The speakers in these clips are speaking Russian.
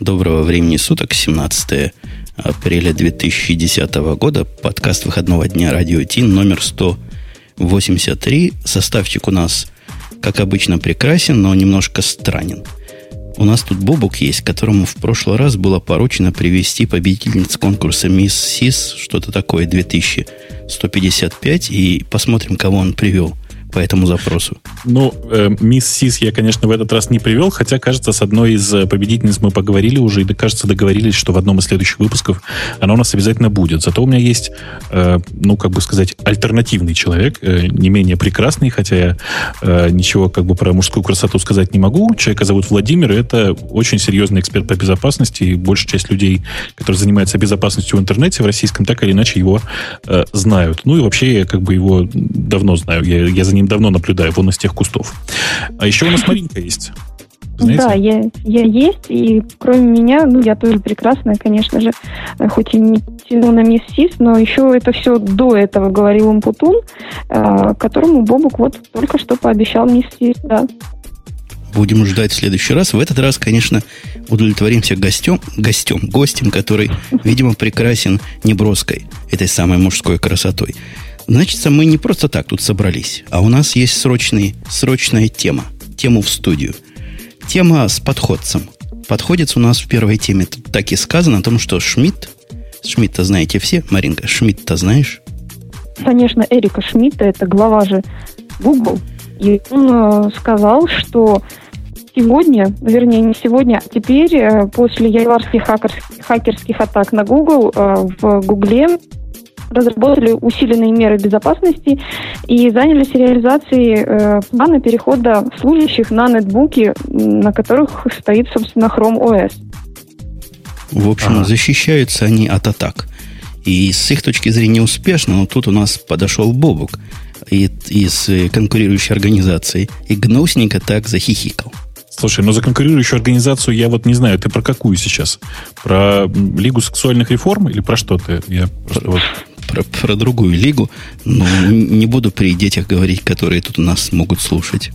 Доброго времени суток, 17 апреля 2010 года. Подкаст выходного дня «Радио Ти» номер 183. Составчик у нас, как обычно, прекрасен, но немножко странен. У нас тут Бобук есть, которому в прошлый раз было поручено привести победительниц конкурса «Мисс Сис», что-то такое, 2155, и посмотрим, кого он привел – по этому запросу? Ну, э, мисс Сис я, конечно, в этот раз не привел, хотя, кажется, с одной из э, победительниц мы поговорили уже, и, кажется, договорились, что в одном из следующих выпусков она у нас обязательно будет. Зато у меня есть, э, ну, как бы сказать, альтернативный человек, э, не менее прекрасный, хотя я э, ничего как бы про мужскую красоту сказать не могу. Человека зовут Владимир, и это очень серьезный эксперт по безопасности, и большая часть людей, которые занимаются безопасностью в интернете в российском, так или иначе его э, знают. Ну и вообще я как бы его давно знаю. Я, я за ним давно наблюдаю, вон из тех кустов. А еще у нас Маринка есть. Знаете? Да, я, я есть, и кроме меня, ну, я тоже прекрасная, конечно же, хоть и не тяну на мисс Сис, но еще это все до этого говорил Умпутун, э, которому Бобук вот только что пообещал мисс Сис, да. Будем ждать в следующий раз. В этот раз, конечно, удовлетворимся гостем, гостем, гостем, который, видимо, прекрасен неброской, этой самой мужской красотой. Значит, мы не просто так тут собрались, а у нас есть срочный, срочная тема. Тему в студию. Тема с подходцем. Подходец у нас в первой теме так и сказано о том, что Шмидт, Шмидта знаете все, Маринка, Шмидта знаешь? Конечно, Эрика Шмидта, это глава же Google. И он э, сказал, что сегодня, вернее, не сегодня, а теперь, э, после январских хакерских, хакерских атак на Google, э, в Гугле разработали усиленные меры безопасности и занялись реализацией э, плана перехода служащих на нетбуки, на которых стоит, собственно, Chrome OS. В общем, ага. защищаются они от атак. И с их точки зрения успешно, но тут у нас подошел Бобук из конкурирующей организации и гнусненько так захихикал. Слушай, но за конкурирующую организацию я вот не знаю, ты про какую сейчас? Про Лигу сексуальных реформ или про что ты? Я просто вот про, про другую лигу, но не буду при детях говорить, которые тут у нас могут слушать.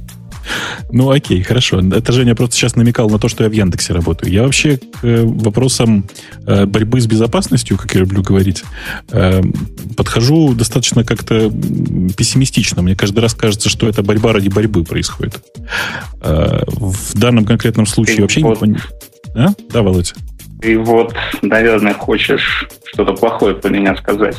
Ну, окей, хорошо. Это Женя просто сейчас намекал на то, что я в Яндексе работаю. Я вообще к э, вопросам э, борьбы с безопасностью, как я люблю говорить, э, подхожу достаточно как-то пессимистично. Мне каждый раз кажется, что это борьба ради борьбы происходит. В данном конкретном случае вообще вот. не. А? Да, Володя? Ты вот, наверное, хочешь что-то плохое про меня сказать.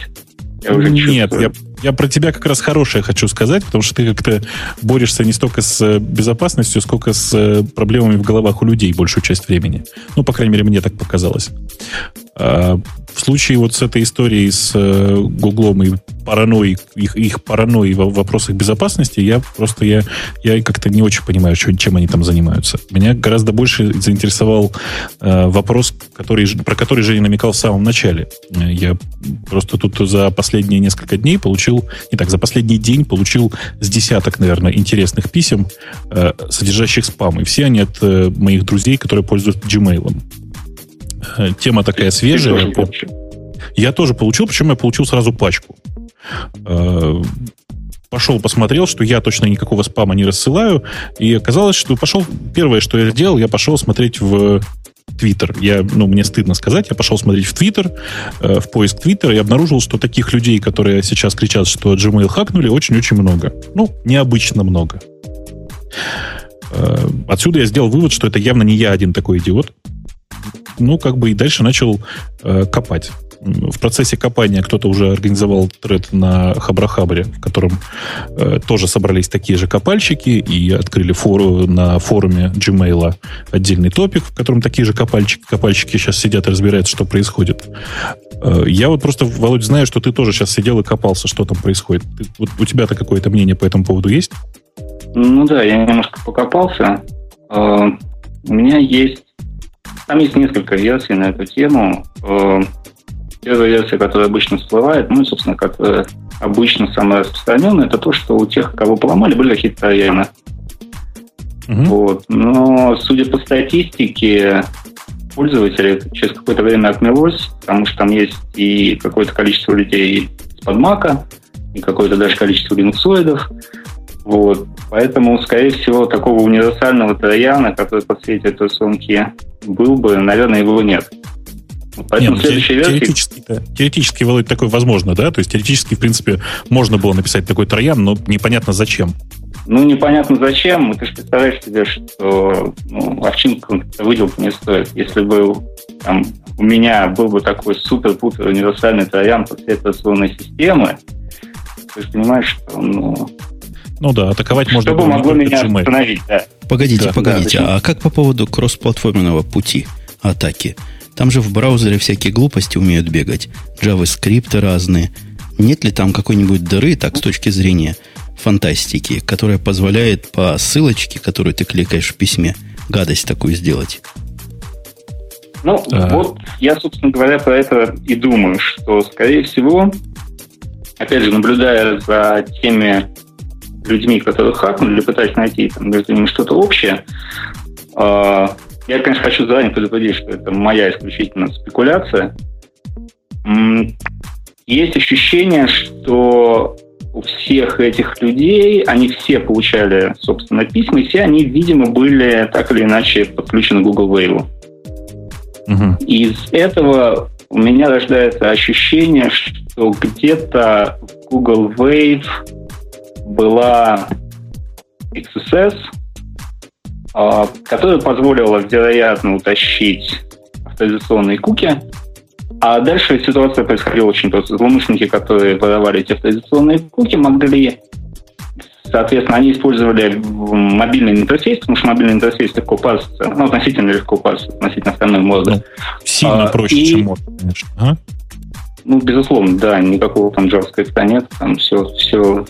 Я уже Нет, я, я про тебя как раз хорошее хочу сказать, потому что ты как-то борешься не столько с э, безопасностью, сколько с э, проблемами в головах у людей большую часть времени. Ну, по крайней мере, мне так показалось. А, в случае вот с этой историей с э, Гуглом и паранойей, их, их паранойей в вопросах безопасности, я просто я, я как-то не очень понимаю, чем они там занимаются. Меня гораздо больше заинтересовал э, вопрос, который, про который Женя намекал в самом начале. Я просто тут за последние несколько дней получил, не так, за последний день получил с десяток, наверное, интересных писем, э, содержащих спам. И все они от э, моих друзей, которые пользуются Gmail. Э, тема такая свежая. Я тоже получил, причем я получил сразу пачку. Э, пошел, посмотрел, что я точно никакого спама не рассылаю, и оказалось, что пошел, первое, что я сделал, я пошел смотреть в Твиттер. Я, ну, мне стыдно сказать, я пошел смотреть в Твиттер, э, в поиск Твиттера, и обнаружил, что таких людей, которые сейчас кричат, что Gmail хакнули, очень-очень много. Ну, необычно много. Э, отсюда я сделал вывод, что это явно не я один такой идиот ну, как бы и дальше начал э, копать. В процессе копания кто-то уже организовал тред на Хабрахабре, в котором э, тоже собрались такие же копальщики и открыли фору на форуме Gmail отдельный топик, в котором такие же копальщики, копальщики сейчас сидят и разбираются, что происходит. Э, я вот просто, Володь, знаю, что ты тоже сейчас сидел и копался, что там происходит. Ты, вот у тебя-то какое-то мнение по этому поводу есть? Ну да, я немножко покопался. Э, у меня есть там есть несколько версий на эту тему. Э, первая версия, которая обычно всплывает, ну и, собственно, как обычно самая распространенная, это то, что у тех, кого поломали, были какие-то трояны. Угу. Вот. Но, судя по статистике, пользователи через какое-то время отмелось, потому что там есть и какое-то количество людей из-под Мака, и какое-то даже количество линуксоидов. Вот. Поэтому, скорее всего, такого универсального трояна, который подсветит рисунки, был бы, наверное, его нет. Поэтому Нет, следующая версия... Теоретически, да. теоретически, Володь, такое возможно, да? То есть теоретически, в принципе, можно было написать такой троян, но непонятно зачем. Ну, непонятно зачем. Ты же представляешь себе, что ну, овчинку выделку не стоит. Если бы там, у меня был бы такой супер-пупер универсальный троян по всей операционной системы, ты же понимаешь, что ну, ну да, атаковать можно Чтобы могло меня Gmail. остановить, да. Погодите, да, погодите, да, а как по поводу кроссплатформенного пути атаки? Там же в браузере всякие глупости умеют бегать. JavaScript разные. Нет ли там какой-нибудь дыры, так, с точки зрения фантастики, которая позволяет по ссылочке, которую ты кликаешь в письме, гадость такую сделать? Ну, а... вот я, собственно говоря, про это и думаю, что, скорее всего, опять же, наблюдая за теми людьми, которые хакнули, пытаясь найти там, между ними что-то общее, э, я, конечно, хочу заранее предупредить, что это моя исключительно спекуляция. Есть ощущение, что у всех этих людей, они все получали, собственно, письма, и все они, видимо, были так или иначе подключены к Google Wave. Угу. Из этого у меня рождается ощущение, что где-то в Google Wave была XSS, которая позволила, вероятно, утащить авторизационные куки. А дальше ситуация происходила очень просто. Злоумышленники, которые воровали эти авторизационные куки, могли Соответственно, они использовали мобильный интерфейс, потому что мобильный интерфейс легко парсится, ну, относительно легко парсится, относительно остальной мозга. Ну, сильно а, проще, и, чем мод, конечно. А? Ну, безусловно, да, никакого там JavaScript нет, там все, все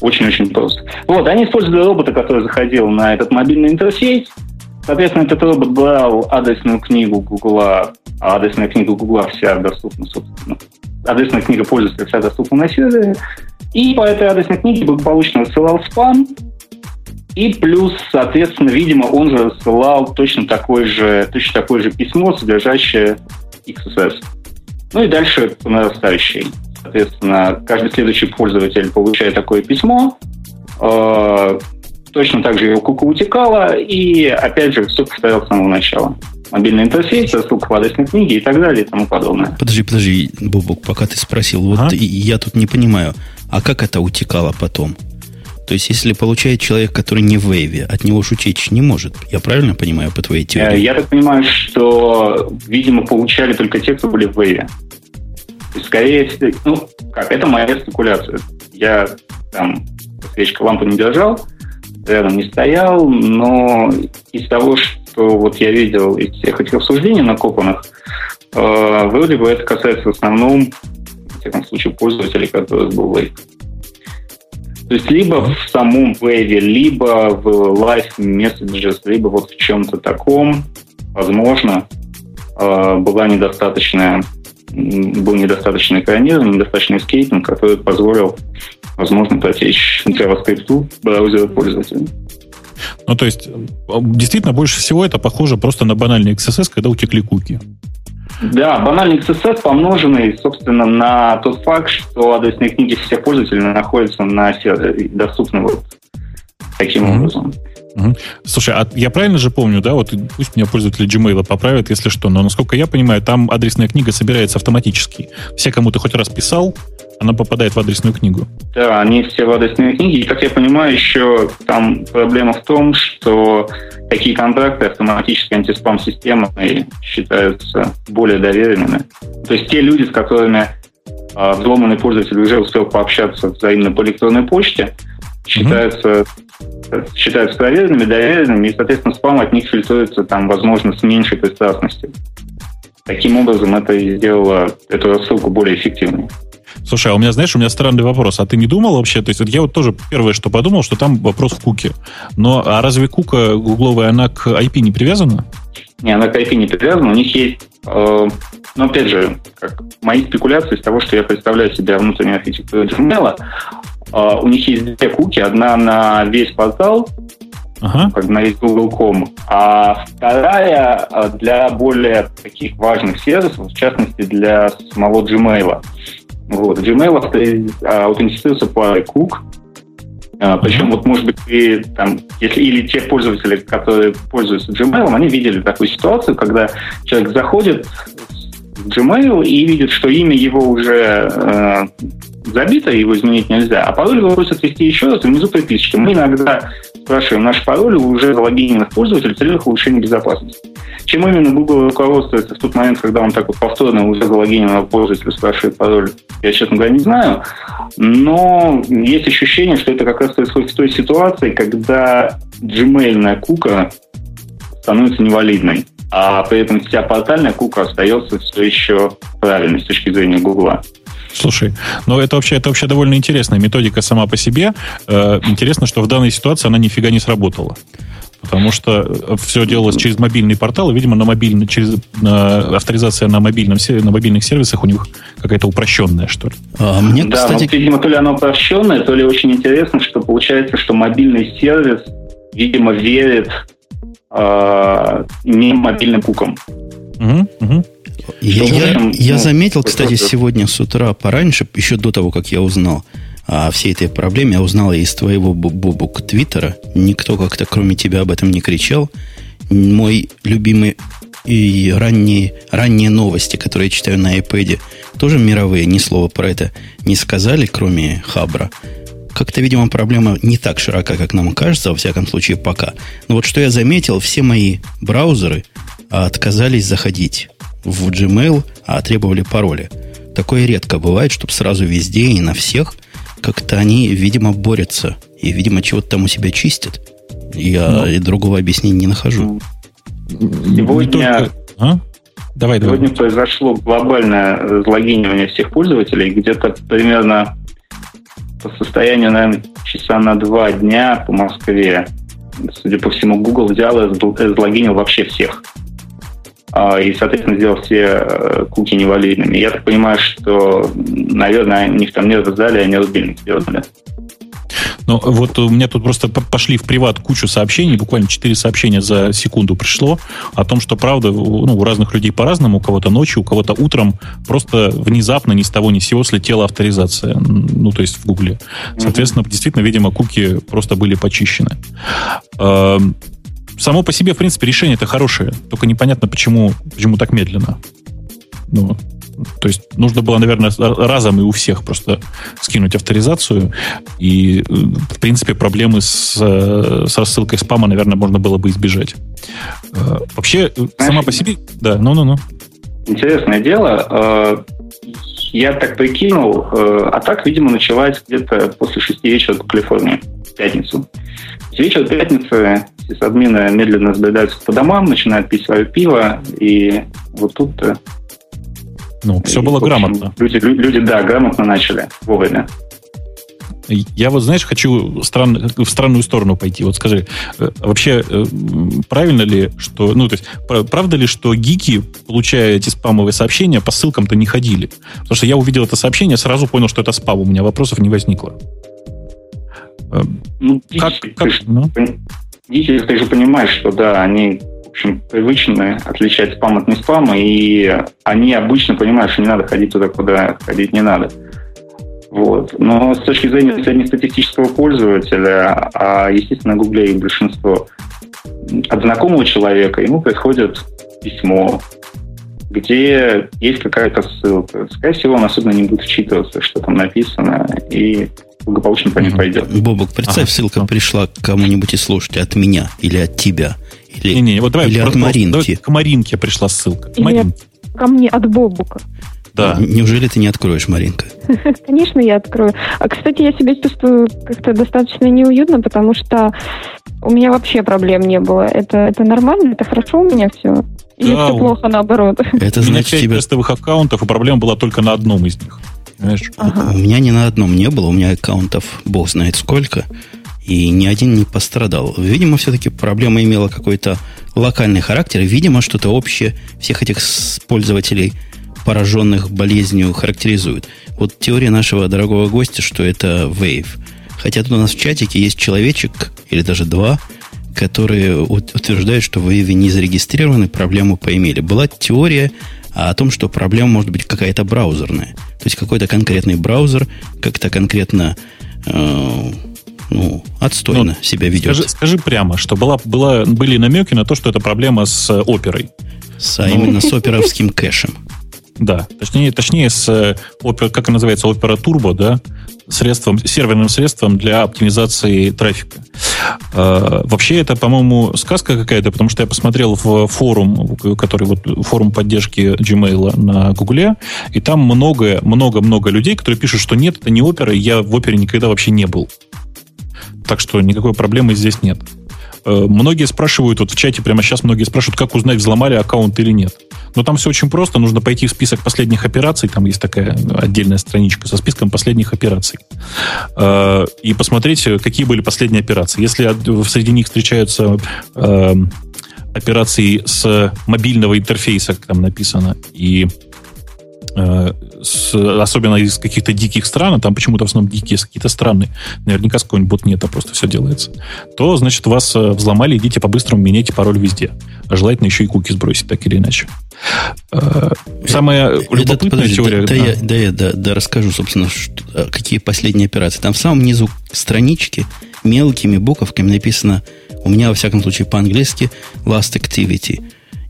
очень-очень просто. Вот, они использовали робота, который заходил на этот мобильный интерфейс. Соответственно, этот робот брал адресную книгу Гугла, а адресная книга Гугла вся доступна, собственно. Адресная книга пользователя вся доступна на сервере. И по этой адресной книге благополучно рассылал спам. И плюс, соответственно, видимо, он же рассылал точно такое же, точно такое же письмо, содержащее XSS. Ну и дальше по нарастающей. Соответственно, каждый следующий пользователь получает такое письмо, э, точно так же его кука утекала, и опять же все повторялось с самого начала. Мобильный интерфейс, ссылка в адресной книге и так далее и тому подобное. Подожди, подожди, Бобок, пока ты спросил, вот ага. я тут не понимаю, а как это утекало потом? То есть, если получает человек, который не в вейве, от него утечь не может. Я правильно понимаю по твоей теории? Я так понимаю, что, видимо, получали только те, кто были в вейве. Скорее ну, как, это моя спекуляция. Я там свечка лампу не держал, рядом не стоял, но из того, что вот я видел из всех этих обсуждений накопанных, э, вроде бы это касается в основном, в всяком случае, пользователей, которые был Wave. То есть либо в самом Wave, либо в Live Messages, либо вот в чем-то таком, возможно, э, была недостаточная был недостаточный экранизм, недостаточный скейтинг, который позволил, возможно, протечь JavaScript в браузере пользователя. Ну, то есть, действительно, больше всего это похоже просто на банальный XSS, когда утекли куки. Да, банальный XSS, помноженный, собственно, на тот факт, что адресные книги всех пользователей находятся на сервере, доступны вот таким mm-hmm. образом. Угу. Слушай, а я правильно же помню, да, вот пусть меня пользователи Gmail поправят, если что, но насколько я понимаю, там адресная книга собирается автоматически. Все, кому ты хоть раз писал, она попадает в адресную книгу. Да, они все в адресные книги. И, как я понимаю, еще там проблема в том, что такие контракты автоматически антиспам-системой считаются более доверенными. То есть те люди, с которыми а, взломанный пользователь уже успел пообщаться взаимно по электронной почте, считаются mm-hmm считаются проверенными, доверенными, и, соответственно, спам от них фильтруется там, возможно, с меньшей пристрастностью. Таким образом, это сделало эту рассылку более эффективной. Слушай, а у меня, знаешь, у меня странный вопрос. А ты не думал вообще? То есть, вот я вот тоже первое, что подумал, что там вопрос в куке. Но а разве кука гугловая, она к IP не привязана? Не, она к IP не привязана. У них есть, э, ну, опять же, как мои спекуляции из того, что я представляю себе внутреннюю архитектуру Gmail, Uh, у них есть две куки. Одна на весь портал, ага. как на весь Google.com, а вторая а, для более таких важных сервисов, в частности, для самого Gmail. Вот. Gmail аутентифицируется парой кук, А, причем, вот, может быть, ты там, если или те пользователи, которые пользуются Gmail, они видели такую ситуацию, когда человек заходит в Gmail и видит, что имя его уже э, забито, его изменить нельзя, а пароль его просят ввести еще раз, и внизу приписочки. Мы иногда спрашиваем наш пароль уже залогиненных пользователей в целях улучшения безопасности. Чем именно Google руководствуется в тот момент, когда он так вот повторно уже залогиненного пользователя спрашивает пароль, я, честно говоря, не знаю. Но есть ощущение, что это как раз происходит в той ситуации, когда Gmail кука становится невалидной, а при этом вся портальная кука остается все еще правильной с точки зрения Гугла. Слушай, ну это вообще, это вообще довольно интересная методика сама по себе. Э, интересно, что в данной ситуации она нифига не сработала. Потому что э, все делалось через мобильный портал, и, видимо, на мобильный, через на, авторизация на, мобильном, на мобильных сервисах у них какая-то упрощенная, что ли. А мне, да, кстати... вот, видимо, то ли она упрощенная, то ли очень интересно, что получается, что мобильный сервис, видимо, верит э, не мобильным кукам. Угу, угу. Я, я, я ну, заметил, кстати, сегодня с утра пораньше, еще до того, как я узнал о всей этой проблеме, я узнал из твоего бубук твиттера. Никто как-то, кроме тебя, об этом не кричал. Мой любимый и ранние, ранние новости, которые я читаю на iPad, тоже мировые, ни слова про это не сказали, кроме Хабра. Как-то, видимо, проблема не так широка, как нам кажется, во всяком случае, пока. Но вот что я заметил, все мои браузеры отказались заходить в Gmail, а требовали пароля. Такое редко бывает, чтобы сразу везде и на всех как-то они, видимо, борются. И, видимо, чего-то там у себя чистят. Я ну, и другого объяснения не нахожу. Сегодня, только... а? давай, сегодня давай. произошло глобальное залогинивание всех пользователей. Где-то примерно по состоянию, наверное, часа на два дня по Москве. Судя по всему, Google взял и залогинил вообще всех. А, и, соответственно, сделал все э, куки невалидными. Я так понимаю, что, наверное, у них там нет в зале, они рубильник сделали. Ну, вот у меня тут просто пошли в приват кучу сообщений, буквально 4 сообщения за секунду пришло о том, что, правда, ну, у разных людей по-разному, у кого-то ночью, у кого-то утром просто внезапно ни с того ни с сего слетела авторизация, ну, то есть в Гугле. Соответственно, mm-hmm. действительно, видимо, куки просто были почищены. Эм, само по себе, в принципе, решение это хорошее, только непонятно, почему, почему так медленно. Ну, то есть нужно было, наверное, разом и у всех просто скинуть авторизацию. И, в принципе, проблемы с, с рассылкой спама, наверное, можно было бы избежать. Э, вообще, Знаешь, сама по себе... Да, ну-ну-ну. Интересное дело. Э, я так прикинул, э, а так, видимо, началась где-то после шести вечера по Калифорнии, в пятницу. С вечера пятницы сисадмины медленно сбредаются по домам, начинают пить свое пиво, и вот тут... Ну, все и, было общем, грамотно. Люди, люди, да, грамотно начали вовремя. Я вот, знаешь, хочу стран, в странную сторону пойти. Вот скажи, э, вообще э, правильно ли, что... Ну, то есть, правда ли, что гики, получая эти спамовые сообщения, по ссылкам-то не ходили? Потому что я увидел это сообщение, сразу понял, что это спам. У меня вопросов не возникло. Ну, как, как, ну? Гики, ты же понимаешь, что да, они общем, привычны отличать спам от не спама, и они обычно понимают, что не надо ходить туда, куда ходить не надо. Вот. Но с точки зрения среднестатистического пользователя, а, естественно, Гугле и большинство, от знакомого человека ему приходит письмо, где есть какая-то ссылка. Скорее всего, он особенно не будет вчитываться, что там написано, и благополучно по ней пойдет. Бобок, представь, ага. ссылка пришла к кому-нибудь из слушателей от меня или от тебя. Или, не, не, вот давай, или от Маринки. К Маринке пришла ссылка. Или ко мне от Бобука. Да. Неужели ты не откроешь, Маринка? Конечно, я открою. А, кстати, я себя чувствую как-то достаточно неуютно, потому что у меня вообще проблем не было. Это, это нормально, это хорошо у меня все. Или да, все плохо наоборот? Это значит, у тебя тестовых аккаунтов, и проблема была только на одном из них. Ага. У меня ни на одном не было, у меня аккаунтов бог знает сколько, и ни один не пострадал. Видимо, все-таки проблема имела какой-то локальный характер, видимо, что-то общее всех этих пользователей – пораженных болезнью характеризуют. Вот теория нашего дорогого гостя, что это Wave. Хотя тут у нас в чатике есть человечек, или даже два, которые утверждают, что в Wave не зарегистрированы, проблему поимели. Была теория о том, что проблема может быть какая-то браузерная. То есть какой-то конкретный браузер как-то конкретно э, ну, отстойно ну, себя ведет. Скажи, скажи прямо, что была, была, были намеки на то, что это проблема с оперой. С, а ну, именно с оперовским кэшем. Да, точнее, точнее с, э, как это называется, Opera Turbo, да, средством, серверным средством для оптимизации трафика. Э, вообще это, по-моему, сказка какая-то, потому что я посмотрел в форум, который вот форум поддержки Gmail на Гугле, и там много, много, много людей, которые пишут, что нет, это не опера, я в опере никогда вообще не был. Так что никакой проблемы здесь нет. Э, многие спрашивают, вот в чате прямо сейчас многие спрашивают, как узнать, взломали аккаунт или нет. Но там все очень просто. Нужно пойти в список последних операций. Там есть такая отдельная страничка со списком последних операций. Э, и посмотреть, какие были последние операции. Если среди них встречаются э, операции с мобильного интерфейса, как там написано, и с, особенно из каких-то диких стран, а там почему-то в основном дикие какие-то страны, наверняка с какого-нибудь ботнета просто все делается, то, значит, вас э, взломали, идите по-быстрому, меняйте пароль везде. А желательно еще и куки сбросить, так или иначе. Э, самая любопытная подожди, теория... Да, да, я, да, я да, да, расскажу, собственно, что, какие последние операции. Там в самом низу странички мелкими буковками написано, у меня, во всяком случае, по-английски, last activity.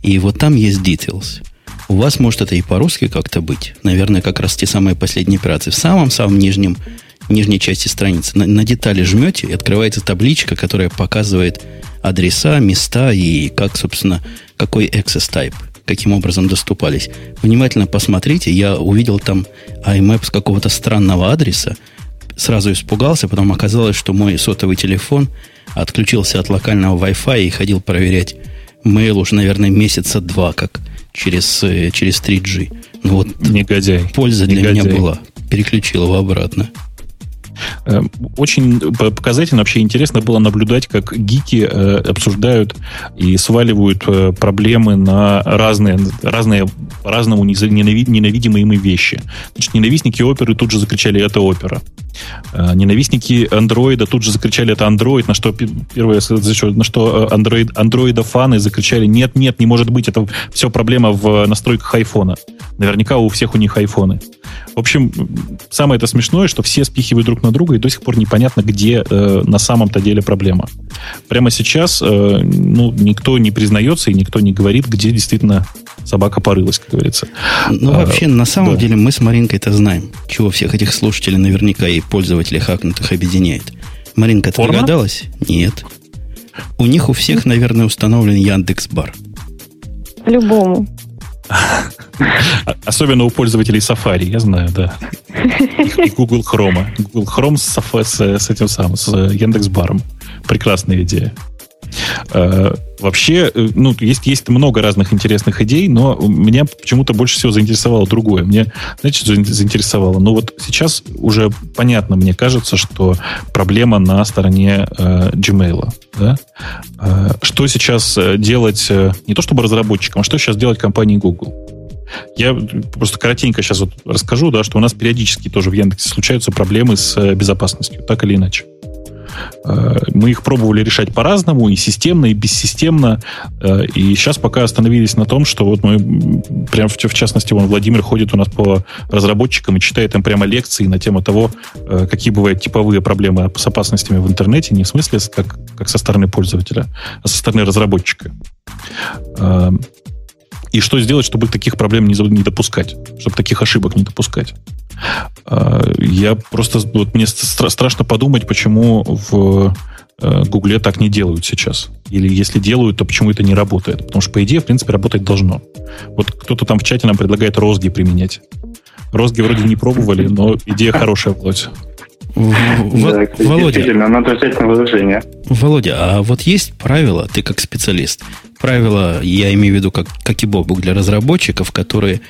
И вот там есть details. У вас может это и по-русски как-то быть. Наверное, как раз те самые последние операции. В самом-самом нижнем, нижней части страницы на, на детали жмете, и открывается табличка, которая показывает адреса, места и как, собственно, какой access type, каким образом доступались. Внимательно посмотрите, я увидел там IMAP с какого-то странного адреса, сразу испугался, потом оказалось, что мой сотовый телефон отключился от локального Wi-Fi и ходил проверять mail уже, наверное, месяца два, как через, э, через 3G. Ну вот Негодяй. польза для Негодяй. меня была. Переключил его обратно. Эм, очень показательно, вообще интересно было наблюдать, как гики э, обсуждают и сваливают э, проблемы на разные, разные по-разному ненавидимые ими вещи. Значит, ненавистники оперы тут же закричали «это опера». Э, ненавистники андроида тут же закричали «это андроид», на что первое, на что андроид, андроида фаны закричали «нет, нет, не может быть, это все проблема в настройках айфона». Наверняка у всех у них айфоны. В общем, самое это смешное, что все спихивают друг на друга, и до сих пор непонятно, где э, на самом-то деле проблема. Прямо сейчас э, ну, никто не признается и никто не говорит, где действительно собака порылась, как говорится. Ну, а, вообще, на самом да. деле, мы с Маринкой это знаем, чего всех этих слушателей наверняка и пользователей хакнутых объединяет. Маринка, ты догадалась? Нет. У них у всех, наверное, установлен Яндекс Бар. По-любому. Особенно у пользователей Safari, я знаю, да. И Google Chrome. Google Chrome с, с, с этим самым, с Яндекс.Баром. Прекрасная идея. Э, вообще, э, ну, есть, есть много разных интересных идей, но меня почему-то больше всего заинтересовало другое. Мне, что заинтересовало? Ну, вот сейчас уже понятно, мне кажется, что проблема на стороне э, Gmail. Да? Э, что сейчас э, делать, не то чтобы разработчикам, а что сейчас делать компании Google? Я просто коротенько сейчас вот расскажу, да, что у нас периодически тоже в Яндексе случаются проблемы с безопасностью, так или иначе. Э, мы их пробовали решать по-разному, и системно, и бессистемно. Э, и сейчас пока остановились на том, что вот мы, прям в, в частности, вон Владимир ходит у нас по разработчикам и читает им прямо лекции на тему того, э, какие бывают типовые проблемы с опасностями в интернете, не в смысле как, как со стороны пользователя, а со стороны разработчика. И что сделать, чтобы таких проблем не, не допускать, чтобы таких ошибок не допускать. А, я просто, вот мне страшно подумать, почему в э, Гугле так не делают сейчас. Или если делают, то почему это не работает? Потому что, по идее, в принципе, работать должно. Вот кто-то там в чате нам предлагает розги применять. Розги вроде не пробовали, но идея хорошая, Володь. Да, Володя, надо взять на вооружение. Володя, а вот есть правила, ты как специалист, правила, я имею в виду, как, как и Бобук, для разработчиков, которые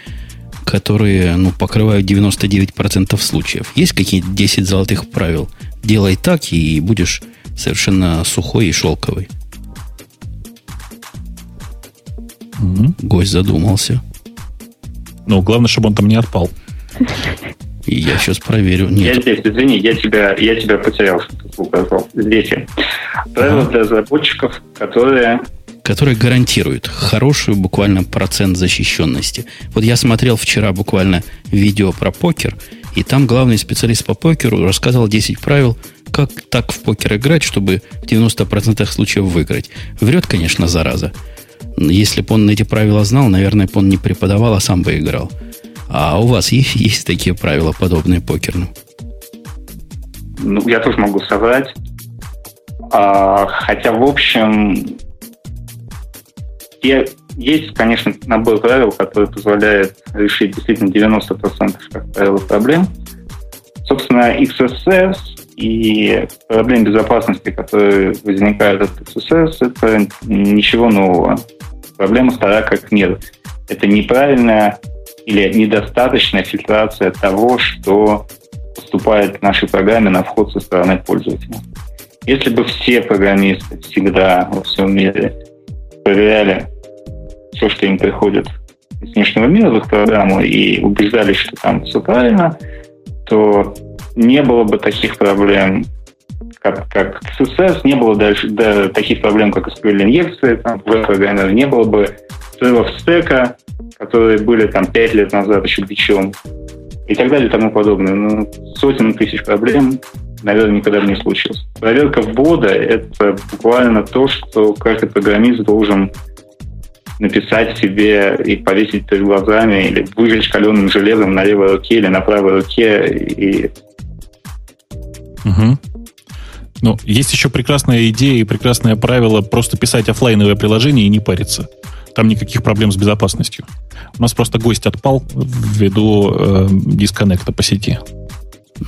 которые ну, покрывают 99% случаев. Есть какие-то 10 золотых правил? Делай так, и будешь совершенно сухой и шелковый. Угу. Гость задумался. Ну, главное, чтобы он там не отпал. И я сейчас проверю. Нет. Я здесь, извини, я тебя, я тебя потерял, что ты. Здесь я. Правила ага. для разработчиков, которые которые гарантируют хорошую буквально процент защищенности. Вот я смотрел вчера буквально видео про покер, И там главный специалист по покеру рассказал 10 правил, как так в покер играть, чтобы в 90% случаев выиграть. Врет, конечно, зараза. Если бы он эти правила знал, наверное, бы он не преподавал, а сам бы играл. А у вас есть, есть такие правила, подобные покерным? Ну, я тоже могу соврать. А, хотя, в общем, я, есть, конечно, набор правил, который позволяет решить действительно 90% как правило проблем. Собственно, XSS и проблемы безопасности, которые возникают от XSS, это ничего нового. Проблема стара как мир. Это неправильная или недостаточная фильтрация того, что поступает в нашей программе на вход со стороны пользователя. Если бы все программисты всегда во всем мире проверяли все, что им приходит из внешнего мира в их программу и убеждались, что там все правильно, то не было бы таких проблем, как, как CSS, не было дальше да, таких проблем, как SQL-инъекции, там, в программе не было бы срывов стека, которые были там пять лет назад еще бичом, и так далее и тому подобное. Ну, сотен тысяч проблем, наверное, никогда бы не случилось. Проверка ввода — это буквально то, что каждый программист должен написать себе и повесить перед глазами, или выжечь каленым железом на левой руке или на правой руке. И... Угу. Ну, есть еще прекрасная идея и прекрасное правило просто писать офлайновое приложение и не париться. Там никаких проблем с безопасностью. У нас просто гость отпал ввиду э, дисконнекта по сети.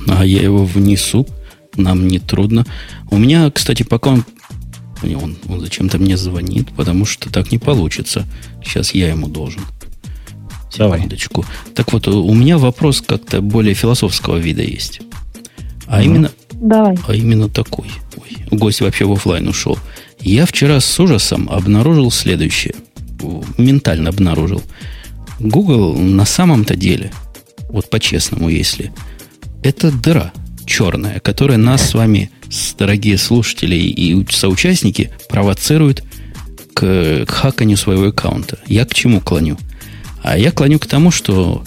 А я его внесу. Нам не трудно. У меня, кстати, пока он он, он зачем-то мне звонит, потому что так не получится. Сейчас я ему должен. Секундочку. Давай. Так вот, у меня вопрос как-то более философского вида есть. А mm именно... Давай. А именно такой. Ой, гость вообще в офлайн ушел. Я вчера с ужасом обнаружил следующее. Ментально обнаружил. Google на самом-то деле, вот по-честному, если, это дыра черная, которая нас с вами дорогие слушатели и соучастники провоцируют к, к хаканию своего аккаунта. Я к чему клоню? А я клоню к тому, что,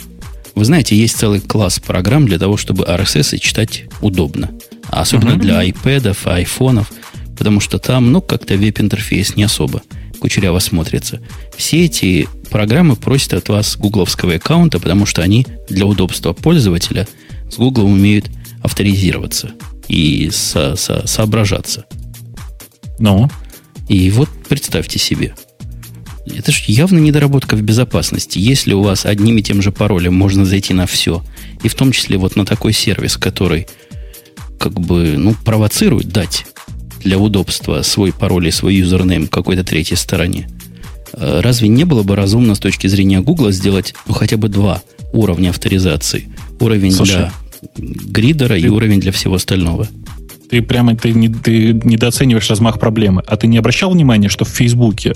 вы знаете, есть целый класс программ для того, чтобы RSS читать удобно. Особенно uh-huh. для iPad, айфонов, потому что там, ну, как-то веб-интерфейс не особо кучеряво смотрится. Все эти программы просят от вас гугловского аккаунта, потому что они для удобства пользователя с Google умеют авторизироваться и со со соображаться. Ну? И вот представьте себе. Это же явно недоработка в безопасности. Если у вас одним и тем же паролем можно зайти на все, и в том числе вот на такой сервис, который как бы, ну, провоцирует дать для удобства свой пароль и свой юзернейм какой-то третьей стороне, э, разве не было бы разумно с точки зрения Гугла сделать ну, хотя бы два уровня авторизации? Уровень Слушай, для гридера ты, и уровень для всего остального. Ты прямо ты, не, ты недооцениваешь размах проблемы. А ты не обращал внимания, что в Фейсбуке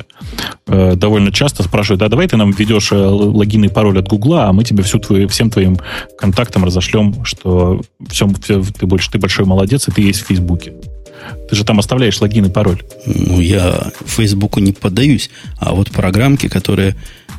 э, довольно часто спрашивают, а давай ты нам введешь э, логин и пароль от Гугла, а мы тебе всю твою, всем твоим контактам разошлем, что все, все, ты, больше, ты большой молодец, и ты есть в Фейсбуке. Ты же там оставляешь логин и пароль. Ну, я Фейсбуку не поддаюсь, а вот программки, которые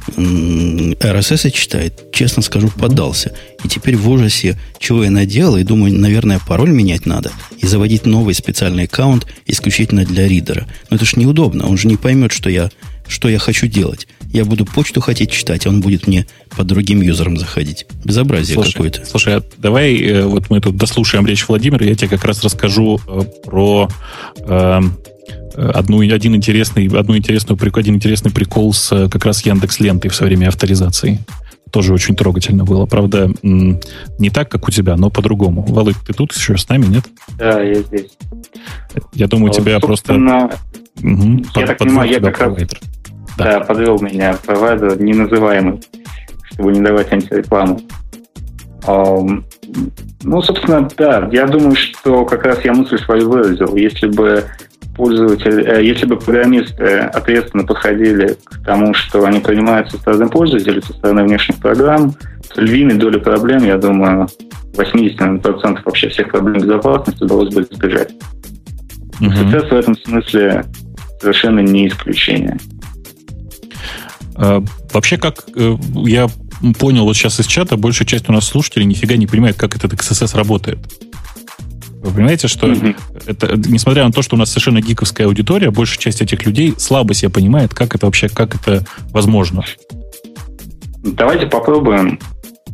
RSS читает, честно скажу, поддался. И теперь в ужасе, чего я наделал, и думаю, наверное, пароль менять надо и заводить новый специальный аккаунт исключительно для ридера. Но это же неудобно, он же не поймет, что я, что я хочу делать. Я буду почту хотеть читать, а он будет мне по другим юзерам заходить. Безобразие слушай, какое-то. Слушай, а давай э, вот мы тут дослушаем речь Владимира, я тебе как раз расскажу э, про э, одну, один интересный, одну интересную, один интересный прикол с э, как раз Яндекс Лентой в время авторизации. Тоже очень трогательно было. Правда, не так, как у тебя, но по-другому. Володь, ты тут еще с нами, нет? Да, я здесь. Я думаю, у тебя просто... Угу, я так понимаю, я как раз. Да, подвел меня провайдер неназываемый, чтобы не давать антирекламу. Ну, собственно, да, я думаю, что как раз я мысль свою выразил. Если бы пользователь, э, если бы программисты ответственно подходили к тому, что они принимают со стороны пользователя, со стороны внешних программ, то львиной доли проблем, я думаю, 80% вообще всех проблем безопасности удалось бы избежать. Угу. Сейчас в этом смысле совершенно не исключение. А, вообще, как э, я понял вот сейчас из чата, большая часть у нас слушателей нифига не понимает, как этот XSS работает. Вы понимаете, что mm-hmm. это, несмотря на то, что у нас совершенно гиковская аудитория, большая часть этих людей слабо себя понимает, как это вообще, как это возможно. Давайте попробуем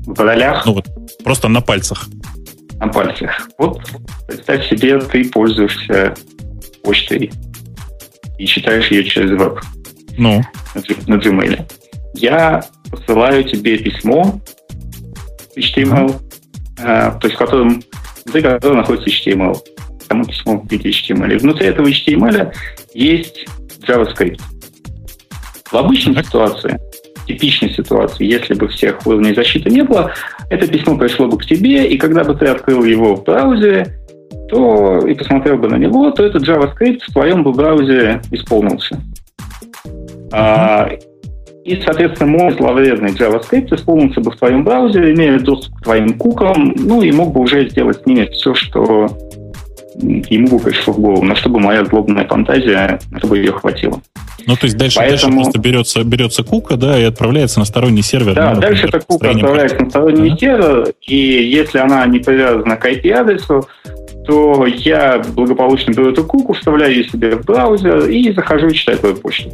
в ролях. Ну вот, просто на пальцах. На пальцах. Вот представь себе, ты пользуешься почтой и читаешь ее через веб. Ну. На, Gmail. Я посылаю тебе письмо HTML, mm-hmm. э, то есть в котором внутри которого находится HTML. Само письмо в виде HTML. И внутри этого HTML есть JavaScript. В обычной так. ситуации, типичной ситуации, если бы всех уровней защиты не было, это письмо пришло бы к тебе, и когда бы ты открыл его в браузере, то и посмотрел бы на него, то этот JavaScript в твоем бы браузере исполнился. А, и, соответственно, мой зловредный JavaScript исполнился бы в твоем браузере, имея доступ к твоим кукам, ну и мог бы уже сделать с ними все, что ему бы пришло в голову, но чтобы моя злобная фантазия, чтобы ее хватило. Ну, то есть дальше, Поэтому... дальше просто берется, берется кука, да, и отправляется на сторонний сервер. Да, ну, дальше эта кука отправляется на сторонний ага. сервер, и если она не привязана к IP-адресу, то я благополучно беру эту куку, вставляю ее себе в браузер и захожу и читаю твою почту,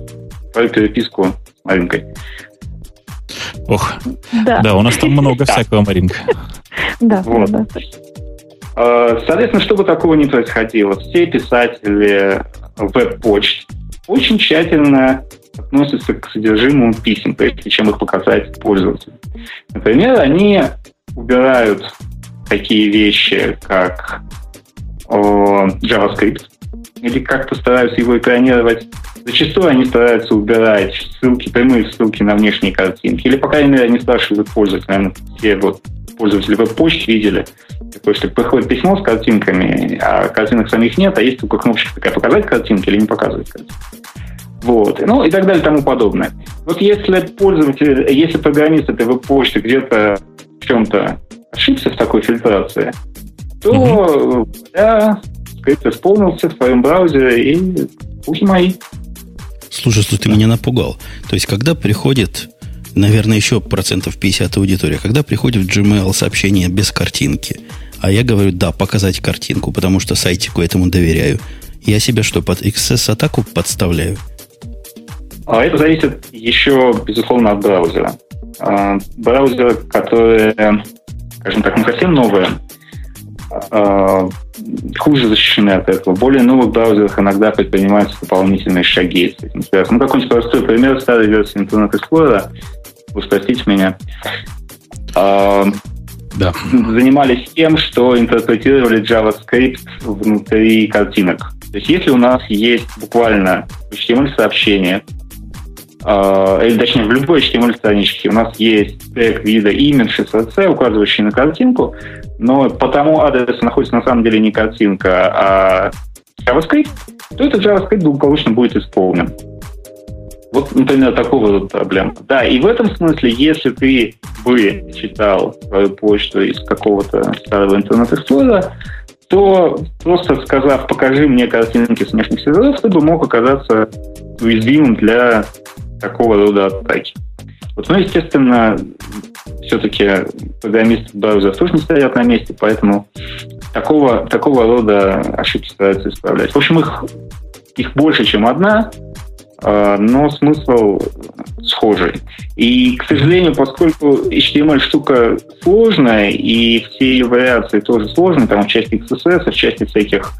твою переписку Маринкой. Ох, да, да у нас там много всякого, Маринка. Да, вот. да. А, соответственно, чтобы такого не происходило, все писатели веб-почт очень тщательно относятся к содержимому писем, прежде чем их показать пользователю. Например, они убирают такие вещи, как JavaScript, или как-то стараются его экранировать Зачастую они стараются убирать ссылки, прямые ссылки на внешние картинки. Или, по крайней мере, они спрашивают пользователя. Наверное, все вот пользователи веб-почты видели. Такое, если приходит письмо с картинками, а картинок самих нет, а есть только кнопочка такая «показать картинки» или «не показывать картинки». Вот. Ну и так далее тому подобное. Вот если пользователь, если программист этой веб-почты где-то в чем-то ошибся в такой фильтрации, то mm-hmm. да, скрипт исполнился в твоем браузере и пусть мои. Слушай, слушай, ты меня напугал. То есть, когда приходит, наверное, еще процентов 50 аудитория, когда приходит в Gmail сообщение без картинки, а я говорю, да, показать картинку, потому что сайтику этому доверяю, я себя что, под XS-атаку подставляю? А это зависит еще, безусловно, от браузера. А, браузеры, которые, скажем так, не совсем новые, хуже защищены от этого. В более новых браузерах иногда предпринимаются дополнительные шаги с этим связаны. Ну, какой-нибудь простой пример старой версии Internet Explorer, вы спросите меня, а, да. занимались тем, что интерпретировали JavaScript внутри картинок. То есть если у нас есть буквально HTML-сообщение, или точнее в любой HTML страничке у нас есть тег вида image CSS, указывающий на картинку, но по тому адресу находится на самом деле не картинка, а JavaScript, то этот JavaScript благополучно будет исполнен. Вот, например, такого вот проблема. Да, и в этом смысле, если ты бы читал свою почту из какого-то старого интернет-эксплойера, то просто сказав «покажи мне картинки с внешних серверов», ты бы мог оказаться уязвимым для такого рода атаки. Вот, ну, естественно, все-таки программисты браузеров тоже не стоят на месте, поэтому такого, такого рода ошибки стараются исправлять. В общем, их, их больше, чем одна, а, но смысл схожий. И, к сожалению, поскольку HTML штука сложная, и все ее вариации тоже сложные, там в части XSS, в части всяких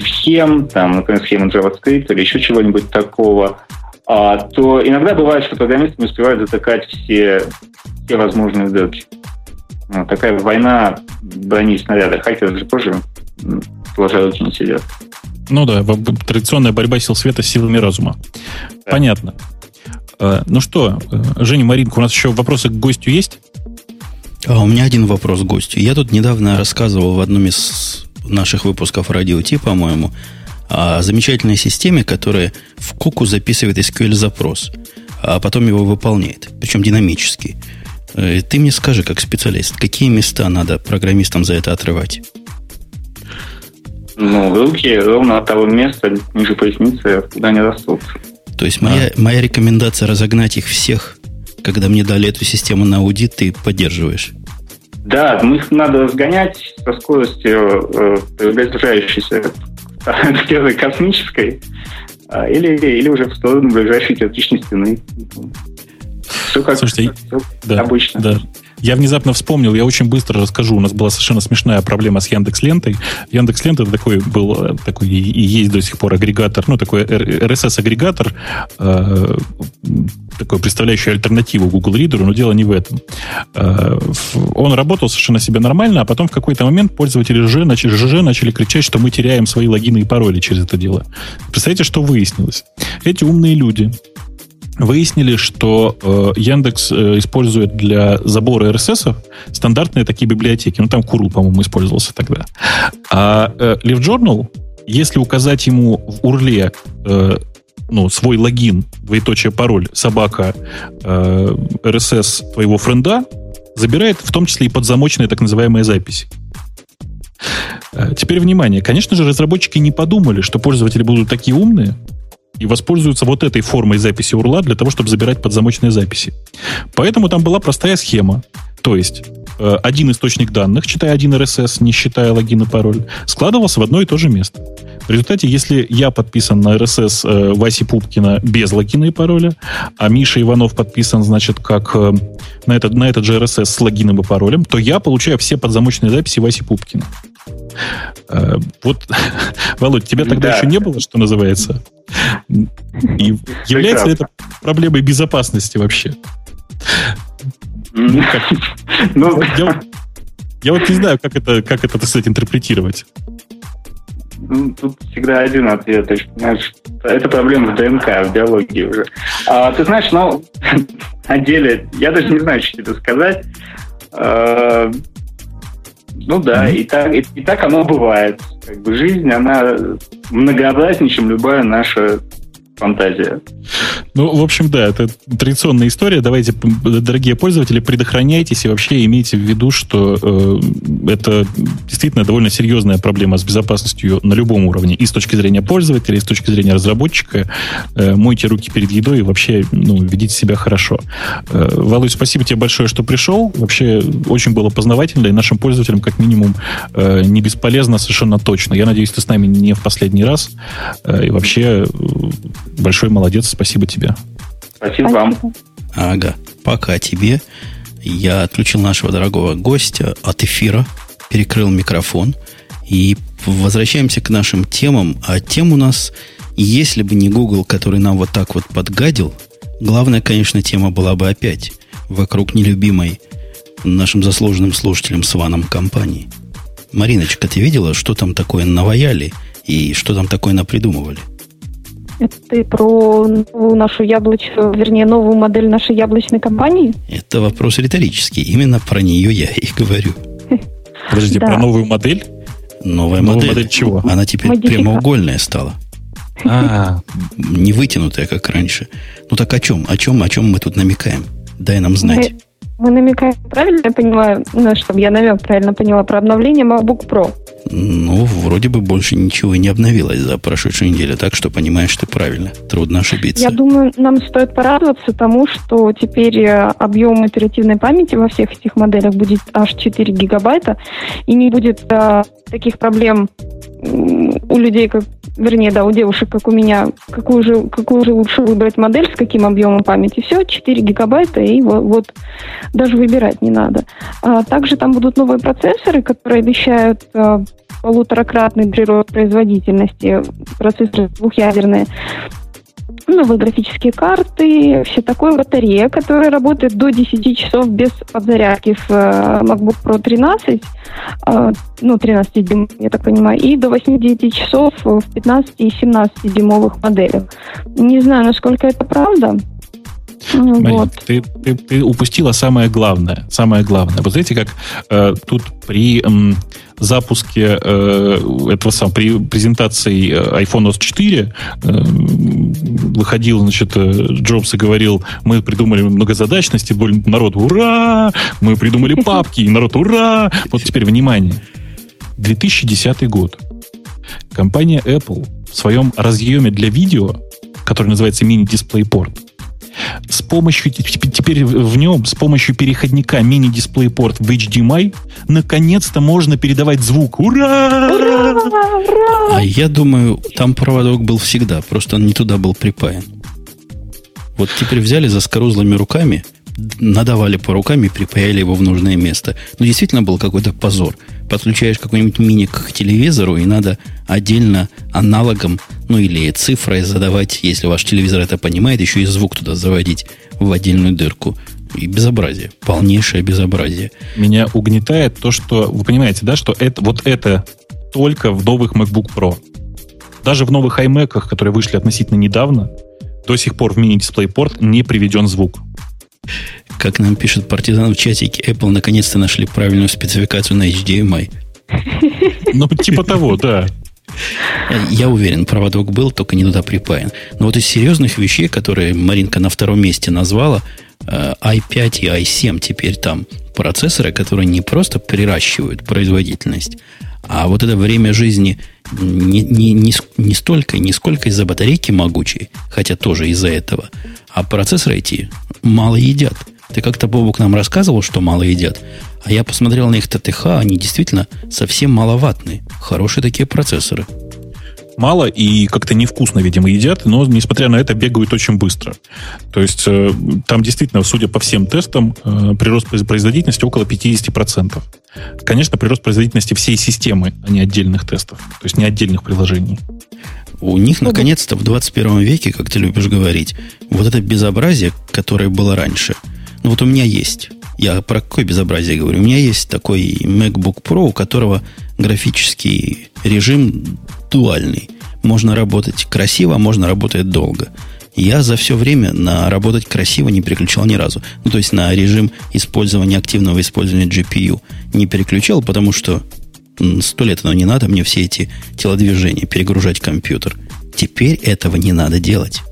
схем, там, например, схемы JavaScript или еще чего-нибудь такого, то иногда бывает, что программисты не успевают затыкать все, все возможные дырки. Ну, такая война брони и снаряда. Хакеры же тоже сложа руки не сидят. Ну да, традиционная борьба сил света с силами разума. Да. Понятно. А, ну что, э, Женя, Маринка, у нас еще вопросы к гостю есть? А у меня один вопрос к гостю. Я тут недавно рассказывал в одном из наших выпусков радио Ти, по-моему, о замечательной системе, которая в куку записывает SQL-запрос, а потом его выполняет, причем динамически. Э, ты мне скажи, как специалист, какие места надо программистам за это отрывать? Ну, руки ровно от того места ниже поясницы, куда они растут. То есть моя, а. моя рекомендация разогнать их всех когда мне дали эту систему на аудит, ты поддерживаешь. Да, ну их надо сгонять со скоростью э, приближающейся первой космической, э, или, или уже в сторону ближайшей теоретичной стены. Все как Слушайте, все да, обычно. Да. Я внезапно вспомнил, я очень быстро расскажу. У нас была совершенно смешная проблема с Яндекс Лентой. Яндекс Лента такой был э, такой и есть до сих пор агрегатор, ну такой RSS агрегатор, э, такой представляющий альтернативу Google Reader, но дело не в этом. Э, он работал совершенно себе нормально, а потом в какой-то момент пользователи ЖЖ начали, ЖЖ начали кричать, что мы теряем свои логины и пароли через это дело. Представляете, что выяснилось? Эти умные люди выяснили, что э, Яндекс э, использует для забора RSS стандартные такие библиотеки. Ну, там Curl, по-моему, использовался тогда. А э, LiveJournal, если указать ему в урле э, ну, свой логин, двоеточие пароль, собака, э, RSS твоего френда, забирает в том числе и подзамочные так называемые записи. Э, теперь внимание. Конечно же, разработчики не подумали, что пользователи будут такие умные, и воспользуются вот этой формой записи URL для того, чтобы забирать подзамочные записи. Поэтому там была простая схема. То есть один источник данных, читая один RSS, не считая логин и пароль, складывался в одно и то же место. В результате, если я подписан на RSS э, Васи Пупкина без логина и пароля, а Миша Иванов подписан, значит, как э, на, этот, на этот же RSS с логином и паролем, то я получаю все подзамочные записи Васи Пупкина. Э, вот, Володь, тебя тогда да. еще не было, что называется? И является ли это проблемой безопасности вообще? Ну, я, вот не знаю, как это, как это, так сказать, интерпретировать. Ну, тут всегда один ответ. То есть, знаешь, это проблема в ДНК, в биологии уже. А, ты знаешь, ну, о деле, я даже не знаю, что тебе сказать. А, ну да, и, так, и, и так оно бывает. Как бы жизнь, она многообразнее, чем любая наша фантазия. Ну, в общем, да, это традиционная история. Давайте, дорогие пользователи, предохраняйтесь и вообще имейте в виду, что э, это действительно довольно серьезная проблема с безопасностью на любом уровне. И с точки зрения пользователя, и с точки зрения разработчика. Э, мойте руки перед едой и вообще ну, ведите себя хорошо. Э, Володь, спасибо тебе большое, что пришел. Вообще очень было познавательно, и нашим пользователям, как минимум, э, не бесполезно совершенно точно. Я надеюсь, ты с нами не в последний раз. Э, и вообще большой молодец, спасибо тебе. Спасибо вам. Ага, пока тебе. Я отключил нашего дорогого гостя от эфира, перекрыл микрофон и возвращаемся к нашим темам. А тем у нас, если бы не Google, который нам вот так вот подгадил, главная, конечно, тема была бы опять вокруг нелюбимой нашим заслуженным слушателям с ваном компании. Мариночка, ты видела, что там такое наваяли и что там такое напридумывали? Это ты про нашу яблочную, вернее, новую модель нашей яблочной компании? Это вопрос риторический. Именно про нее я и говорю. Подождите, да. про новую модель? Новая, Новая модель. модель чего? Она теперь Модифика. прямоугольная стала. А, не вытянутая, как раньше. Ну так о чем? О чем? О чем мы тут намекаем? Дай нам знать. Мы, мы намекаем, правильно я понимаю, ну, чтобы я намек правильно поняла, про обновление MacBook Pro. Ну, вроде бы больше ничего и не обновилось за прошедшую неделю, так что понимаешь ты правильно. Трудно ошибиться. Я думаю, нам стоит порадоваться тому, что теперь э, объем оперативной памяти во всех этих моделях будет аж 4 гигабайта, и не будет а, таких проблем у людей, как, вернее, да, у девушек, как у меня, какую же, какую же лучше выбрать модель, с каким объемом памяти. Все, 4 гигабайта, и вот, вот даже выбирать не надо. А также там будут новые процессоры, которые обещают а, полуторакратный прирост производительности, процессоры двухъядерные новые графические карты, все такое, батарея, которая работает до 10 часов без подзарядки в э, MacBook Pro 13, э, ну, 13 дюймов, я так понимаю, и до 8-9 часов в 15 и 17 дюймовых моделях. Не знаю, насколько это правда, ну, Марин, вот. ты, ты, ты упустила самое главное. Самое главное. Вот знаете, как э, тут при э, запуске э, этого самого, при презентации э, iPhone OS 4 э, выходил, значит, э, Джобс и говорил, мы придумали многозадачности, народ, ура! Мы придумали папки, и народ, ура! Вот теперь, внимание. 2010 год. Компания Apple в своем разъеме для видео, который называется мини-дисплей порт, помощью, теперь в нем с помощью переходника мини-дисплей-порт в HDMI наконец-то можно передавать звук. Ура! Ура! Ура! А я думаю, там проводок был всегда, просто он не туда был припаян. Вот теперь взяли за скорузлыми руками, надавали по рукам и припаяли его в нужное место. Ну, действительно был какой-то позор. Подключаешь какой-нибудь мини к телевизору, и надо отдельно аналогом, ну или цифрой задавать, если ваш телевизор это понимает, еще и звук туда заводить в отдельную дырку. И безобразие. Полнейшее безобразие. Меня угнетает то, что... Вы понимаете, да, что это, вот это только в новых MacBook Pro. Даже в новых iMac, которые вышли относительно недавно, до сих пор в мини-дисплей-порт не приведен звук. Как нам пишет партизан в чатике, Apple наконец-то нашли правильную спецификацию на HDMI. Ну, типа того, да. Я уверен, проводок был, только не туда припаян. Но вот из серьезных вещей, которые Маринка на втором месте назвала, э, i5 и i7 теперь там процессоры, которые не просто приращивают производительность, а вот это время жизни не, не, не, не столько, не сколько из-за батарейки могучей, хотя тоже из-за этого, а процессоры эти мало едят. Ты как-то, Бобук, нам рассказывал, что мало едят. А я посмотрел на их ТТХ, они действительно совсем маловатные. Хорошие такие процессоры. Мало и как-то невкусно, видимо, едят, но, несмотря на это, бегают очень быстро. То есть э, там действительно, судя по всем тестам, э, прирост производительности около 50%. Конечно, прирост производительности всей системы, а не отдельных тестов. То есть не отдельных приложений. У них, наконец-то, в 21 веке, как ты любишь говорить, вот это безобразие, которое было раньше – ну, вот у меня есть. Я про какое безобразие говорю? У меня есть такой MacBook Pro, у которого графический режим дуальный. Можно работать красиво, а можно работать долго. Я за все время на работать красиво не переключал ни разу. Ну, то есть на режим использования, активного использования GPU не переключал, потому что сто лет оно не надо, мне все эти телодвижения, перегружать компьютер. Теперь этого не надо делать.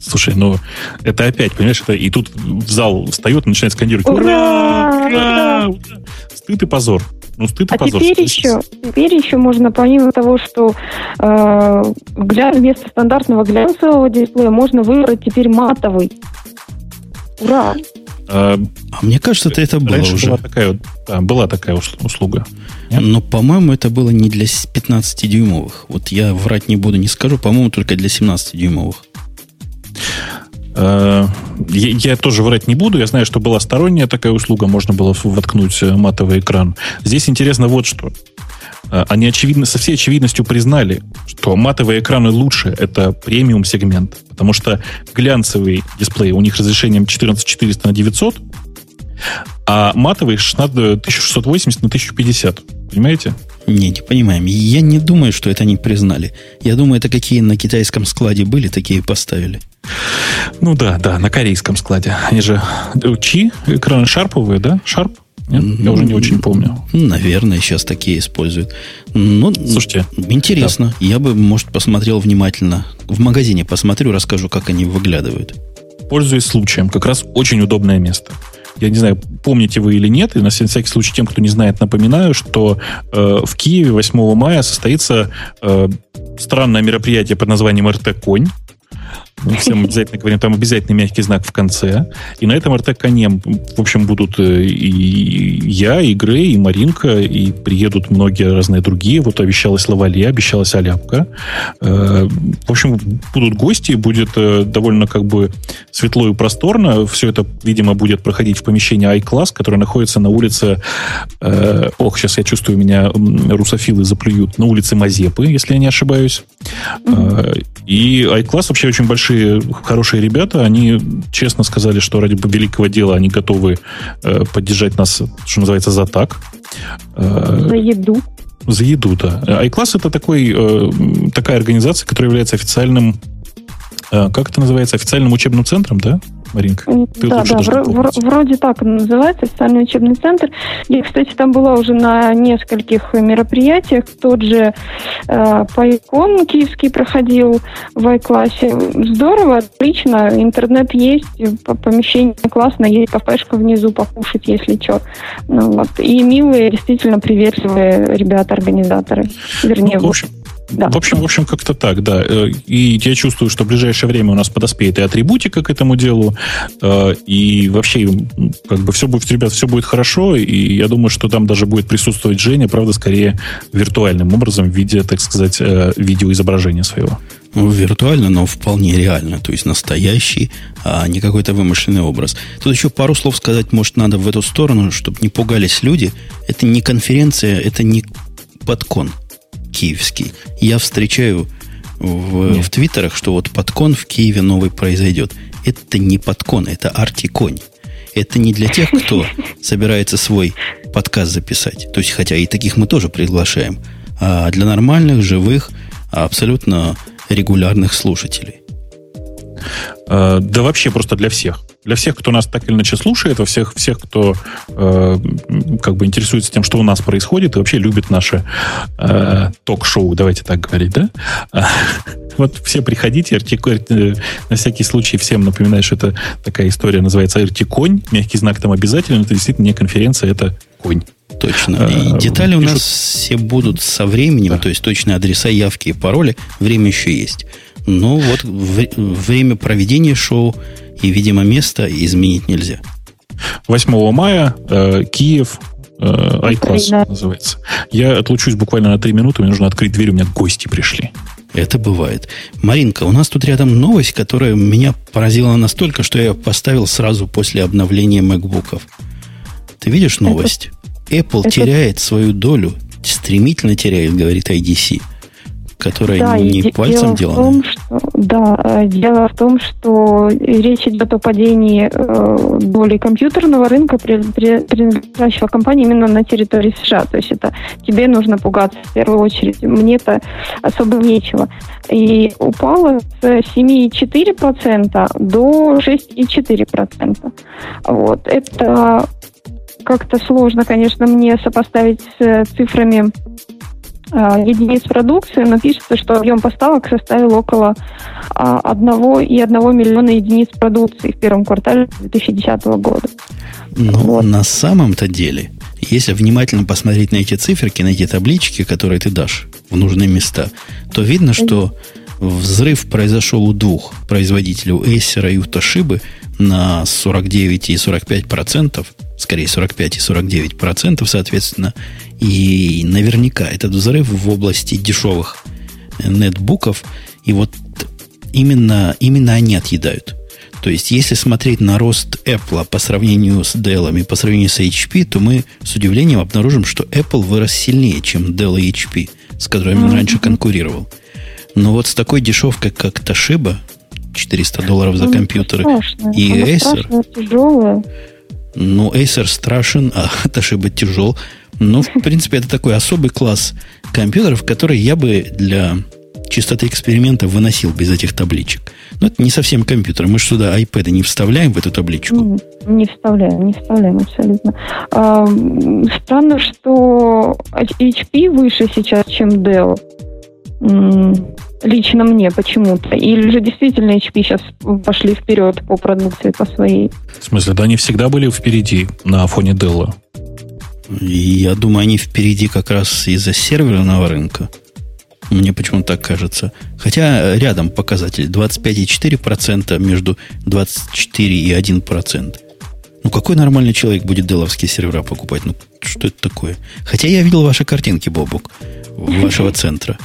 Слушай, ну это опять, понимаешь, это и тут в зал встает и начинает скандировать «Ура! Ура! Ура!» Стыд и позор. Ну, стыд и а позор. Теперь еще, теперь еще можно, помимо того, что э, гля... вместо стандартного глянцевого дисплея можно выбрать теперь матовый. Ура! А, а мне кажется, это, это было уже. Была такая, да, была такая услуга. Нет? Но, по-моему, это было не для 15-дюймовых. Вот я врать не буду, не скажу. По-моему, только для 17-дюймовых. Э, я, я тоже врать не буду. Я знаю, что была сторонняя такая услуга, можно было воткнуть э, матовый экран. Здесь интересно вот что. Э, они очевидно, со всей очевидностью признали, что матовые экраны лучше, это премиум сегмент, потому что глянцевый дисплей у них разрешением 14400 на 900, а матовый 16, 1680 на 1050. Понимаете? Не, не понимаем. Я не думаю, что это они признали. Я думаю, это какие на китайском складе были, такие поставили. Ну да, да, на корейском складе. Они же Чи, экраны шарповые, да? Шарп? Нет? Я уже не очень помню. Наверное, сейчас такие используют. Ну, Слушайте, интересно. Да. Я бы, может, посмотрел внимательно. В магазине посмотрю, расскажу, как они выглядывают. Пользуясь случаем, как раз очень удобное место. Я не знаю, помните вы или нет, и на всякий случай тем, кто не знает, напоминаю, что э, в Киеве 8 мая состоится э, странное мероприятие под названием РТ Конь. Мы всем обязательно говорим, там обязательно мягкий знак в конце. И на этом РТ-коне, в общем, будут э, и я, и Грей, и Маринка, и приедут многие разные другие. Вот обещалась Лавале, обещалась Аляпка. Э, в общем, будут гости, будет э, довольно как бы светло и просторно. Все это, видимо, будет проходить в помещении iClass, которое находится на улице... Ох, сейчас я чувствую, меня русофилы заплюют. На улице Мазепы, если я не ошибаюсь. И iClass вообще очень большие, хорошие ребята. Они честно сказали, что ради великого дела они готовы э, поддержать нас, что называется, за так. Э, за еду. За еду, да. iClass это такой, э, такая организация, которая является официальным, как это называется, официальным учебным центром, да? Маринка? Ты да, да, вро- вро- вроде так называется, официальный учебный центр. Я, кстати, там была уже на нескольких мероприятиях. Тот же э, Пайкон киевский проходил в I-классе. Здорово, отлично. Интернет есть, помещение классно, есть кафешка внизу покушать, если что. Ну, вот. И милые, действительно приветливые ребята-организаторы. Вернее, ну, в общем, Да. В общем, в общем, как-то так, да. Э, и я чувствую, что в ближайшее время у нас подоспеет и атрибутика к этому делу, э, и вообще, как бы все будет, ребят, все будет хорошо, и я думаю, что там даже будет присутствовать Женя, правда, скорее виртуальным образом в виде, так сказать, э, видеоизображения своего. Ну, виртуально, но вполне реально, то есть настоящий, а не какой-то вымышленный образ. Тут еще пару слов сказать, может, надо в эту сторону, чтобы не пугались люди. Это не конференция, это не подкон киевский. Я встречаю в, в твиттерах, что вот подкон в Киеве новый произойдет. Это не подкон, это артиконь. Это не для тех, кто собирается свой подкаст записать. То есть, хотя и таких мы тоже приглашаем. А для нормальных, живых, абсолютно регулярных слушателей. Э, да вообще просто для всех. Для всех, кто нас так или иначе слушает, во всех, всех кто э, как бы интересуется тем, что у нас происходит, и вообще любит наше э, ток-шоу, давайте так говорить, да? Вот все приходите, RT, э, на всякий случай всем напоминаю, что это такая история называется RT-конь, мягкий знак там обязательно, это действительно не конференция, это конь. Точно. И детали у нас все будут со временем, то есть точные адреса, явки и пароли. Время еще есть. Но вот время проведения шоу и, видимо, место изменить нельзя. 8 мая э, Киев э, iClass называется. Я отлучусь буквально на 3 минуты, мне нужно открыть дверь, у меня гости пришли. Это бывает. Маринка, у нас тут рядом новость, которая меня поразила настолько, что я поставил сразу после обновления MacBook'ов. Ты видишь новость? Apple Это... теряет свою долю, стремительно теряет, говорит IDC которая да, не пальцем дело делана. что, да, э, дело в том, что речь идет о падении э, доли компьютерного рынка, при, при, принадлежащего компании именно на территории США. То есть это тебе нужно пугаться в первую очередь. Мне-то особо нечего. И упало с 7,4% до 6,4%. Вот. Это как-то сложно, конечно, мне сопоставить с цифрами а, единиц продукции, но пишется, что объем поставок составил около а, одного и одного миллиона единиц продукции в первом квартале 2010 года. Но вот. на самом-то деле, если внимательно посмотреть на эти циферки, на эти таблички, которые ты дашь в нужные места, то видно, что взрыв произошел у двух производителей, у Acer и у Toshiba, на 49 и 45 процентов, скорее 45 и 49 процентов, соответственно, и наверняка этот взрыв в области дешевых нетбуков, и вот именно, именно они отъедают. То есть, если смотреть на рост Apple по сравнению с Dell и по сравнению с HP, то мы с удивлением обнаружим, что Apple вырос сильнее, чем Dell и HP, с которыми он раньше конкурировал. Но вот с такой дешевкой, как Toshiba, 400 долларов за компьютеры, и Acer... Ну, Acer страшен, а Toshiba тяжел. Ну, в принципе, это такой особый класс компьютеров, который я бы для чистоты эксперимента выносил без этих табличек. Но это не совсем компьютер. Мы же сюда iPad не вставляем в эту табличку. Не вставляем, не вставляем абсолютно. А, странно, что HP выше сейчас, чем Dell. Лично мне почему-то. Или же действительно HP сейчас пошли вперед по продукции, по своей. В смысле, да они всегда были впереди на фоне Dell. Я думаю, они впереди как раз из-за серверного рынка. Мне почему-то так кажется. Хотя рядом показатель 25,4% между 24 и 1%. Ну, какой нормальный человек будет деловские сервера покупать? Ну, что это такое? Хотя я видел ваши картинки, Бобук, вашего центра.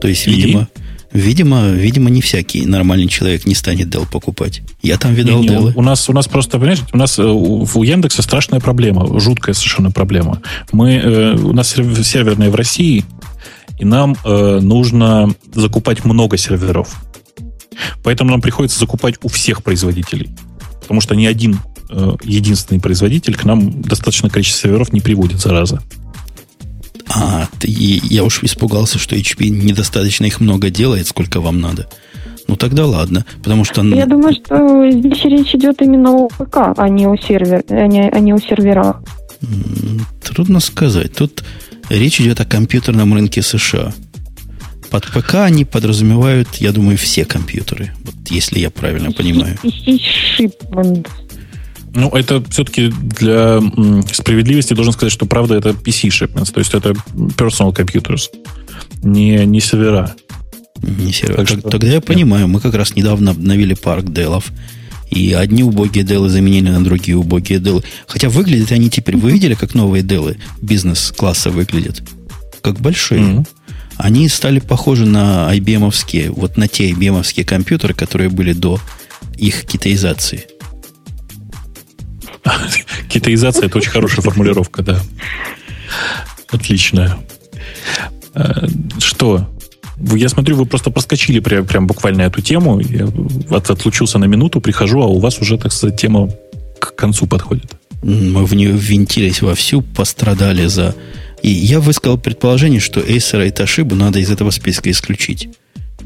То есть, видимо, видимо, видимо, не всякий нормальный человек не станет Dell покупать. Я там видал не, не, Dell. У нас, у нас просто, понимаете, у нас э, у Яндекса страшная проблема, жуткая совершенно проблема. Мы, э, у нас серверные в России, и нам э, нужно закупать много серверов. Поэтому нам приходится закупать у всех производителей. Потому что ни один э, единственный производитель к нам достаточное количество серверов не приводит, зараза. А, ты, я уж испугался, что HP недостаточно их много делает, сколько вам надо. Ну тогда ладно, потому что... Я думаю, что здесь речь идет именно о ПК, а не о, сервер, а не, а не о серверах. Трудно сказать. Тут речь идет о компьютерном рынке США. Под ПК они подразумевают, я думаю, все компьютеры, вот если я правильно понимаю. PC shipment. Ну, это все-таки для справедливости должен сказать, что правда это PC shipments, то есть это personal computers. не, не сервера. Не сервера. Так Тогда я понимаю, мы как раз недавно обновили парк Делов. И одни убогие делы заменили на другие убогие делы. Хотя выглядят они теперь, вы видели, как новые делы бизнес-класса выглядят? Как большие. Mm-hmm. Они стали похожи на IBM-овские, вот на те IBM-овские компьютеры, которые были до их китаизации. Китаизация – это очень хорошая формулировка, да. Отличная. Э, что? Я смотрю, вы просто проскочили прям, прям буквально эту тему. Я от, отлучился на минуту, прихожу, а у вас уже, так сказать, тема к концу подходит. Мы в нее ввинтились вовсю, пострадали за... И я высказал предположение, что Acer и Toshiba надо из этого списка исключить.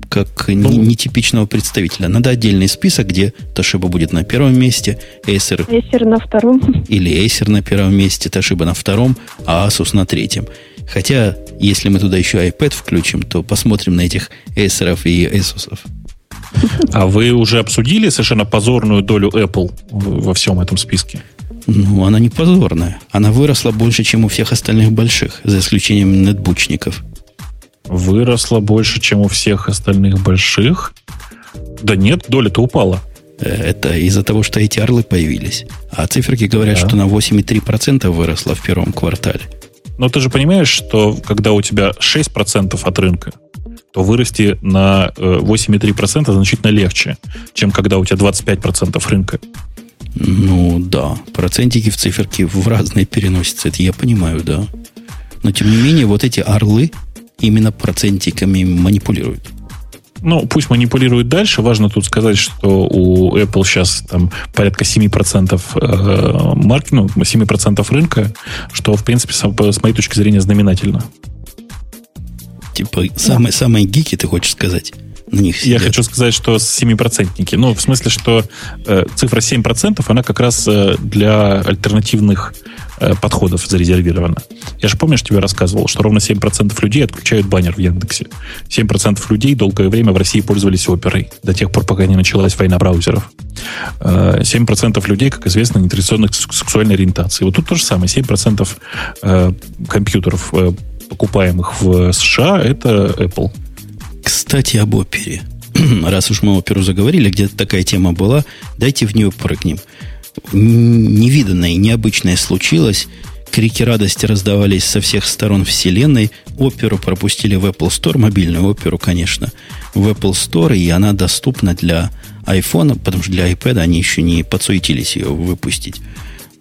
Как ну, нетипичного представителя. Надо отдельный список, где Toshiba будет на первом месте, Acer... Acer на втором. Или Acer на первом месте, Toshiba на втором, а Asus на третьем. Хотя, если мы туда еще iPad включим, то посмотрим на этих Acer и Asus. А вы уже обсудили совершенно позорную долю Apple во всем этом списке? Ну, она не позорная. Она выросла больше, чем у всех остальных больших, за исключением нетбучников. Выросла больше, чем у всех остальных больших? Да нет, доля-то упала. Э, это из-за того, что эти орлы появились. А циферки говорят, да. что на 8,3% выросла в первом квартале. Но ты же понимаешь, что когда у тебя 6% от рынка, то вырасти на 8,3% э, значительно легче, чем когда у тебя 25% рынка. Ну да, процентики в циферке в разные переносятся, это я понимаю, да. Но тем не менее, вот эти орлы именно процентиками манипулируют. Ну, пусть манипулируют дальше. Важно тут сказать, что у Apple сейчас там порядка 7% э, марки, ну, 7% рынка, что, в принципе, с моей точки зрения, знаменательно. Типа, самые, самые гики, ты хочешь сказать? На них сидят. Я хочу сказать, что 7-процентники. Ну, в смысле, что э, цифра 7%, она как раз э, для альтернативных э, подходов зарезервирована. Я же, помнишь, тебе рассказывал, что ровно 7% людей отключают баннер в Яндексе. 7% людей долгое время в России пользовались оперой, до тех пор, пока не началась война браузеров. 7% э, людей, как известно, нетрадиционных сексуальной ориентации. Вот тут то же самое. 7% э, компьютеров, э, покупаемых в США, это Apple. Кстати, об опере. Раз уж мы оперу заговорили, где-то такая тема была, дайте в нее прыгнем. Невиданное необычное случилось. Крики радости раздавались со всех сторон вселенной. Оперу пропустили в Apple Store, мобильную оперу, конечно, в Apple Store, и она доступна для iPhone, потому что для iPad они еще не подсуетились ее выпустить.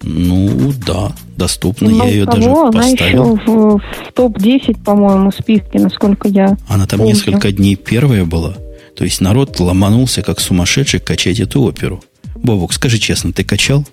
Ну, да, доступно. Ну, я ее даже она поставил. Она еще в, в топ-10, по-моему, списке, насколько я Она там помню. несколько дней первая была. То есть народ ломанулся, как сумасшедший, качать эту оперу. Бобок, скажи честно, ты качал?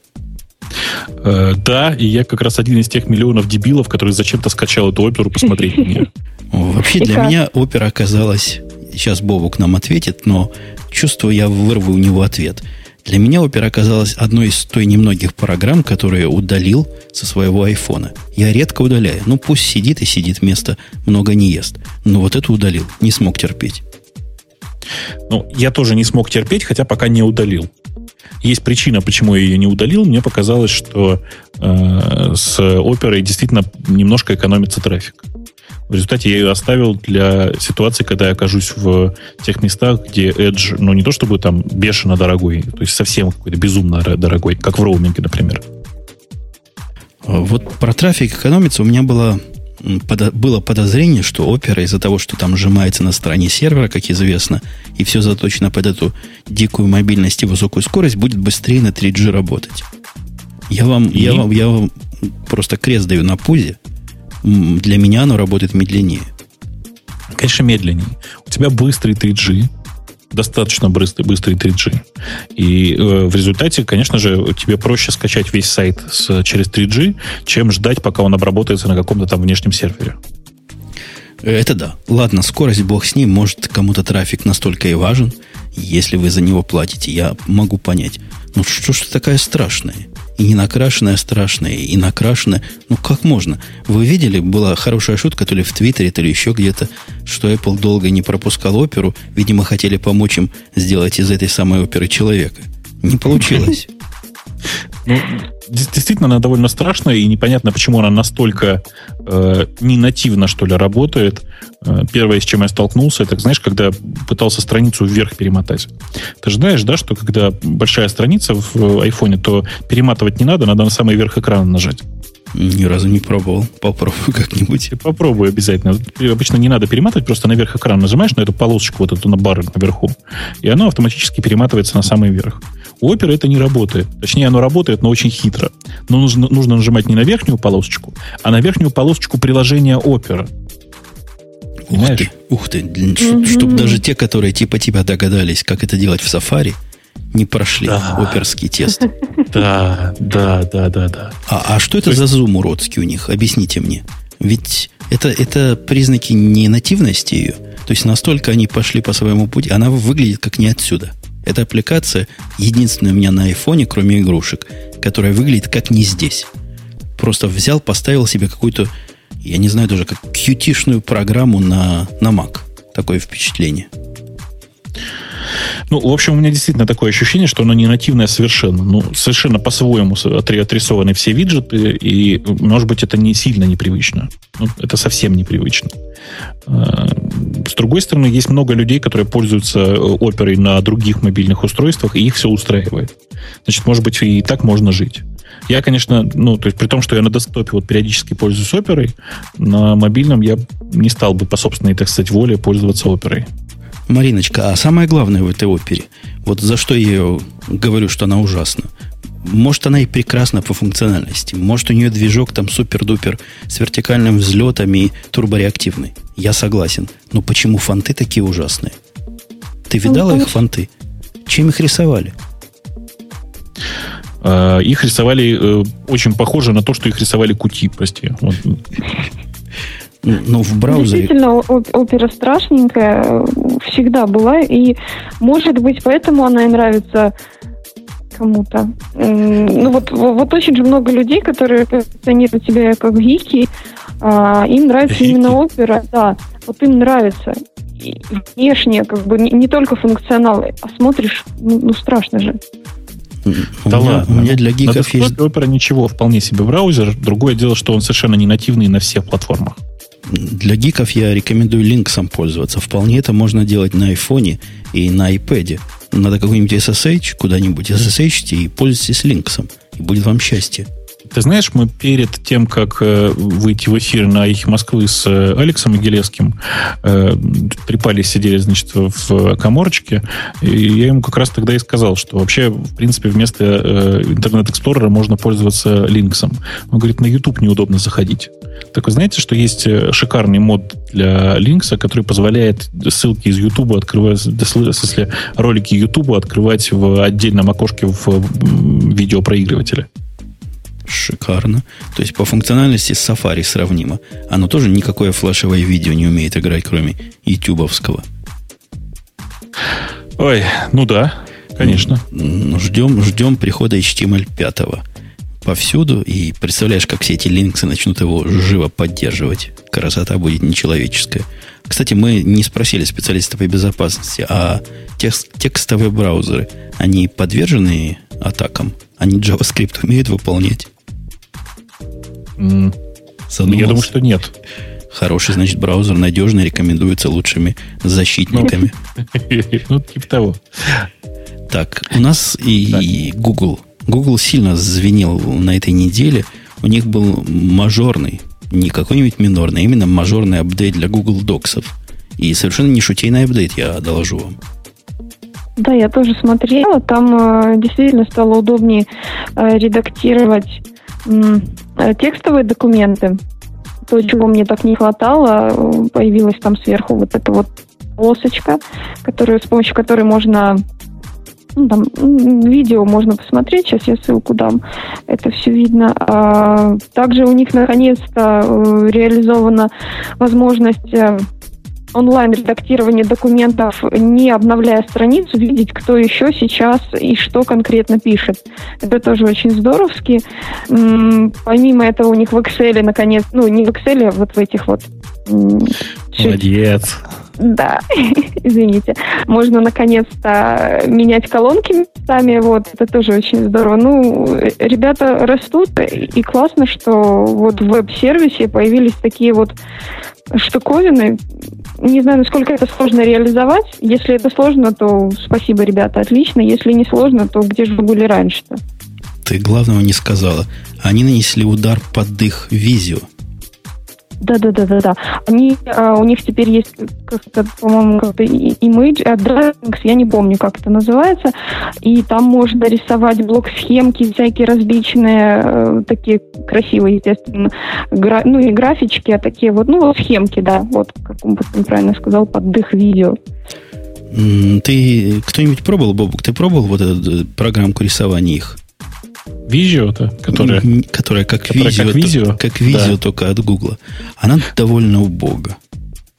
Э, да, и я как раз один из тех миллионов дебилов, который зачем-то скачал эту оперу посмотреть на нее. Вообще для меня опера оказалась... Сейчас Бобук нам ответит, но чувствую, я вырву у него ответ – для меня Opera оказалась одной из той немногих программ, которые удалил со своего айфона. Я редко удаляю. Ну, пусть сидит и сидит, место много не ест. Но вот это удалил. Не смог терпеть. Ну, я тоже не смог терпеть, хотя пока не удалил. Есть причина, почему я ее не удалил. Мне показалось, что э, с оперой действительно немножко экономится трафик. В результате я ее оставил для ситуации, когда я окажусь в тех местах, где Edge, ну, не то чтобы там бешено дорогой, то есть совсем какой-то безумно дорогой, как в роуминге, например. А вот про трафик экономится у меня было, было подозрение, что опера из-за того, что там сжимается на стороне сервера, как известно, и все заточено под эту дикую мобильность и высокую скорость, будет быстрее на 3G работать. Я вам, и? я вам, я вам просто крест даю на пузе для меня оно работает медленнее. Конечно, медленнее. У тебя быстрый 3G, достаточно быстрый, быстрый 3G. И э, в результате, конечно же, тебе проще скачать весь сайт с, через 3G, чем ждать, пока он обработается на каком-то там внешнем сервере. Это да. Ладно, скорость бог с ним. Может, кому-то трафик настолько и важен. Если вы за него платите, я могу понять. Ну что ж такая страшная? И не накрашенная страшная, и накрашенная. Ну как можно? Вы видели, была хорошая шутка то ли в Твиттере, то ли еще где-то, что Apple долго не пропускал оперу. Видимо, хотели помочь им сделать из этой самой оперы человека. Не получилось. Ну, действительно она довольно страшная, и непонятно, почему она настолько э, не нативно, что ли, работает. Э, первое, с чем я столкнулся, это, знаешь, когда пытался страницу вверх перемотать. Ты же знаешь, да, что когда большая страница в айфоне, то перематывать не надо, надо на самый верх экрана нажать. Ни разу не пробовал. Попробую как-нибудь. Попробуй обязательно. Обычно не надо перематывать, просто наверх экрана нажимаешь на эту полосочку, вот эту на бар наверху, и оно автоматически перематывается на самый верх. У Opera это не работает. Точнее, оно работает, но очень хитро. Но нужно, нужно нажимать не на верхнюю полосочку, а на верхнюю полосочку приложения Opera. Ух ты, ух ты. Mm-hmm. Чтобы даже те, которые типа тебя догадались, как это делать в Safari, не прошли да. оперский тест. Да, да, да, да, да. А, а что это за зум уродский у них? Объясните мне. Ведь это, это признаки не нативности ее. То есть настолько они пошли по своему пути, она выглядит как не отсюда. Эта аппликация единственная у меня на айфоне, кроме игрушек, которая выглядит как не здесь. Просто взял, поставил себе какую-то, я не знаю даже, как кьютишную программу на, на Mac. Такое впечатление. Ну, в общем, у меня действительно такое ощущение, что оно не нативное совершенно. Ну, совершенно по-своему отрисованы все виджеты, и, может быть, это не сильно непривычно. Ну, это совсем непривычно. А, с другой стороны, есть много людей, которые пользуются э, оперой на других мобильных устройствах, и их все устраивает. Значит, может быть, и так можно жить. Я, конечно, ну, то есть при том, что я на десктопе вот периодически пользуюсь оперой, на мобильном я не стал бы по собственной, так сказать, воле пользоваться оперой. Мариночка, а самое главное в этой опере, вот за что я ее говорю, что она ужасна. Может, она и прекрасна по функциональности. Может, у нее движок там супер-дупер с вертикальным взлетом и турбореактивный. Я согласен. Но почему фонты такие ужасные? Ты видала их фонты? Чем их рисовали? Uh, их рисовали uh, очень похоже на то, что их рисовали кути, прости. Вот. Ну, в браузере... Действительно, опера страшненькая всегда была, и, может быть, поэтому она и нравится кому-то. Ну, вот, вот очень же много людей, которые позиционируют себя как гики, а, им нравится гики. именно опера, да, вот им нравится. И внешне, как бы, не, не только функционал, а смотришь, ну, ну страшно же. Да у ладно. У меня для гиков есть... Opera ничего, вполне себе браузер. Другое дело, что он совершенно не нативный на всех платформах. Для гиков я рекомендую Линксом пользоваться. Вполне это можно делать на айфоне и на iPad. Надо какой-нибудь SSH куда-нибудь SSH и пользуйтесь Lynx ом. И будет вам счастье. Ты знаешь, мы перед тем, как э, выйти в эфир на Эхе Москвы с э, Алексом Могилевским, э, припали, сидели, значит, в коморочке, и я ему как раз тогда и сказал, что вообще, в принципе, вместо Internet Explorer а можно пользоваться Lynx ом. Он говорит, на YouTube неудобно заходить. Так вы знаете, что есть шикарный мод для Линкса, который позволяет ссылки из YouTube открывать, в смысле, ролики YouTube открывать в отдельном окошке в видеопроигрывателе. Шикарно. То есть по функциональности с Safari сравнимо. Оно тоже никакое флешевое видео не умеет играть, кроме ютубовского. Ой, ну да, конечно. Ну, ждем, ждем прихода HTML 5 повсюду. И представляешь, как все эти линксы начнут его живо поддерживать. Красота будет нечеловеческая. Кстати, мы не спросили специалистов по безопасности, а текст, текстовые браузеры, они подвержены атакам? Они JavaScript умеют выполнять? Я думаю, что нет. Хороший, значит, браузер надежный, рекомендуется лучшими защитниками. Ну, типа того. Так, у нас и Google. Google сильно звенел на этой неделе. У них был мажорный, не какой-нибудь минорный, а именно мажорный апдейт для Google Docs. И совершенно не шутейный апдейт, я доложу вам. Да, я тоже смотрела. Там э, действительно стало удобнее э, редактировать текстовые документы, то, чего мне так не хватало, появилась там сверху вот эта вот полосочка, которую, с помощью которой можно ну, там, видео можно посмотреть, сейчас я ссылку дам, это все видно. А, также у них наконец-то э, реализована возможность э, онлайн-редактирование документов, не обновляя страницу, видеть, кто еще сейчас и что конкретно пишет. Это тоже очень здоровски. Помимо этого у них в Excel, наконец, ну, не в Excel, а вот в этих вот... Молодец. Да, извините. Можно наконец-то менять колонки местами, вот, это тоже очень здорово. Ну, ребята растут, и классно, что вот в веб-сервисе появились такие вот штуковины. Не знаю, насколько это сложно реализовать. Если это сложно, то спасибо, ребята, отлично. Если не сложно, то где же вы были раньше-то? Ты главного не сказала. Они нанесли удар под их визию. Да, да, да, да, да. Они, а, у них теперь есть как-то, по-моему, как-то image, а drawings, я не помню, как это называется, и там можно рисовать блок-схемки, всякие различные, э, такие красивые, естественно, гра- ну, не графички, а такие вот, ну, схемки, да, вот, как он правильно сказал, под их видео. Ты кто-нибудь пробовал, Бобук, ты пробовал вот эту программку рисования их? Визио-то, которая, которая как которая Визио, как Визио да. только от Гугла. Она довольно убога.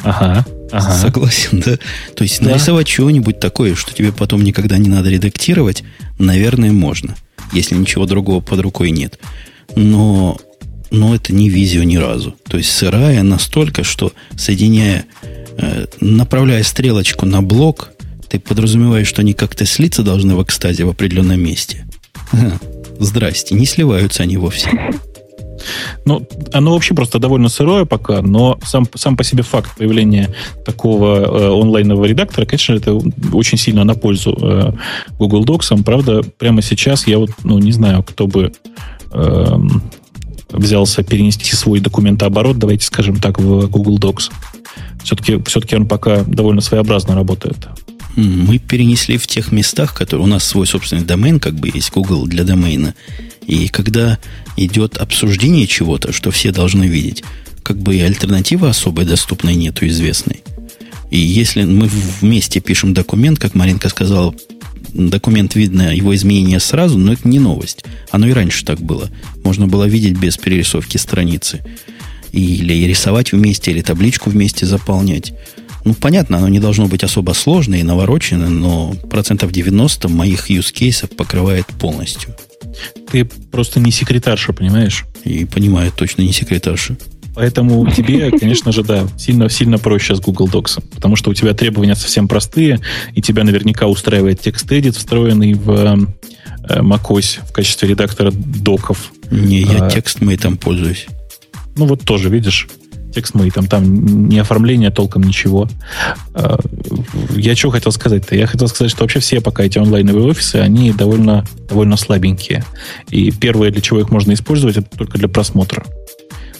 Ага, ага. Согласен, да? То есть да. нарисовать чего-нибудь такое, что тебе потом никогда не надо редактировать, наверное, можно, если ничего другого под рукой нет. Но, но это не визио ни разу. То есть сырая настолько, что соединяя, э, направляя стрелочку на блок, ты подразумеваешь, что они как-то слиться должны в экстазе в определенном месте. Здрасте, не сливаются они вовсе. Ну, оно вообще просто довольно сырое пока, но сам, сам по себе факт появления такого э, онлайнового редактора, конечно, это очень сильно на пользу э, Google Docs. Правда, прямо сейчас я вот, ну, не знаю, кто бы э, взялся перенести свой документооборот, давайте скажем так, в Google Docs. Все-таки, все-таки он пока довольно своеобразно работает мы перенесли в тех местах, которые у нас свой собственный домен, как бы есть Google для домена. И когда идет обсуждение чего-то, что все должны видеть, как бы и альтернативы особой доступной нету известной. И если мы вместе пишем документ, как Маринка сказала, документ видно, его изменения сразу, но это не новость. Оно и раньше так было. Можно было видеть без перерисовки страницы. Или рисовать вместе, или табличку вместе заполнять. Ну, понятно, оно не должно быть особо сложное и навороченное, но процентов 90 моих use кейсов покрывает полностью. Ты просто не секретарша, понимаешь? И понимаю, точно не секретарша. Поэтому тебе, конечно же, да, сильно, сильно проще с Google Docs, потому что у тебя требования совсем простые, и тебя наверняка устраивает текст-эдит, встроенный в э, macOS в качестве редактора доков. Не, я а, текст-мейтом пользуюсь. Ну вот тоже, видишь, текст мы там, там не оформление толком ничего. А, я что хотел сказать-то? Я хотел сказать, что вообще все пока эти онлайновые офисы, они довольно, довольно слабенькие. И первое, для чего их можно использовать, это только для просмотра.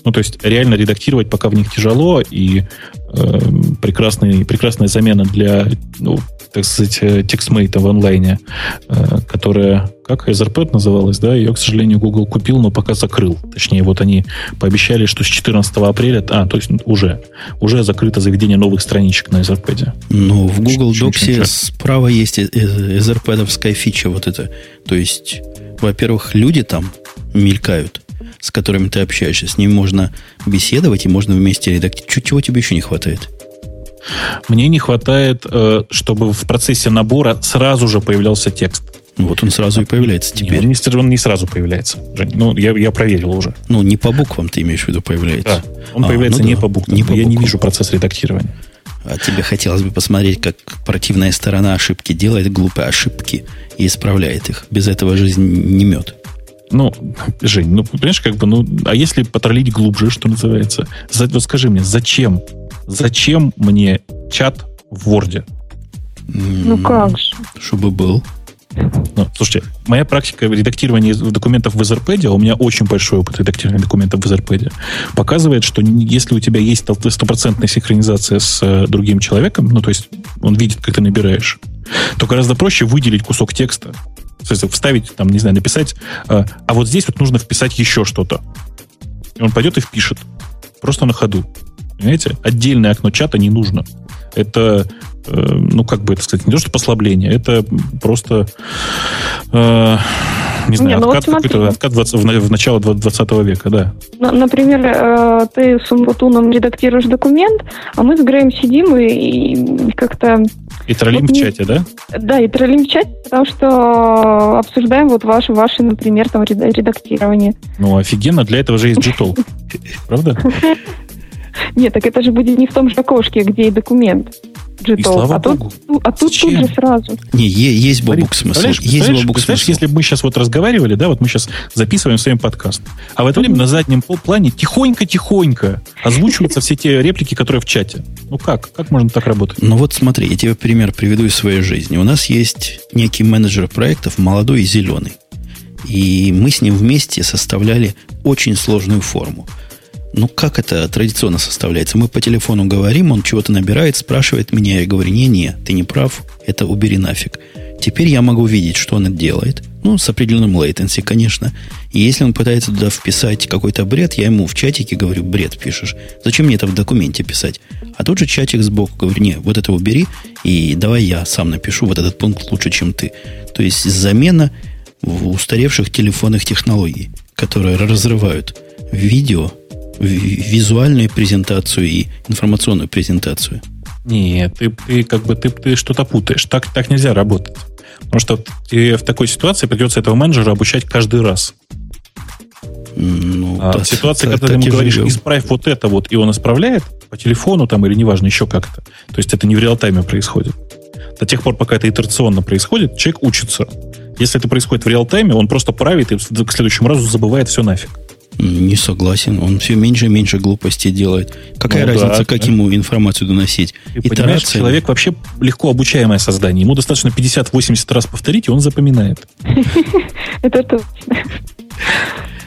Ну, то есть реально редактировать пока в них тяжело, и э, прекрасный, прекрасная замена для, ну, так сказать, э, текстмейта в онлайне, э, которая, как Etherpad называлась, да, ее, к сожалению, Google купил, но пока закрыл. Точнее, вот они пообещали, что с 14 апреля, а, то есть уже, уже закрыто заведение новых страничек на Etherpad. Ну, в Google Docs справа есть Etherpad фича вот это. То есть, во-первых, люди там мелькают, с которыми ты общаешься. С ними можно беседовать и можно вместе редактировать. Чего тебе еще не хватает? Мне не хватает, э, чтобы в процессе набора сразу же появлялся текст. Вот он сразу и появляется теперь. Он, не, он не сразу появляется. Ну, я, я проверил уже. Ну, не по буквам ты имеешь в виду появляется. Да, он а, появляется ну не да, по буквам. Не по я буквам. не вижу процесс редактирования. А тебе хотелось бы посмотреть, как противная сторона ошибки делает глупые ошибки и исправляет их. Без этого жизнь не мед. Ну, Жень, ну, понимаешь, как бы, ну, а если потроллить глубже, что называется? Вот скажи мне, зачем зачем мне чат в Word? Ну как же? Чтобы был. Ну, слушайте, моя практика редактирования документов в Etherpad, а у меня очень большой опыт редактирования документов в Etherpad, показывает, что если у тебя есть стопроцентная синхронизация с э, другим человеком, ну, то есть он видит, как ты набираешь, то гораздо проще выделить кусок текста, вставить, там, не знаю, написать, э, а вот здесь вот нужно вписать еще что-то. И он пойдет и впишет. Просто на ходу. Понимаете? Отдельное окно чата не нужно. Это, э, ну, как бы это сказать, не то, что послабление, это просто, э, не знаю, не, ну откат, вот какой-то, откат 20, в, в начало 20 века, да. Например, э, ты с Умбутуном редактируешь документ, а мы с Греем сидим и, и как-то... И троллим вот в чате, да? Да, и троллим в чате, потому что обсуждаем вот ваши, ваши, например, там редактирование. Ну, офигенно, для этого же есть Gtol. Правда? Нет, так это же будет не в том же окошке, где и документ. G-Talk. слава а богу. Тут, а тут, тут же сразу. Не, е- есть бобук смысл. представляешь, Есть представляешь, бобук представляешь, смысл. если бы мы сейчас вот разговаривали, да, вот мы сейчас записываем своим подкаст, а в это время на заднем плане тихонько-тихонько озвучиваются все те реплики, которые в чате. Ну как? Как можно так работать? Ну вот смотри, я тебе пример приведу из своей жизни. У нас есть некий менеджер проектов, молодой и зеленый. И мы с ним вместе составляли очень сложную форму. Ну, как это традиционно составляется? Мы по телефону говорим, он чего-то набирает, спрашивает меня, я говорю, не-не, ты не прав, это убери нафиг. Теперь я могу видеть, что он делает. Ну, с определенным latency, конечно. И если он пытается туда вписать какой-то бред, я ему в чатике говорю, бред пишешь. Зачем мне это в документе писать? А тут же чатик сбоку говорю, не, вот это убери, и давай я сам напишу вот этот пункт лучше, чем ты. То есть замена устаревших телефонных технологий, которые разрывают видео, ви- визуальную презентацию и информационную презентацию. Нет, ты, ты как бы ты, ты что-то путаешь. Так, так нельзя работать. Потому что тебе в такой ситуации придется этого менеджера обучать каждый раз. Ну, А да, в ситуации, когда так ты ему говоришь, живем. исправь вот это вот, и он исправляет по телефону там или неважно, еще как-то. То есть это не в реал-тайме происходит. До тех пор, пока это итерационно происходит, человек учится. Если это происходит в реал-тайме, он просто правит и к следующему разу забывает все нафиг. Не согласен. Он все меньше и меньше глупостей делает. Какая Ну да, разница, как да. ему информацию доносить? Ты понимаешь, Итерация. человек вообще легко обучаемое создание. Ему достаточно 50-80 раз повторить, и он запоминает. Это точно.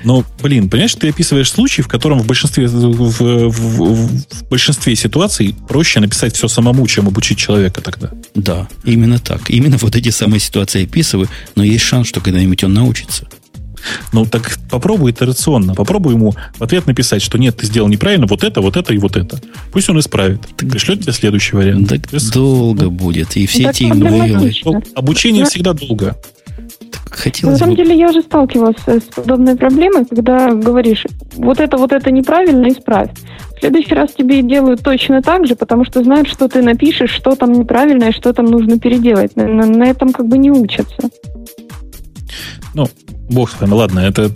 Но, блин, понимаешь, ты описываешь случай, в котором в большинстве, в, в- в- в большинстве ситуаций проще написать все самому, чем обучить человека тогда. Да, именно так. Именно вот эти самые ситуации описываю, но есть шанс, что когда-нибудь он научится. Ну, так попробуй итерационно. Попробуй ему в ответ написать, что нет, ты сделал неправильно, вот это, вот это и вот это. Пусть он исправит. Пришлет тебе следующий вариант. Так Без- долго будет. И все Так эти имейлы. Ну, Обучение Да. всегда долго. Так На хотелось самом бы... деле я уже сталкивалась с подобной проблемой, когда говоришь, вот это, вот это неправильно, исправь. В следующий раз тебе делают точно так же, потому что знают, что ты напишешь, что там неправильно и что там нужно переделать. На, на- на этом как бы не учатся. Ну, бог с вами, ладно, это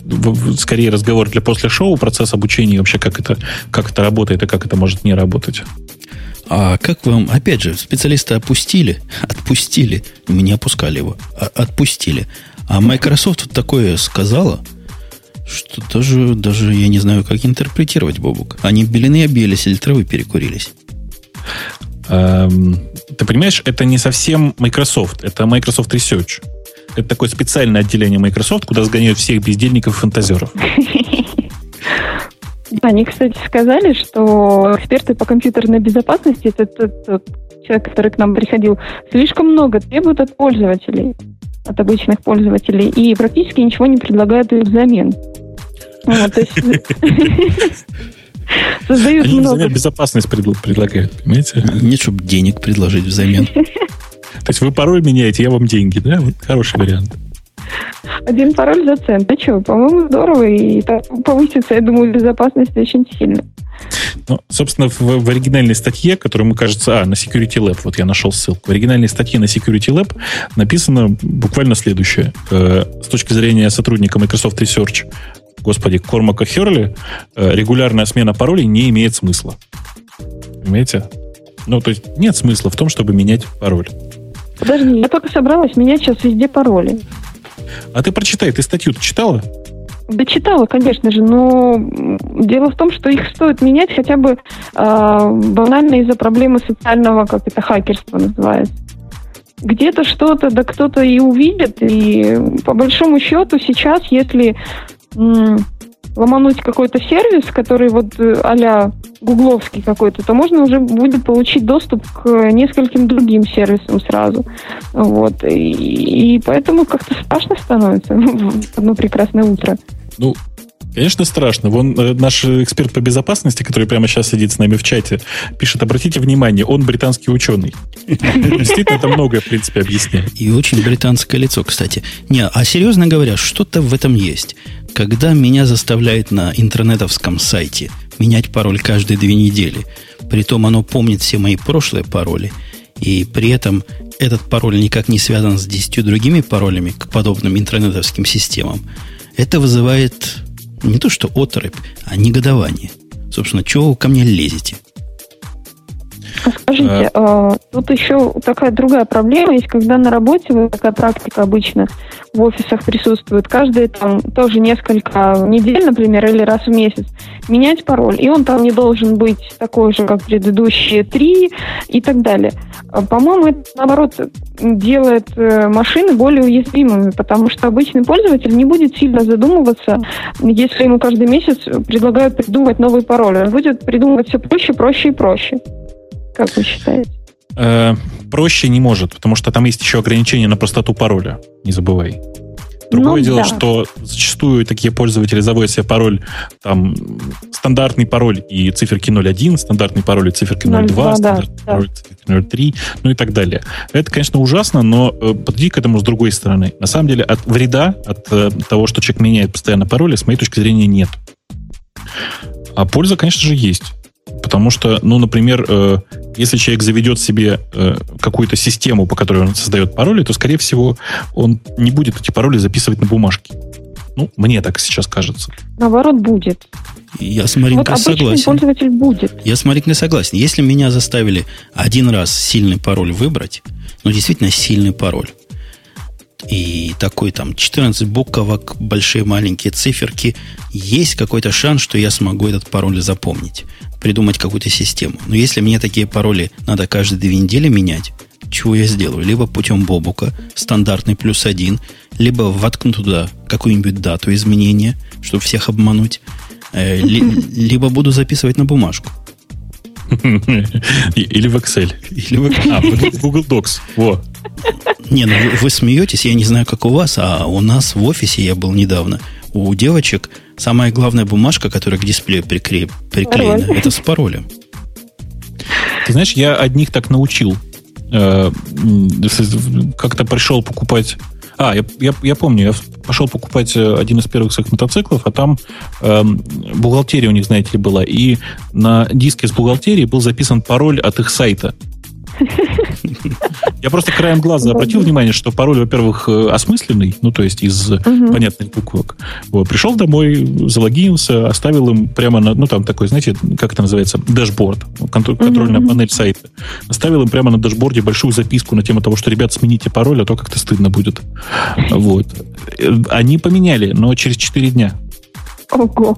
скорее разговор для после шоу, процесс обучения, вообще как это, как это работает и как это может не работать. А как вам, опять же, специалиста опустили, отпустили, мы не опускали его, а отпустили. А Microsoft вот такое сказала, что даже, даже я не знаю, как интерпретировать, Бобук. Они белины объелись или травы перекурились? Эм, ты понимаешь, это не совсем Microsoft, это Microsoft Research. Это такое специальное отделение Microsoft, куда сгоняют всех бездельников и фантазеров. Они, кстати, сказали, что эксперты по компьютерной безопасности, это тот, человек, который к нам приходил, слишком много требуют от пользователей, от обычных пользователей, и практически ничего не предлагают им взамен. Есть создают много безопасность предлагают, понимаете? Нет, чтобы денег предложить взамен. То есть вы пароль меняете, я вам деньги, да? Вот хороший вариант. Один пароль за цент. Да что, по-моему, здорово, и повысится, я думаю, безопасность очень сильно. Ну, собственно, в, в оригинальной статье, которую мы, кажется, а, на Security Lab, вот я нашел ссылку. В оригинальной статье на Security Lab написано буквально следующее. Э, с точки зрения сотрудника Microsoft Research, господи, Кормака Херли, э, регулярная смена паролей не имеет смысла. Понимаете? Ну, то есть нет смысла в том, чтобы менять пароль. Подожди, я только собралась менять сейчас везде пароли. А ты прочитай, ты статью читала? Да читала, конечно же, но дело в том, что их стоит менять хотя бы а, банально из-за проблемы социального, как это хакерство называется. Где-то что-то, да кто-то и увидит, и по большому счету сейчас, если м, ломануть какой-то сервис, который вот э, а-ля гугловский какой-то, то можно уже будет получить доступ к нескольким другим сервисам сразу. Вот. И, и поэтому как-то страшно становится в одно прекрасное утро. Ну, конечно, страшно. Вон э, наш эксперт по безопасности, который прямо сейчас сидит с нами в чате, пишет, обратите внимание, он британский ученый. Действительно, это многое, в принципе, объясняет. И очень британское лицо, кстати. Не, а серьезно говоря, что-то в этом есть. Когда меня заставляют на интернетовском сайте менять пароль каждые две недели, притом оно помнит все мои прошлые пароли, и при этом этот пароль никак не связан с десятью другими паролями к подобным интернетовским системам, это вызывает не то что оторопь, а негодование. Собственно, чего вы ко мне лезете? Скажите, э, тут еще такая другая проблема есть, когда на работе, вот такая практика обычно в офисах присутствует, каждые там тоже несколько недель, например, или раз в месяц менять пароль, и он там не должен быть такой же, как предыдущие три и так далее. А, по-моему, это, наоборот, делает э, машины более уязвимыми, потому что обычный пользователь не будет сильно задумываться, если ему каждый месяц предлагают придумать новый пароль. Он будет придумывать все проще, проще и проще. Как вы считаете? Э, проще не может, потому что там есть еще ограничение на простоту пароля. Не забывай. Другое ну, дело, да. что зачастую такие пользователи заводят себе пароль, там, стандартный пароль и циферки 01, стандартный пароль и циферки 02, 02 стандартный да, пароль и циферки 03, ну и так далее. Это, конечно, ужасно, но э, подойди к этому с другой стороны. На самом деле, от вреда, от э, того, что человек меняет постоянно пароли, с моей точки зрения, нет. А польза, конечно же, есть. Потому что, ну, например, э, если человек заведет себе э, какую-то систему, по которой он создает пароли, то, скорее всего, он не будет эти пароли записывать на бумажке. Ну, мне так сейчас кажется. Наоборот, будет. Я с Маринкой вот согласен. пользователь будет. Я с Маринкой согласен. Если меня заставили один раз сильный пароль выбрать, ну, действительно сильный пароль, и такой там 14 буковок, большие маленькие циферки, есть какой-то шанс, что я смогу этот пароль запомнить придумать какую-то систему. Но если мне такие пароли надо каждые две недели менять, чего я сделаю? Либо путем Бобука, стандартный плюс один, либо воткну туда какую-нибудь дату изменения, чтобы всех обмануть, э, либо буду записывать на бумажку. Или в Excel. Или в, а, в Google Docs. Во. Не, ну вы, вы смеетесь, я не знаю, как у вас, а у нас в офисе я был недавно. У девочек самая главная бумажка, которая к дисплею прикре... приклеена, Пароль. это с паролем. Ты знаешь, я одних так научил. Э, как-то пришел покупать... А, я, я, я помню, я пошел покупать э, один из первых своих мотоциклов, а там э, бухгалтерия у них, знаете ли, была. И на диске с бухгалтерией был записан пароль от их сайта. Я просто краем глаза обратил внимание, что пароль, во-первых, э, осмысленный, ну, то есть из угу. понятных буквок. Вот, пришел домой, залогинился, оставил им прямо на, ну, там такой, знаете, как это называется, дашборд, контрольная угу. панель сайта. Оставил им прямо на дашборде большую записку на тему того, что, ребят, смените пароль, а то как-то стыдно будет. Вот. Э, они поменяли, но через 4 дня. Ого.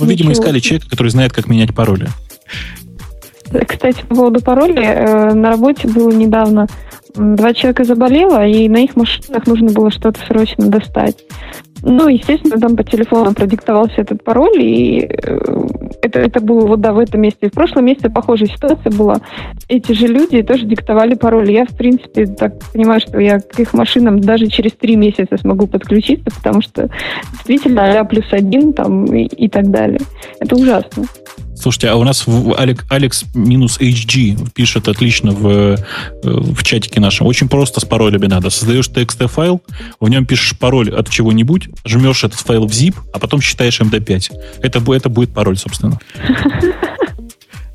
Ну, видимо, искали человека, который знает, как менять пароли. Кстати, по поводу паролей, э, на работе было недавно два человека заболело, и на их машинах нужно было что-то срочно достать. Ну, естественно, там по телефону продиктовался этот пароль, и э, это, это было вот, да, в этом месте. В прошлом месяце похожая ситуация была. Эти же люди тоже диктовали пароль. Я, в принципе, так понимаю, что я к их машинам даже через три месяца смогу подключиться, потому что действительно а плюс один там и, и так далее. Это ужасно. Слушайте, а у нас Алекс, минус HG пишет отлично в, э, в чатике нашем. Очень просто с паролями надо. Создаешь TXT-файл, в нем пишешь пароль от чего-нибудь, жмешь этот файл в zip, а потом считаешь MD5. Это, это будет пароль, собственно.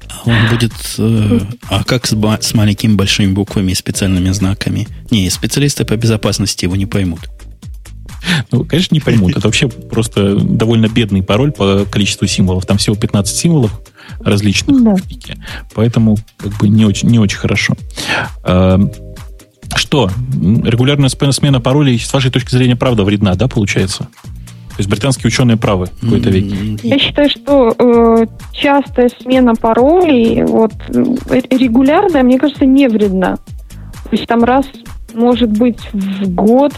А он будет... Э, а как с, с маленькими большими буквами и специальными знаками? Не, специалисты по безопасности его не поймут. Ну, конечно, не поймут. Это вообще просто довольно бедный пароль по количеству символов. Там всего 15 символов различных да. в пике. Поэтому как бы не очень, не очень хорошо. А, что? Регулярная смена паролей, с вашей точки зрения, правда вредна, да, получается? То есть британские ученые правы в какой-то веке. Я считаю, что э, частая смена паролей, вот, э, регулярная, мне кажется, не вредна. То есть там раз, может быть, в год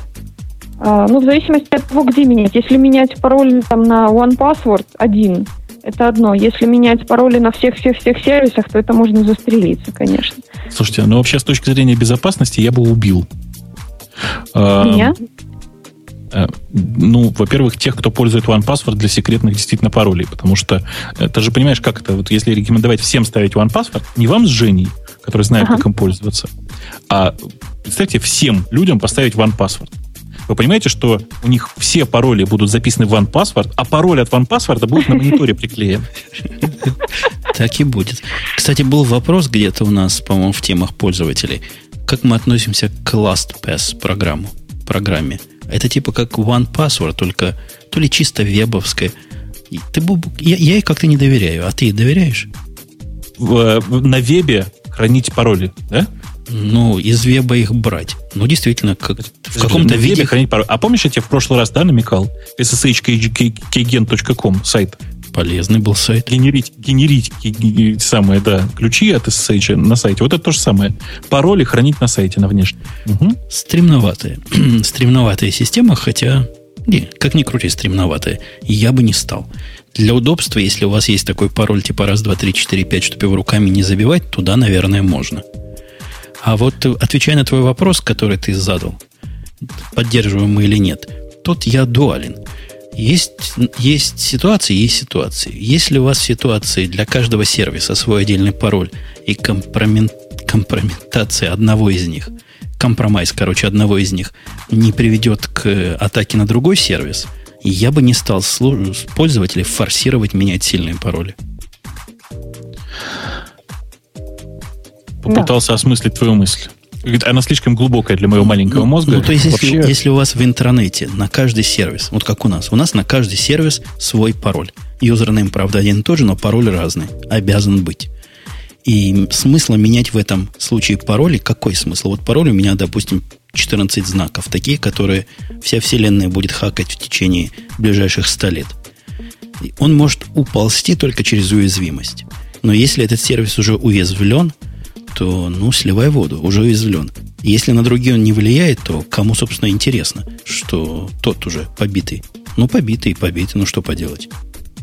ну, в зависимости от того, где менять. Если менять пароль там, на OnePassword один, это одно. Если менять пароли на всех-всех-всех сервисах, то это можно застрелиться, конечно. Слушайте, ну вообще с точки зрения безопасности я бы убил. А, Меня? А, ну, во-первых, тех, кто пользует OnePassword для секретных действительно паролей, потому что э, ты же понимаешь, как это, вот если рекомендовать всем ставить OnePassword, не вам с Женей, который знает, ага. как им пользоваться, а представьте, всем людям поставить OnePassword. Вы понимаете, что у них все пароли будут записаны в OnePassword, а пароль от OnePassword будет на мониторе приклеен. Так и будет. Кстати, был вопрос где-то у нас, по-моему, в темах пользователей. Как мы относимся к LastPass программу, программе? Это типа как OnePassword, только то ли чисто вебовская. Ты, я, я ей как-то не доверяю, а ты доверяешь? В, на вебе хранить пароли, да? Ну, из веба их брать. Ну, действительно, как, в каком-то На виде... хранить пароль. А помнишь, я тебе в прошлый раз, да, намекал? sshkgen.com сайт. Полезный был сайт. Генерить, генерить ге- ге- самые, да, ключи от SSH на сайте. Вот это то же самое. Пароли хранить на сайте, на внешнем. Мгм. Стремноватая. стремноватая система, хотя... Не, как ни крути, стремноватая. Я бы не стал. Для удобства, если у вас есть такой пароль типа раз, два, три, четыре, пять, чтобы его руками не забивать, туда, наверное, можно. А вот э, отвечая на твой вопрос, который ты задал, поддерживаем мы или нет, тут я дуален. Есть, есть ситуации, есть ситуации. Если у вас ситуации для каждого сервиса свой отдельный пароль и компромен- компрометация одного из них, компромайс, короче, одного из них не приведет к э, атаке на другой сервис, я бы не стал пользователей форсировать менять сильные пароли. Попытался осмыслить твою мысль. Говорит, Она слишком глубокая для моего маленького Ну, мозга. Ну, то есть, если, Вообще, если у вас в интернете на каждый сервис, вот как у нас, у нас на каждый сервис свой пароль. Юзернейм, правда, один и тот же, но пароль разный. Обязан быть. И смысла менять в этом случае пароли, какой смысл? Вот пароль у меня, допустим, 14 знаков, такие, которые вся вселенная будет хакать в течение ближайших 100 лет. Он может уползти только через уязвимость. Но если этот сервис уже уязвлен, то, ну, сливай воду, уже уязвлен. Если на другие он не влияет, то кому, собственно, интересно, что тот уже побитый. Ну, побитый побитый, ну что поделать.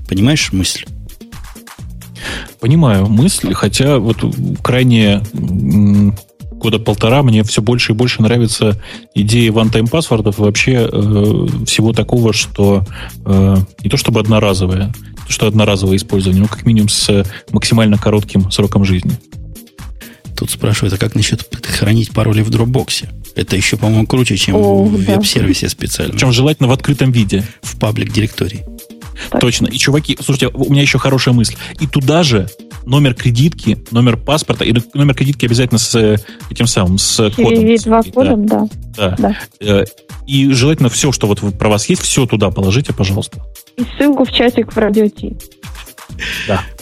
Понимаешь мысль? Понимаю мысль, хотя вот крайне года полтора мне все больше и больше нравится идея one-time паспортов вообще э, всего такого, что э, не то чтобы одноразовое, что одноразовое использование, но как минимум с максимально коротким сроком жизни. Тут спрашивают, а как насчет хранить пароли в дропбоксе? Это еще, по-моему, круче, чем О, в да. веб-сервисе специально. Причем желательно в открытом виде. В паблик директории. Так. Точно. И, чуваки, слушайте, у меня еще хорошая мысль. И туда же номер кредитки, номер паспорта, и номер кредитки обязательно с э, этим самым, с кодом. Через два Да, кода, да. да. да. Э, И желательно все, что вот про вас есть, все туда положите, пожалуйста. И ссылку в чатик в радио Ти.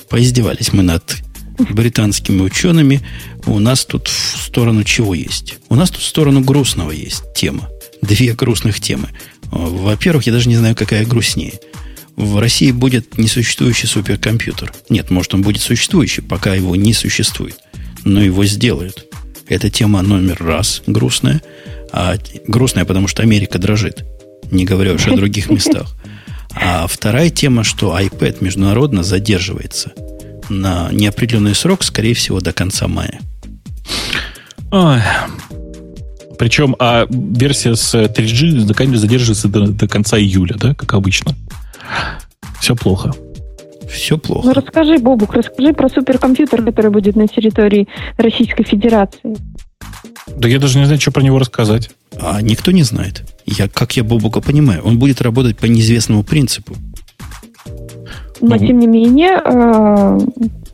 Поиздевались мы над британскими учеными. У нас тут в сторону чего есть? У нас тут в сторону грустного есть тема. Две грустных темы. Во-первых, я даже не знаю, какая грустнее. В России будет несуществующий суперкомпьютер. Нет, может, он будет существующий, пока его не существует. Но его сделают. Это тема номер раз грустная. А грустная, потому что Америка дрожит. Не говоря уж о других местах. А вторая тема, что iPad международно задерживается на неопределенный срок, скорее всего, до конца мая. Ой. Причем, а версия с 3G наконец задерживается до, до конца июля, да, как обычно. Все плохо. Все Ну, плохо. расскажи, Бобук, расскажи про суперкомпьютер, который будет на территории Российской Федерации. Да я даже не знаю, что про него рассказать. А никто не знает. Я, как я Бобука понимаю, он будет работать по неизвестному принципу. Но, тем не менее, э,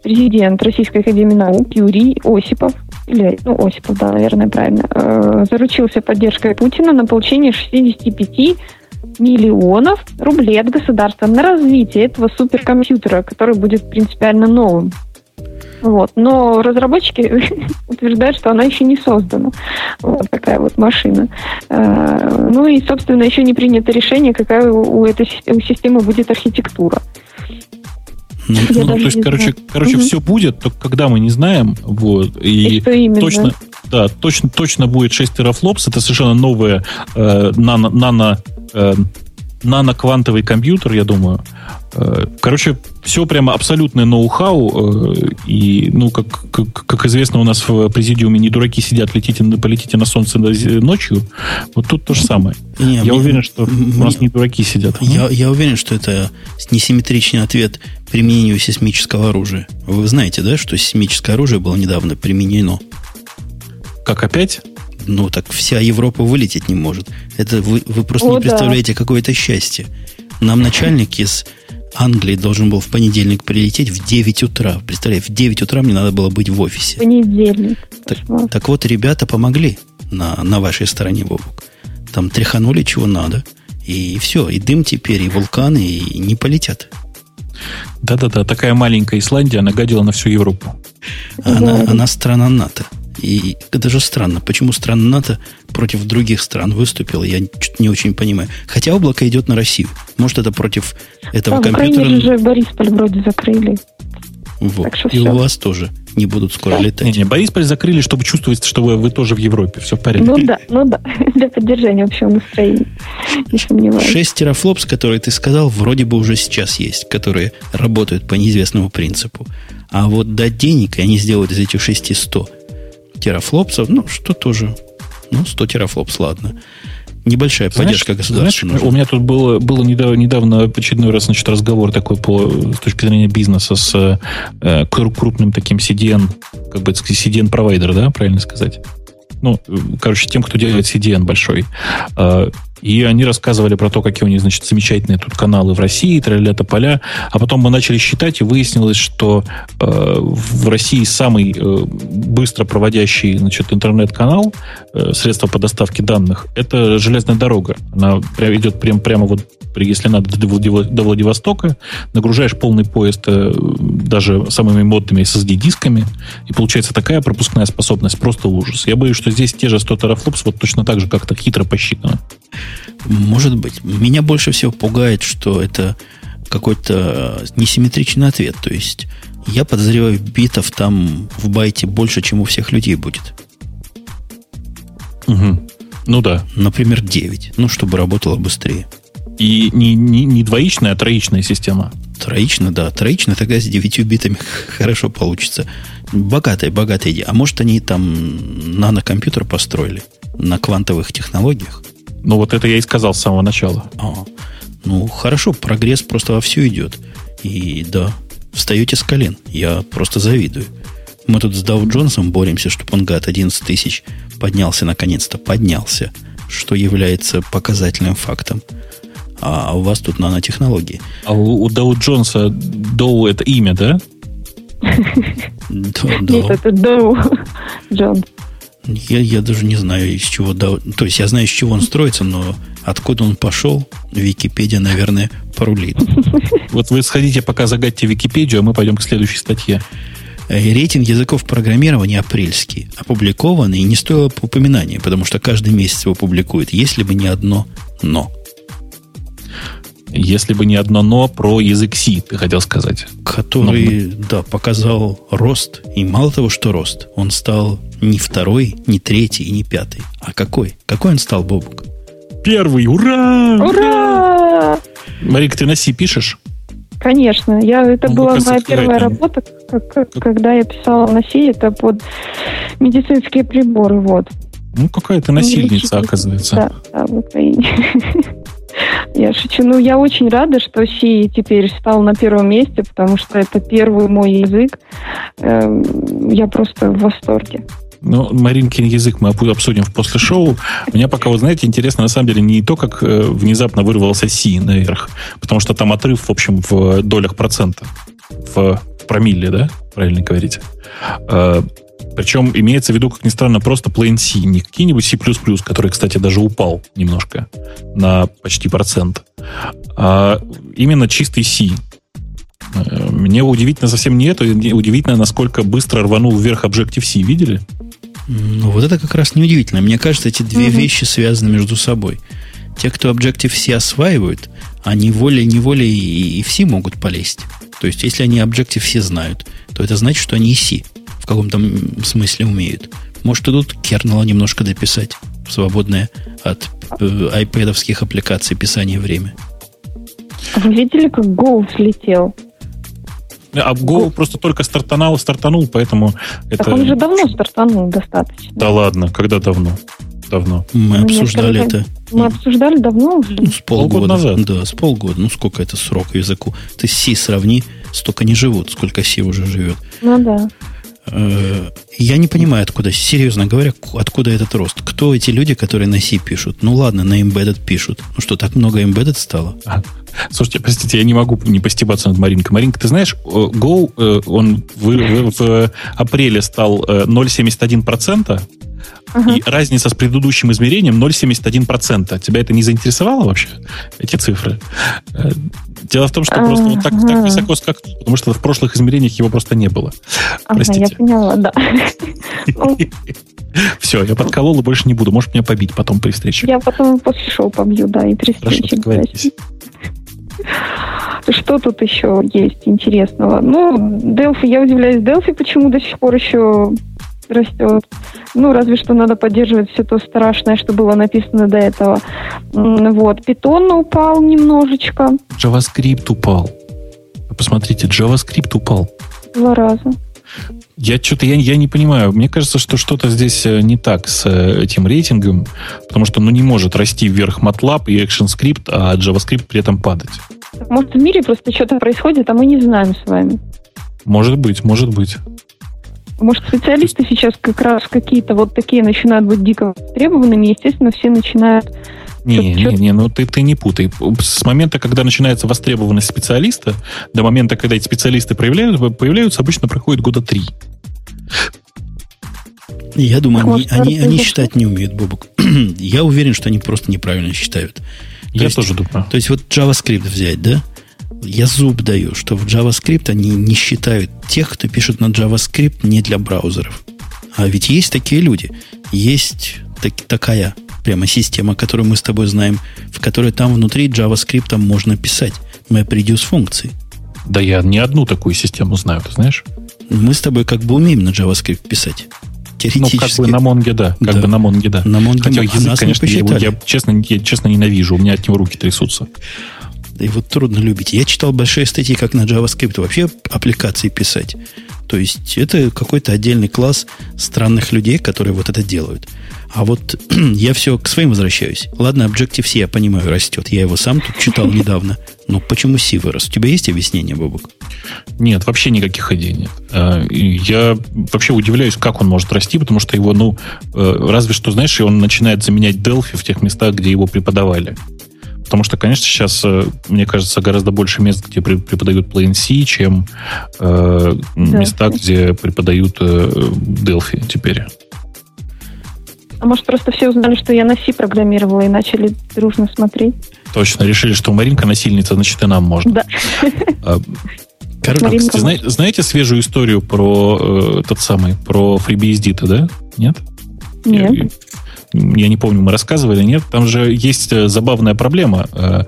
президент Российской Академии Наук Юрий Осипов, или, ну, Осипов, да, наверное, правильно, э, заручился поддержкой Путина на получение 65 миллионов рублей от государства на развитие этого суперкомпьютера, который будет принципиально новым. Вот. Но разработчики утверждают, что она еще не создана. Вот такая вот машина. Э, Ну и, собственно, еще не принято решение, какая у этой у системы будет архитектура. Ну, Я Ну, то есть, короче, знаю. короче, Мгм. все будет, только когда мы не знаем, вот, И, и что именно? точно, да, точно, точно будет 6 терафлопс. Это совершенно новое э, нано, нано, э, нано-квантовый компьютер, я думаю. Э, короче, все прямо абсолютное ноу-хау. э, и, ну, как, как, как известно, у нас в президиуме не дураки сидят, летите, полетите на солнце ночью. Вот тут то же самое. не, Я мне- уверен, что мне- у нас не дураки сидят. Я, я уверен, что это несимметричный ответ применению сейсмического оружия. Вы знаете, да, что сейсмическое оружие было недавно применено? Как опять? Ну, так вся Европа вылететь не может. Это вы, вы просто О, не да. представляете какое-то счастье. Нам начальник из Англии должен был в понедельник прилететь в 9 утра. Представляете, в 9 утра мне надо было быть в офисе. Понедельник. Так, так вот, ребята помогли на, на вашей стороне, Бобук. Там тряханули чего надо. И все, и дым теперь, и вулканы, и не полетят. Да-да-да, такая маленькая Исландия нагадила на всю Европу. Она, она страна НАТО. И это же странно. Почему страна НАТО против других стран выступила, я не очень понимаю. Хотя облако идет на Россию. Может, это против этого да, компьютера... В Украине же Борисполь вроде закрыли. Вот. Так что и все. у вас тоже не будут скоро летать. Не, не, Борисполь закрыли, чтобы чувствовать, что вы, вы тоже в Европе. Все в порядке. Ну да, ну да. Для поддержания общего настроения. Не. Шесть терафлопс, которые ты сказал, вроде бы уже сейчас есть, которые работают по неизвестному принципу. А вот дать денег, и они сделают из этих шести сто терафлопсов, ну, что тоже, ну, 100 терафлопс, ладно. Небольшая знаешь, поддержка государства. Знаешь, у меня тут было, было недавно, недавно очередной раз значит, разговор такой по, с точки зрения бизнеса с э, крупным таким CDN, как бы CDN-провайдер, да, правильно сказать? Ну, короче, тем, кто делает CDN большой. Э, и они рассказывали про то, какие у них, значит, замечательные тут каналы в России, тролля поля. А потом мы начали считать, и выяснилось, что э, в России самый э, быстро проводящий, значит, интернет-канал, э, средства по доставке данных, это железная дорога. Она идет прям, прямо вот, если надо, до, до Владивостока, нагружаешь полный поезд э, даже самыми модными SSD-дисками, и получается такая пропускная способность, просто ужас. Я боюсь, что здесь те же 100 терафлопс вот точно так же как-то хитро посчитано. Может быть. Меня больше всего пугает, что это какой-то несимметричный ответ. То есть я подозреваю, битов там в байте больше, чем у всех людей будет. Угу. Ну да. Например, 9. Ну, чтобы работало быстрее. И не, не, не двоичная, а троичная система. Троичная, да. Троичная тогда с 9 битами хорошо получится. Богатая, богатая идея. А может, они там нанокомпьютер построили на квантовых технологиях? Ну, вот это я и сказал с самого начала. А, ну, хорошо, прогресс просто во все идет. И да, встаете с колен. Я просто завидую. Мы тут с Дау Джонсом боремся, чтобы он, гад, 11 тысяч поднялся наконец-то. Поднялся. Что является показательным фактом. А у вас тут нанотехнологии. А у, у Дау Джонса Доу это имя, да? Нет, это Доу Джонс. Я, я даже не знаю, из чего... Да, то есть я знаю, из чего он строится, но откуда он пошел, Википедия, наверное, порулит. Вот вы сходите, пока загадьте Википедию, а мы пойдем к следующей статье. Э, рейтинг языков программирования апрельский, опубликованный, и не стоило упоминания, потому что каждый месяц его публикуют, если бы не одно «но». Если бы не одно «но» про язык C, ты хотел сказать. Который, но... да, показал рост. И мало того, что рост, он стал не второй, не третий и не пятый. А какой? Какой он стал, Бобук? Первый! Ура! Ура! Марик, ты на C пишешь? Конечно. Я, это ну, была моя первая там. работа, как, как, когда я писала на C, это под медицинские приборы. Вот. Ну, какая ты насильница, оказывается. Да, да, в Украине. Я шучу. Ну, я очень рада, что Си теперь стал на первом месте, потому что это первый мой язык. Эм, я просто в восторге. Ну, Маринкин язык мы обсудим в после шоу. Меня пока, вот знаете, интересно на самом деле не то, как э, внезапно вырвался Си наверх, потому что там отрыв, в общем, в долях процента, в промилле, да, правильно говорите. Причем имеется в виду, как ни странно, просто Plain C, не какие-нибудь C++, который, кстати, даже упал немножко на почти процент, а именно чистый C. Э, мне удивительно совсем не это, удивительно, насколько быстро рванул вверх Objective-C. Видели? Ну, вот это как раз неудивительно. Мне кажется, эти две mm вещи связаны между собой. Те, кто Objective-C осваивают, они волей-неволей и, и в C могут полезть. То есть, если они Objective-C знают, то это значит, что они и C в каком-то смысле умеют. Может, идут кернела немножко дописать, свободное от э, айпэдовских аппликаций писание время. Вы видели, как Go взлетел? А Go Go. просто только стартанул, стартанул, поэтому так это... он же давно стартанул достаточно. Да ладно, когда давно? Давно. Мы ну, обсуждали это. Мы обсуждали давно уже. Ну, с полгода. полгода назад. Да, с полгода. Ну, сколько это срок языку? Ты с C сравни, столько не живут, сколько C уже живет. Ну да. Э, я не понимаю, откуда, серьезно говоря, откуда этот рост. Кто эти люди, которые на C пишут? Ну ладно, на Embedded пишут. Ну что, так много Embedded стало? Слушайте, простите, я не могу не постебаться над Маринкой. Маринка, ты знаешь, э, Go, э, он в, в, в апреле стал 0,71%, Ага. И разница с предыдущим измерением 0,71%. Тебя это не заинтересовало вообще, эти цифры? Э, дело в том, что просто вот так, так высоко скакнул, потому что в прошлых измерениях его просто не было. Ага, Простите. я поняла, да. Все, я подколол и больше не буду. Можешь меня побить потом при встрече. Я потом после шоу побью, да, и при встрече. Что тут еще есть интересного? Ну, Delphi, я удивляюсь, Delphi почему до сих пор еще растет. Ну, разве что надо поддерживать все то страшное, что было написано до этого. Вот. Python упал немножечко. JavaScript упал. Посмотрите, JavaScript упал. Два раза. Я что-то я, я не понимаю. Мне кажется, что что-то здесь э, не так с э, этим рейтингом, потому что ну, не может расти вверх MATLAB и ActionScript, а JavaScript при этом падать. Может, в мире просто что-то происходит, а мы не знаем с вами. Может быть, может быть. Может, специалисты сейчас как раз какие-то вот такие начинают быть дико требованными, естественно, все начинают не, не, не, ну ты, ты не путай. С момента, когда начинается востребованность специалиста, до момента, когда эти специалисты появляются, появляются обычно проходит года три. Я думаю, они, они, они считать не умеют, Бобок. Я уверен, что они просто неправильно считают. То Я есть, тоже думаю. То есть вот JavaScript взять, да? Я зуб даю, что в JavaScript они не считают тех, кто пишет на JavaScript не для браузеров. А ведь есть такие люди. Есть так, такая прямо система, которую мы с тобой знаем, в которой там внутри JavaScript можно писать MapReduce функции. Да я не одну такую систему знаю, ты знаешь? Мы с тобой как бы умеем на JavaScript писать. Теоретически. Ну, как бы на Монге, да. Как да. бы на Монге, да. На Монге Хотя язык, конечно, я, я, честно, я честно ненавижу. У меня от него руки трясутся. Его трудно любить. Я читал большие статьи, как на JavaScript вообще аппликации писать. То есть это какой-то отдельный класс странных людей, которые вот это делают. А вот я все к своим возвращаюсь. Ладно, Objective-C, я понимаю, растет. Я его сам тут читал недавно. Но почему C вырос? У тебя есть объяснение, Бабук? Нет, вообще никаких идей нет. А, я вообще удивляюсь, как он может расти, потому что его, ну, э, разве что, знаешь, он начинает заменять Delphi в тех местах, где его преподавали. Потому что, конечно, сейчас, э, мне кажется, гораздо больше мест, где преподают Plain C, чем э, да. места, где преподают э, Delphi теперь. А может, просто все узнали, что я на C программировала и начали дружно смотреть? Точно, решили, что Маринка насильница, значит, и нам можно. Да. А, Короче, кстати, знаете, знаете свежую историю про э, тот самый, про FreeBSD-то, да? Нет? Нет я не помню, мы рассказывали, нет, там же есть э, забавная проблема. Э,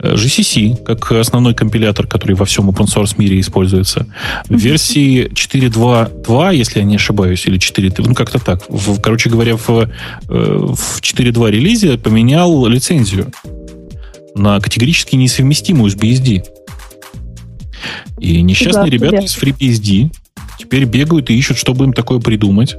GCC, как основной компилятор, который во всем open source мире используется, в версии 4.2.2, если я не ошибаюсь, или 4.3, ну как-то так, в, короче говоря, в, э, в 4.2 релизе поменял лицензию на категорически несовместимую с BSD. И несчастные да, ребята из FreeBSD теперь бегают и ищут, чтобы им такое придумать.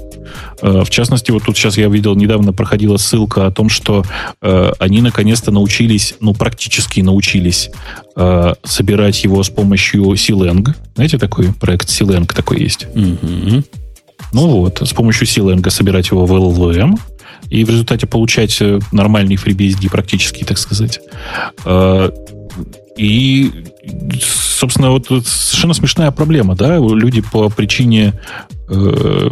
Э, в частности, вот тут сейчас я видел, недавно проходила ссылка о том, что э, они наконец-то научились, ну, практически научились э, собирать его с помощью Silang. Знаете, такой проект Silang такой есть? Mm-hmm. Ну вот, с помощью Silang собирать его в LLVM и в результате получать нормальный FreeBSD практически, так сказать. И, собственно, вот совершенно смешная проблема, да, люди по причине э,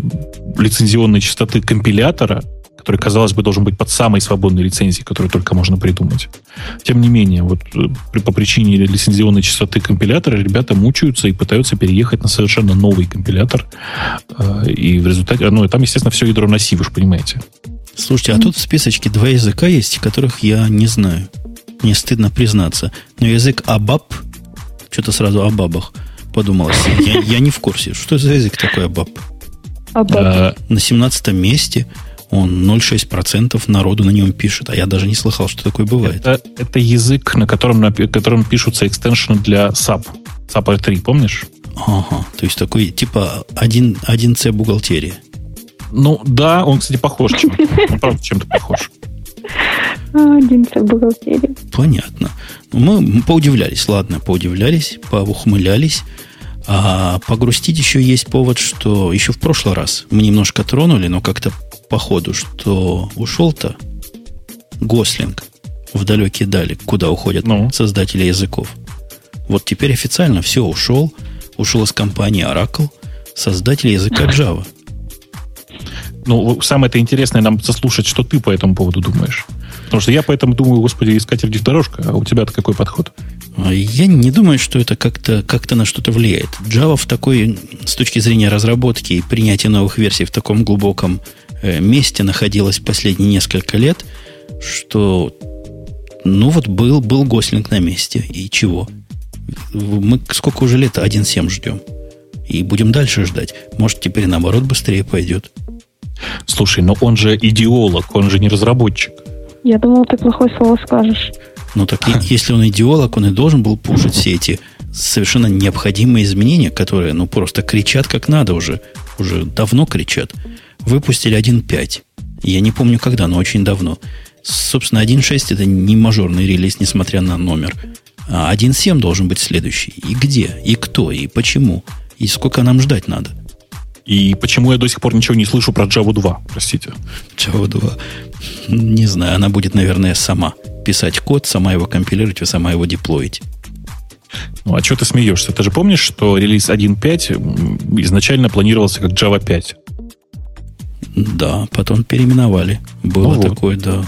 лицензионной частоты компилятора, который, казалось бы, должен быть под самой свободной лицензией, которую только можно придумать. Тем не менее, вот э, по причине лицензионной частоты компилятора ребята мучаются и пытаются переехать на совершенно новый компилятор. Э, и в результате, ну, и там, естественно, все ядро на вы же понимаете. Слушайте, а тут в списочке два языка есть, которых я не знаю. Мне стыдно признаться. Но язык абаб, что-то сразу о бабах подумалось. Я, я не в курсе. Что за язык такой абаб? Абаб. А, на 17 месте он 0,6% народу на нем пишет. А я даже не слыхал, что такое бывает. Это, это язык, на котором, на котором пишутся экстеншены для SAP. SAP R3, помнишь? Ага, то есть такой типа 1, 1C бухгалтерия. Ну да, он, кстати, похож чем-то. Он правда чем-то похож. Одиннадцать бухгалтерии. Понятно. Мы, мы поудивлялись, ладно, поудивлялись, поухмылялись. А погрустить еще есть повод, что еще в прошлый раз мы немножко тронули, но как-то по ходу, что ушел-то Гослинг в далекие дали, куда уходят ну. создатели языков. Вот теперь официально все ушел. Ушел из компании Oracle, создатель языка Java. Ну, самое-то интересное нам заслушать, что ты по этому поводу думаешь. Потому что я поэтому думаю, господи, искать дорожка, а у тебя-то какой подход? А я не думаю, что это как-то как на что-то влияет. Java в такой, с точки зрения разработки и принятия новых версий в таком глубоком э, месте находилась последние несколько лет, что ну вот был, был Гослинг на месте. И чего? Мы сколько уже лет 1.7 ждем. И будем дальше ждать. Может, теперь наоборот быстрее пойдет. Слушай, но он же идеолог, он же не разработчик. Я думал, ты плохое слово скажешь. Ну так если он идеолог, он и должен был пушить все эти совершенно необходимые изменения, которые, ну, просто кричат как надо уже. Уже давно кричат. Выпустили 1.5. Я не помню когда, но очень давно. Собственно, 1.6 это не мажорный релиз, несмотря на номер. А 1.7 должен быть следующий. И где? И кто? И почему? И сколько нам ждать надо? И почему я до сих пор ничего не слышу про Java 2, простите? Java 2. Не знаю, она будет, наверное, сама писать код, сама его компилировать и сама его деплоить. Ну, а что ты смеешься? Ты же помнишь, что релиз 1.5 изначально планировался как Java 5? Да, потом переименовали. Было ну такое, вот. да.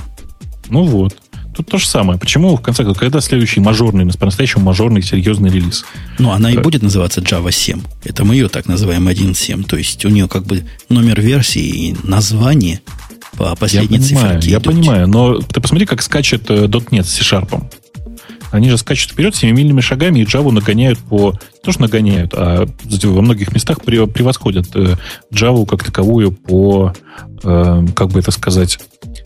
Ну вот. Тут то же самое. Почему, в конце концов, когда следующий мажорный, по-настоящему мажорный, серьезный релиз? Ну, она и будет называться Java 7. Это мы ее так называем 1.7. То есть у нее как бы номер версии и название по последней я понимаю, циферке Я идут. понимаю, но ты посмотри, как скачет э, .NET с C-Sharp. Они же скачут вперед семимильными шагами и Java нагоняют по... Не то, что нагоняют, а во многих местах превосходят э, Java как таковую по, э, как бы это сказать,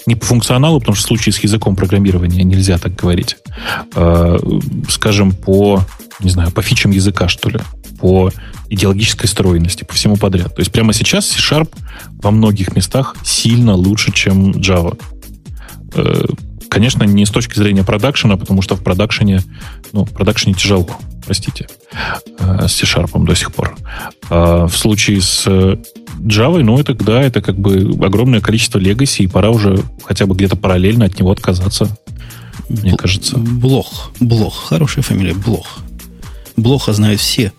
не по функционалу, потому что в случае с языком программирования нельзя так говорить, а, скажем, по, не знаю, по фичам языка, что ли, по идеологической стройности, по всему подряд. То есть прямо сейчас C-Sharp во многих местах сильно лучше, чем Java. Э, конечно, не с точки зрения продакшена, потому что в продакшене, ну, в продакшене тяжело, простите, э, с C-Sharp до сих пор. А в случае с Java, ну, это, да, это как бы огромное количество легаси, и пора уже хотя бы где-то параллельно от него отказаться, мне кажется. Блох. Блох. Хорошая фамилия. Блох. Блоха знают все.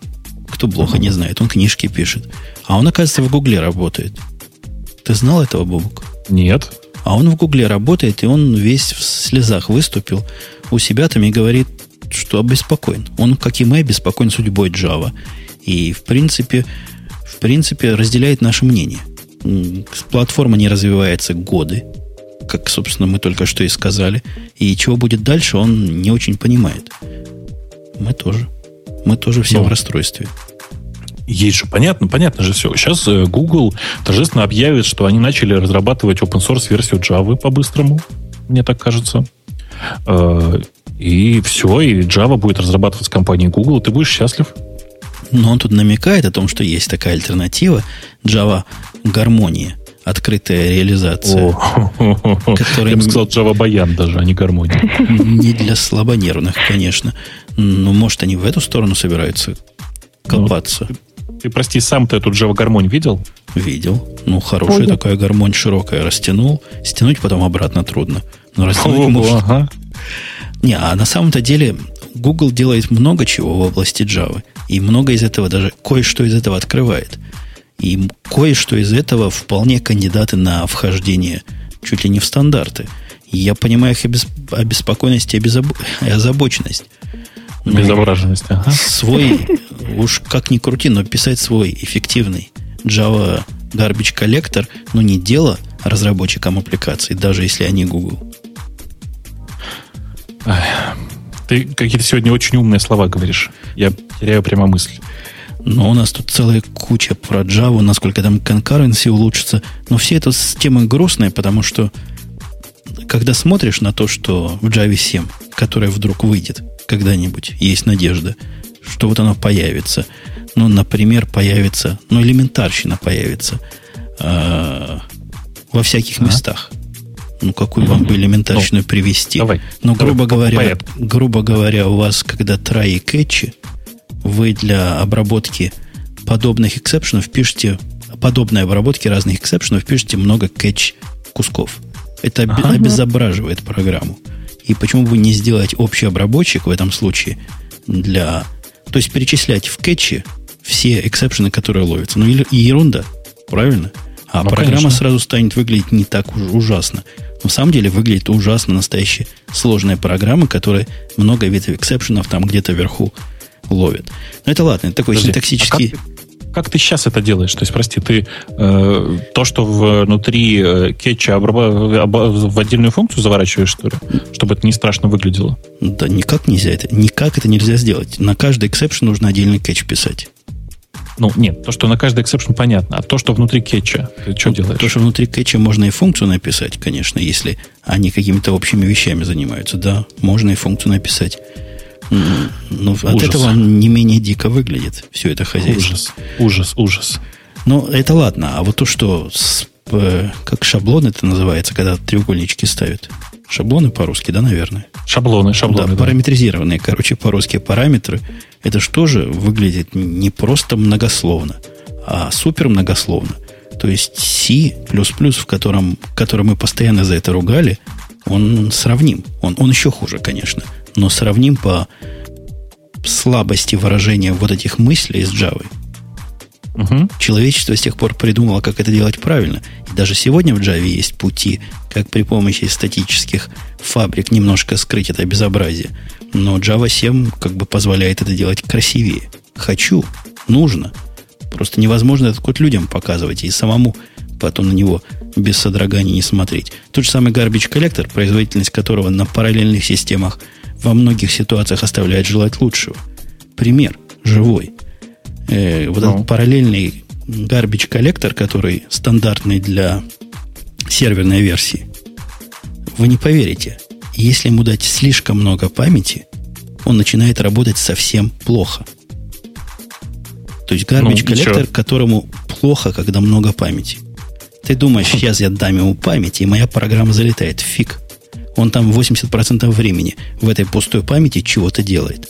Кто Блоха не знает? Он книжки пишет. А он, оказывается, в Гугле работает. Ты знал этого, Бобук? Нет. А он в Гугле работает, и он весь в слезах выступил у себя там и говорит, что обеспокоен. Он, как и мы, обеспокоен судьбой Java. И, в принципе, в принципе, разделяет наше мнение. Платформа не развивается годы, как, собственно, мы только что и сказали. И чего будет дальше, он не очень понимает. Мы тоже. Мы тоже все ну, в расстройстве. Есть же, понятно, понятно же все. Сейчас э, Google торжественно объявит, что они начали разрабатывать open source версию Java по-быстрому, мне так кажется. Э, и все, и Java будет разрабатывать с компанией Google. Ты будешь счастлив? Но он тут намекает о том, что есть такая альтернатива Java гармония, открытая реализация. Которая... Я бы сказал Java Баян даже, а не гармония. Не для слабонервных, конечно. Но может они в эту сторону собираются копаться. Ну, ты, прости, сам ты эту Java гармонь видел? Видел. Ну, хорошая такая гармонь широкая. Растянул. Стянуть потом обратно трудно. Но растянуть можно. Ага. Не, а на самом-то деле Google делает много чего в области Java. И много из этого, даже кое-что из этого открывает. И кое-что из этого вполне кандидаты на вхождение чуть ли не в стандарты. И я понимаю их обеспокоенность и озабоченность. Безображенность, ага. Свой, уж как ни крути, но писать свой эффективный Java Garbage Collector, ну, не дело разработчикам аппликаций, даже если они Google. Ты какие-то сегодня очень умные слова говоришь. Я теряю прямо мысль. Но у нас тут целая куча про Java, насколько там конкуренции улучшится. Но все это темы грустные, потому что когда смотришь на то, что в Java 7, которая вдруг выйдет когда-нибудь, есть надежда, что вот оно появится. Ну, например, появится, ну, элементарщина появится э, во всяких а? местах. Ну, какую вам бы элементарщину ну, привести? Давай. Ну, грубо говоря, грубо говоря, у вас, когда try и catch, вы для обработки подобных эксепшенов пишете, подобной обработки разных эксепшенов пишете много catch кусков. Это ага, обезображивает программу. И почему бы не сделать общий обработчик в этом случае для... То есть перечислять в кетче все эксепшены, которые ловятся. Ну, или ерунда, правильно? А ну, программа конечно. сразу станет выглядеть не так уж ужасно. Но в самом деле выглядит ужасно настоящая сложная программа, которая много видов exception ов там где-то вверху ловит. Но это ладно, это такой Подожди, синтаксический... А как, как ты сейчас это делаешь? То есть, прости, ты э, то, что внутри э, catch а обраб... об... в отдельную функцию заворачиваешь, что ли? Чтобы это не страшно выглядело? Да никак нельзя это. Никак это нельзя сделать. На каждый exception нужно отдельный catch писать. Ну, нет, то, что на каждый exception понятно, а то, что внутри кетча, ты что ну, делаешь? То, что внутри кетча можно и функцию написать, конечно, если они какими-то общими вещами занимаются. Да, можно и функцию написать. Но ужас. от этого не менее дико выглядит все это хозяйство. Ужас, ужас, ужас. Ну, это ладно. А вот то, что с, э, как шаблон это называется, когда треугольнички ставят. Шаблоны по-русски, да, наверное? Шаблоны, шаблоны. Да, да. параметризированные, короче, по-русски параметры – это же выглядит не просто многословно, а супер многословно. То есть C++, в котором, который мы постоянно за это ругали, он сравним. Он, он еще хуже, конечно, но сравним по слабости выражения вот этих мыслей с Java. Угу. Человечество с тех пор придумало, как это делать правильно. И даже сегодня в Java есть пути, как при помощи статических фабрик немножко скрыть это безобразие. Но Java 7 как бы позволяет это делать красивее. Хочу, нужно. Просто невозможно этот код людям показывать и самому потом на него без содрогания не смотреть. Тот же самый garbage коллектор, производительность которого на параллельных системах во многих ситуациях оставляет желать лучшего. Пример живой. Э, вот ну. этот параллельный garbage коллектор, который стандартный для серверной версии, вы не поверите, если ему дать слишком много памяти, он начинает работать совсем плохо. То есть garbage ну, коллектор, которому плохо, когда много памяти. Ты думаешь, сейчас я дам ему памяти, и моя программа залетает. Фиг. Он там 80% времени в этой пустой памяти чего-то делает.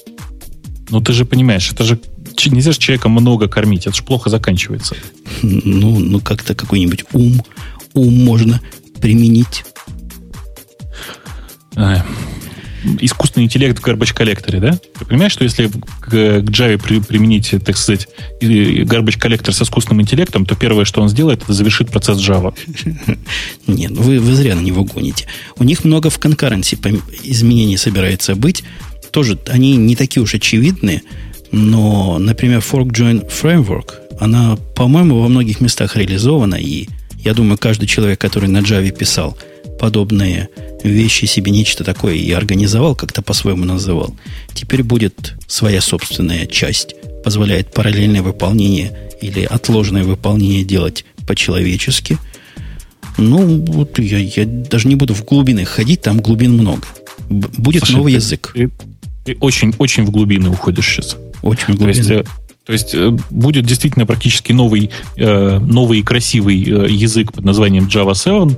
Ну, ты же понимаешь, это же нельзя же человека много кормить, это же плохо заканчивается. Ну, ну как-то какой-нибудь ум, ум можно применить искусственный интеллект в garbage коллекторе, да? Ты понимаешь, что если к, Java при, применить, так сказать, garbage коллектор с искусственным интеллектом, то первое, что он сделает, это завершит процесс Java. Нет, ну вы, вы зря на него гоните. У них много в конкуренции изменений собирается быть. Тоже они не такие уж очевидные, но, например, Fork Join Framework, она, по-моему, во многих местах реализована, и я думаю, каждый человек, который на Java писал подобные вещи себе нечто такое и организовал, как-то по-своему называл. Теперь будет своя собственная часть. Позволяет параллельное выполнение или отложенное выполнение делать по-человечески. Ну, вот я, я даже не буду в глубины ходить, там глубин много. Будет Слушай, новый ты, язык. Ты, ты очень, очень в глубины уходишь сейчас. Очень в глубины. То есть, то есть э, будет действительно практически новый, э, новый и красивый э, язык под названием Java 7,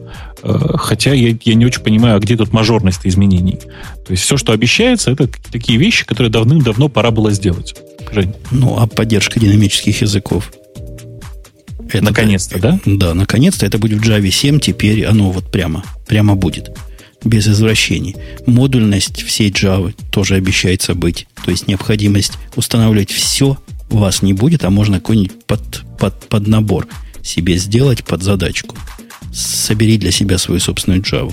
хотя я, я не очень понимаю, а где тут мажорность изменений. То есть все, что обещается, это такие вещи, которые давным-давно пора было сделать. Жень. Ну, а поддержка динамических языков? Это наконец-то, да? Да, наконец-то это будет в Java 7, теперь оно вот прямо, прямо будет. Без извращений. Модульность всей Java тоже обещается быть. То есть необходимость устанавливать все вас не будет, а можно какой-нибудь под, под, под набор себе сделать под задачку. Собери для себя свою собственную Java.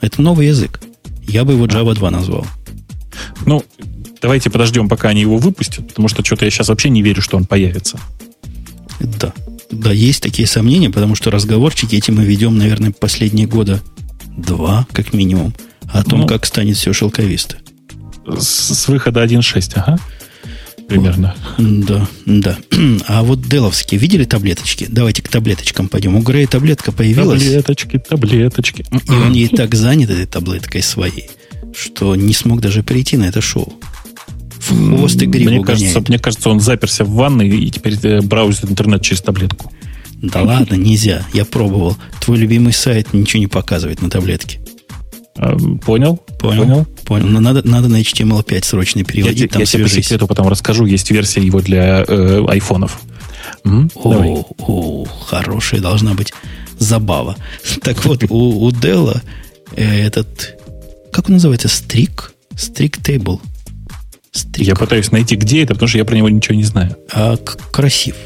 Это новый язык. Я бы его Java 2 назвал. Ну, давайте подождем, пока они его выпустят, потому что что-то я сейчас вообще не верю, что он появится. Да. Да, есть такие сомнения, потому что разговорчики эти мы ведем, наверное, последние года два, как минимум, о том, ну, как станет все шелковисто. С, с выхода 1.6, ага примерно. Да, да. А вот деловские, видели таблеточки? Давайте к таблеточкам пойдем. У Грея таблетка появилась. Таблеточки, таблеточки. И он ей так занят этой таблеткой своей, что не смог даже прийти на это шоу. В хвост игриву мне кажется, мне кажется, он заперся в ванной и теперь э, браузит интернет через таблетку. Да ладно, нельзя. Я пробовал. Твой любимый сайт ничего не показывает на таблетке. Понял? Понял. Понял. Понял. Но надо, надо на HTML5 срочно переводить. Я, там я тебе по секрету потом расскажу. Есть версия его для э, айфонов. О, о, хорошая должна быть забава. Так вот, у, у Dell э, этот... Как он называется? Стрик? Стрик Table. Стрик. Я пытаюсь найти, где это, потому что я про него ничего не знаю. А, красив.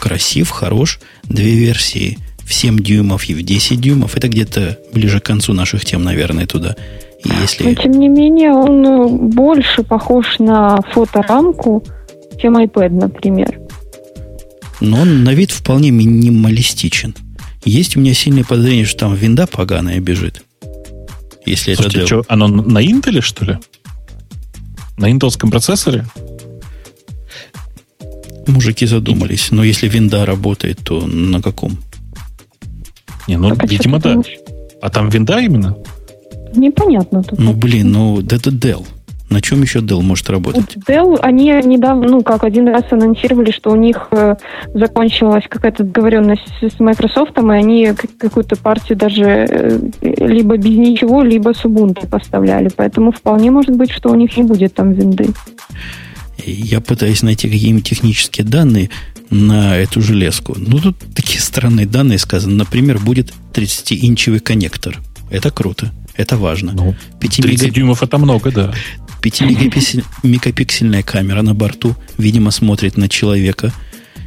Красив, хорош. Две версии в 7 дюймов и в 10 дюймов. Это где-то ближе к концу наших тем, наверное, туда. Если... Но, тем не менее, он э, больше похож на фоторамку, чем iPad, например. Но он на вид вполне минималистичен. Есть у меня сильное подозрение, что там винда поганая бежит. Если Слушайте, это что, оно на Intel, что ли? На интелском процессоре? Мужики задумались. Но если винда работает, то на каком? Не, ну, а видимо, да. думаешь? А там винда именно? Непонятно тут. Ну, блин, ну это Dell. На чем еще Dell может работать? Dell, они недавно, ну, как один раз анонсировали, что у них э, закончилась какая-то договоренность с Microsoft, и они какую-то партию даже э, либо без ничего, либо с Ubuntu поставляли. Поэтому вполне может быть, что у них не будет там винды. Я пытаюсь найти какие-нибудь технические данные на эту железку. Ну, тут такие странные данные сказаны. Например, будет 30-инчевый коннектор. Это круто. Это важно. Ну, 5 30 дюймов это много, да. 5-мегапиксельная камера на борту, видимо, смотрит на человека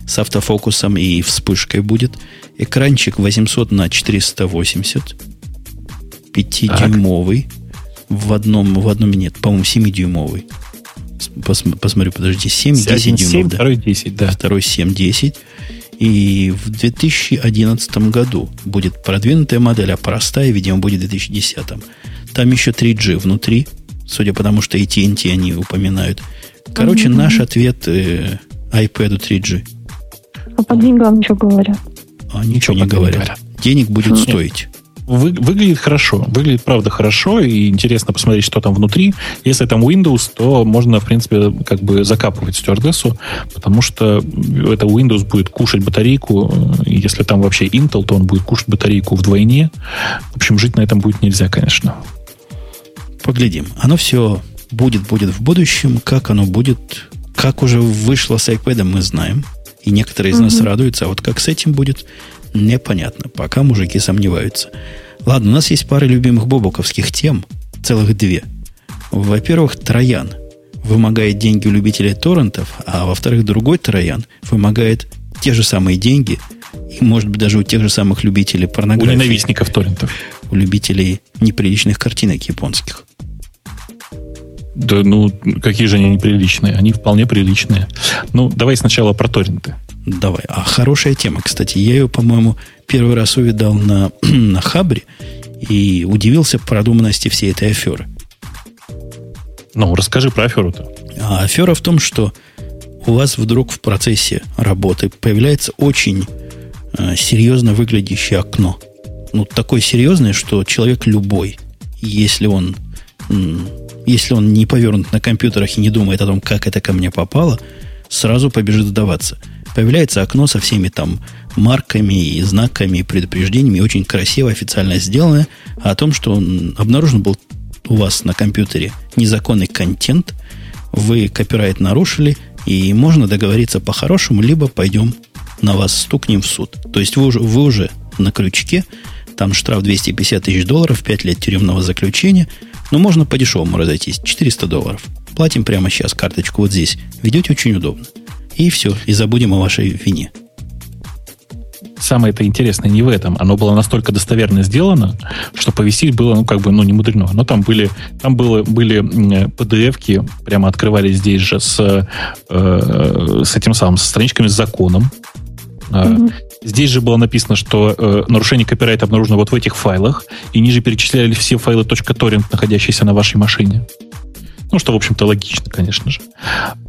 с автофокусом и вспышкой будет. Экранчик 800 на 480, 5-дюймовый. В одном, в одном нет, по-моему, 7-дюймовый. Пос- посмотрю, подожди, 7-10 Один дюймов. 7, да. второй 10, да. Второй 7.10. И в 2011 году будет продвинутая модель, а простая, видимо, будет в 2010. Там еще 3G внутри, судя по тому, что AT&T они упоминают. Короче, Мгм. наш ответ э, iPad 3G. А по деньгам что говорят? А ничего не пока не говорят. говорят. Денег будет Хм. стоить. Вы- выглядит хорошо. Выглядит, правда, хорошо. И интересно посмотреть, что там внутри. Если там Windows, то можно, в принципе, как бы закапывать стюардессу, потому что это Windows будет кушать батарейку. И если там вообще Intel, то он будет кушать батарейку вдвойне. В общем, жить на этом будет нельзя, конечно. Поглядим. Оно все будет, будет в будущем. Как оно будет, как уже вышло с iPad, мы знаем. И некоторые из нас Мгм. радуются. А вот как с этим будет, непонятно. Пока мужики сомневаются. Ладно, у нас есть пара любимых бобоковских тем. Целых две. Во-первых, Троян вымогает деньги у любителей торрентов, а во-вторых, другой Троян вымогает те же самые деньги, и, может быть, даже у тех же самых любителей У порнографии ненавистников торрентов. у любителей неприличных картинок японских. Да, ну, какие же они неприличные? Они вполне приличные. Ну, давай сначала про торренты. Давай. А хорошая тема, кстати. Я ее, по-моему, первый раз увидал на, на Хабре и удивился продуманности всей этой аферы. Ну, расскажи про аферу-то. А афера в том, что у вас вдруг в процессе работы появляется очень э, серьезно выглядящее окно. Ну, такое серьезное, что человек любой, если он, если он не повернут на компьютерах и не думает о том, как это ко мне попало, сразу побежит сдаваться. Появляется окно со всеми там марками и знаками и предупреждениями, очень красиво, официально сделанное, о том, что обнаружен был у вас на компьютере незаконный контент, вы копирайт нарушили, и можно договориться по-хорошему, либо пойдем на вас стукнем в суд. То есть вы уже, вы уже на крючке, там штраф 250 тысяч долларов, 5 лет тюремного заключения, но можно по-дешевому разойтись, 400 долларов. Платим прямо сейчас карточку вот здесь. Ведете очень удобно. И все, и забудем о вашей вине. Самое это интересное не в этом. Оно было настолько достоверно сделано, что повесить было, ну, как бы, ну, не мудрено. Но там были, там было, были PDF-ки, прямо открывались здесь же с, э, с этим самым, со страничками с законом. Мгм. Здесь же было написано, что э, нарушение копирайта обнаружено вот в этих файлах, и ниже перечисляли все файлы .torrent, находящиеся на вашей машине. Ну, что, в общем-то, логично, конечно же.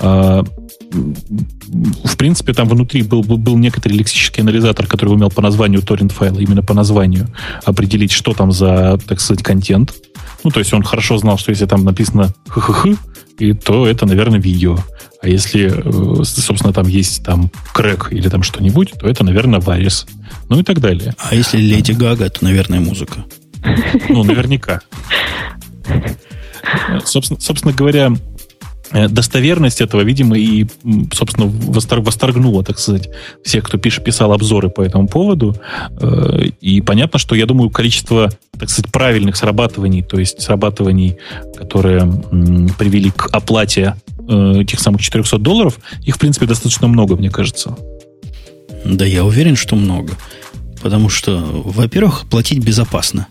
А, в принципе, там внутри был, был, некоторый лексический анализатор, который умел по названию торрент файла, именно по названию, определить, что там за, так сказать, контент. Ну, то есть он хорошо знал, что если там написано х-х-х, и то это, наверное, видео. А если, э, собственно, там есть там крэк или там что-нибудь, то это, наверное, варис. Ну и так далее. А если Леди Гага, то, наверное, музыка. Ну, наверняка. Собственно, собственно говоря, э, достоверность этого, видимо, и, собственно, востор- восторгнула, так сказать, всех, кто пишет, писал обзоры по этому поводу. Э, И понятно, что, я думаю, количество, так сказать, правильных срабатываний, то есть срабатываний, которые привели к оплате э, этих самых 400 долларов, их, в принципе, достаточно много, мне кажется. Да, я уверен, что много. Потому что, во-первых, платить безопасно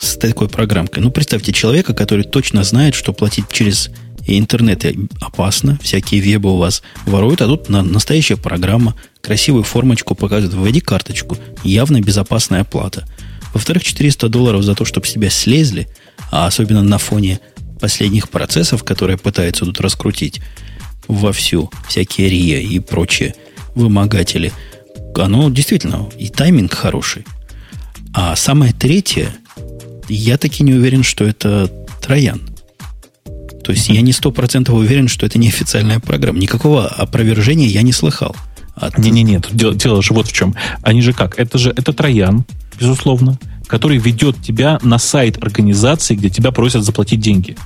с такой программкой. Ну, представьте человека, который точно знает, что платить через интернет опасно, всякие вебы у вас воруют, а тут на, настоящая программа, красивую формочку показывает, вводи карточку, явно безопасная плата. Во-вторых, 400 долларов за то, чтобы себя слезли, а особенно на фоне последних процессов, которые пытаются тут раскрутить вовсю, всякие РИА и прочие вымогатели, оно действительно и тайминг хороший. А самое третье, я таки не уверен, что это Троян. То есть я не сто процентов уверен, что это не официальная программа. Никакого опровержения я не слыхал. От... Не-не-не, дело, дело же вот в чем. Они же как? Это же это Троян, безусловно, который ведет тебя на сайт организации, где тебя просят заплатить деньги.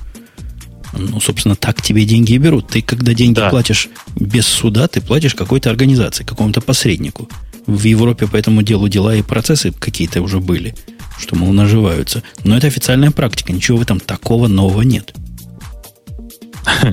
Ну, собственно, так тебе деньги и берут. Ты, когда деньги да. платишь без суда, ты платишь какой-то организации, какому-то посреднику. В Европе по этому делу дела и процессы какие-то уже были, что, мол, наживаются. Но это официальная практика, ничего в этом такого нового нет.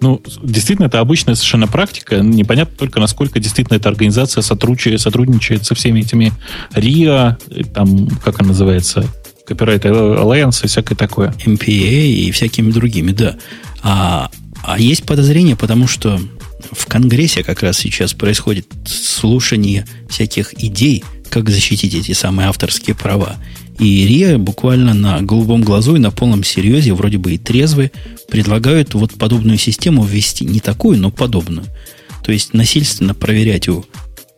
Ну, действительно, это обычная совершенно практика. Непонятно только, насколько действительно эта организация сотрудничает, сотрудничает со всеми этими РИА, там, как она называется, Copyright Alliance и всякое такое. MPA и всякими другими, да. А, а есть подозрение, потому что в Конгрессе как раз сейчас происходит слушание всяких идей, как защитить эти самые авторские права. И РИА буквально на голубом глазу и на полном серьезе, вроде бы и трезвые, предлагают вот подобную систему ввести. Не такую, но подобную. То есть насильственно проверять у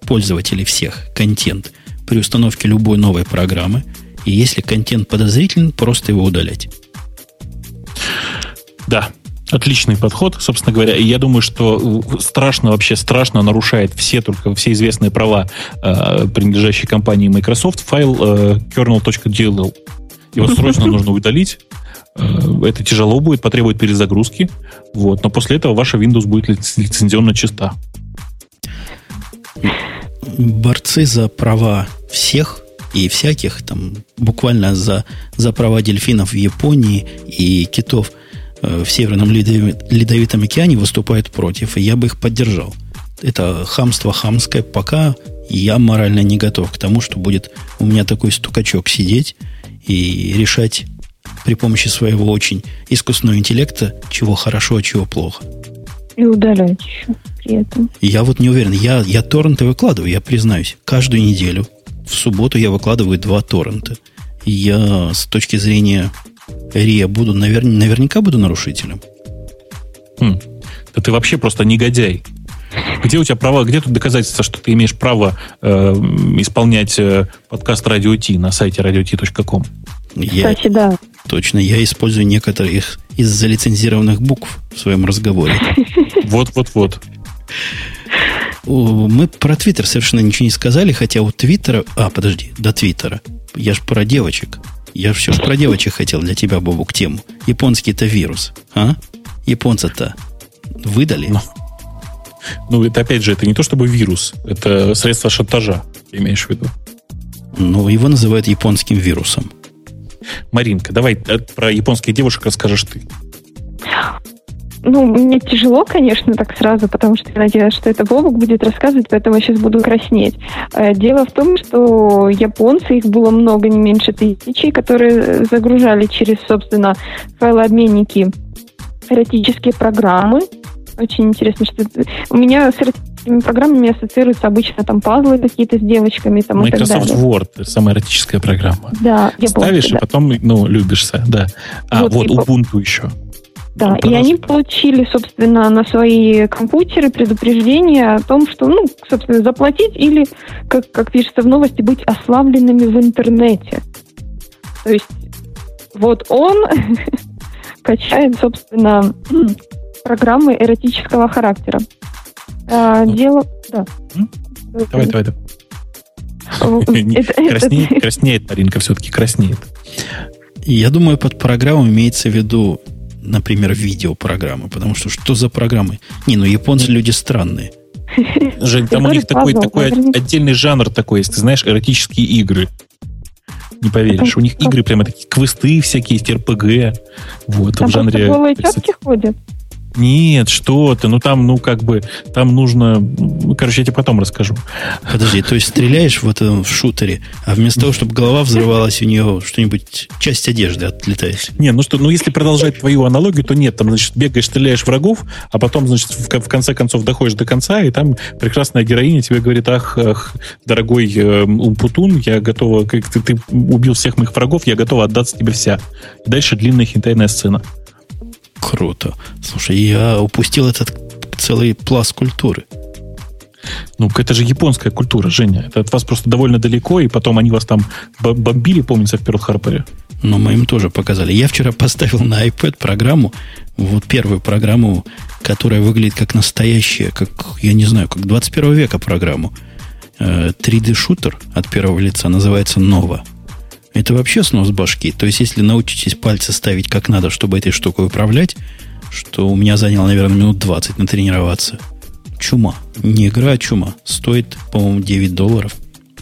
пользователей всех контент при установке любой новой программы. И если контент подозрителен, просто его удалять. Да, Отличный подход, собственно говоря. И я думаю, что страшно, вообще страшно нарушает все только все известные права, э, принадлежащие компании Microsoft, файл э, kernel.dll. Его срочно нужно удалить. Э, это тяжело будет, потребует перезагрузки. Вот. Но после этого ваша Windows будет лицензионно чиста. Борцы за права всех и всяких, там, буквально за, за права дельфинов в Японии и китов – Э, в Северном Ледовитом океане выступают против, и я бы их поддержал. Это хамство хамское, пока я морально не готов к тому, что будет у меня такой стукачок сидеть и решать при помощи своего очень искусственного интеллекта, чего хорошо, а чего плохо. И удалять еще при этом. Я вот не уверен. Я, я торренты выкладываю, я признаюсь. Каждую неделю в субботу я выкладываю два торрента. Я с точки зрения Рия буду, навер... наверняка буду нарушителем. Хм. Да ты вообще просто негодяй. Где у тебя права, где тут доказательства, что ты имеешь право э, исполнять э, подкаст Радио Ти на сайте radiot.com? Я, Кстати, да. Точно, я использую некоторые их из залицензированных букв в своем разговоре. Вот-вот-вот. Мы про Твиттер совершенно ничего не сказали, хотя у Твиттера... А, подожди, до Твиттера. Я ж про девочек. Я все про девочек хотел для тебя, Бобук, тему. Японский-то вирус, а? Японцы-то выдали. Ну, ну, это опять же, это не то чтобы вирус, это средство шантажа, имеешь в виду. Ну, его называют японским вирусом. Маринка, давай э, про японских девушек расскажешь ты. Ну, мне тяжело, конечно, так сразу, потому что я надеялась, что это Бобок будет рассказывать, поэтому я сейчас буду краснеть. Э, дело в том, что японцы, их было много, не меньше тысячи, которые загружали через, собственно, файлообменники эротические программы. Очень интересно, что у меня с эротическими программами ассоциируются обычно там пазлы какие-то с девочками там, Microsoft и так далее. Word, самая эротическая программа. Да, Ставишь, да. и потом, ну, любишься, да. А, вот, вот. Ubuntu еще. Да, и они получили, собственно, на свои компьютеры предупреждение о том, что, ну, собственно, заплатить или, как, как пишется в новости, быть ослабленными в интернете. То есть вот он качает, собственно, программы эротического характера. А, дело... Да. Давай, давай, давай. Краснеет, краснеет Маринка все-таки, краснеет. Я думаю, под программу имеется в виду например, видеопрограммы. Потому что что за программы? Не, ну японцы люди странные. Жень, там у них такой, такой отдельный жанр такой есть. Ты знаешь, эротические игры. Не поверишь. У них игры прямо такие квесты всякие, есть РПГ. Вот, там в жанре... голые тетки ходят? Нет, что ты, ну там, ну как бы, там нужно, ну, короче, я тебе потом расскажу. Подожди, то есть стреляешь в этом в шутере, а вместо того, чтобы голова взрывалась, у нее что-нибудь, часть одежды отлетает. Не, ну что, ну если продолжать твою аналогию, то нет, там, значит, бегаешь, стреляешь врагов, а потом, значит, в, в конце концов доходишь до конца, и там прекрасная героиня тебе говорит, ах, ах дорогой э, Умпутун, я готова, как ты, ты убил всех моих врагов, я готова отдаться тебе вся. И дальше длинная хентайная сцена. Круто. Слушай, я упустил этот целый пласт культуры. Ну, это же японская культура, Женя. Это от вас просто довольно далеко, и потом они вас там бомбили, помнится, в Перл Харпере. Но мы им тоже показали. Я вчера поставил на iPad программу, вот первую программу, которая выглядит как настоящая, как, я не знаю, как 21 века программу. 3D-шутер э, от первого лица называется Nova. Это вообще снос башки. То есть, если научитесь пальцы ставить как надо, чтобы этой штукой управлять, что у меня заняло, наверное, минут 20 натренироваться. Чума. Не игра, а чума. Стоит, по-моему, 9 долларов.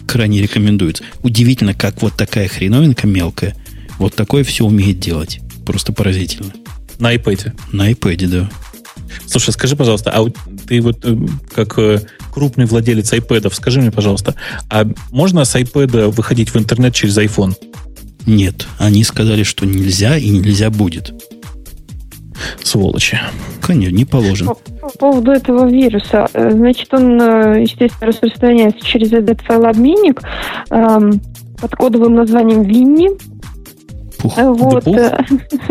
Крайне рекомендуется. Удивительно, как вот такая хреновинка мелкая вот такое все умеет делать. Просто поразительно. На iPad? На iPad, да. Слушай, скажи, пожалуйста, а ты вот э, как э, крупный владелец iPad, скажи мне, пожалуйста, а можно с iPad выходить в интернет через iPhone? Нет, они сказали, что нельзя и нельзя будет. Сволочи. Конечно, не положено. По, по поводу этого вируса. Э, значит, он, естественно, распространяется через этот файлообменник эм, под кодовым названием Винни. Пух. Вот. Да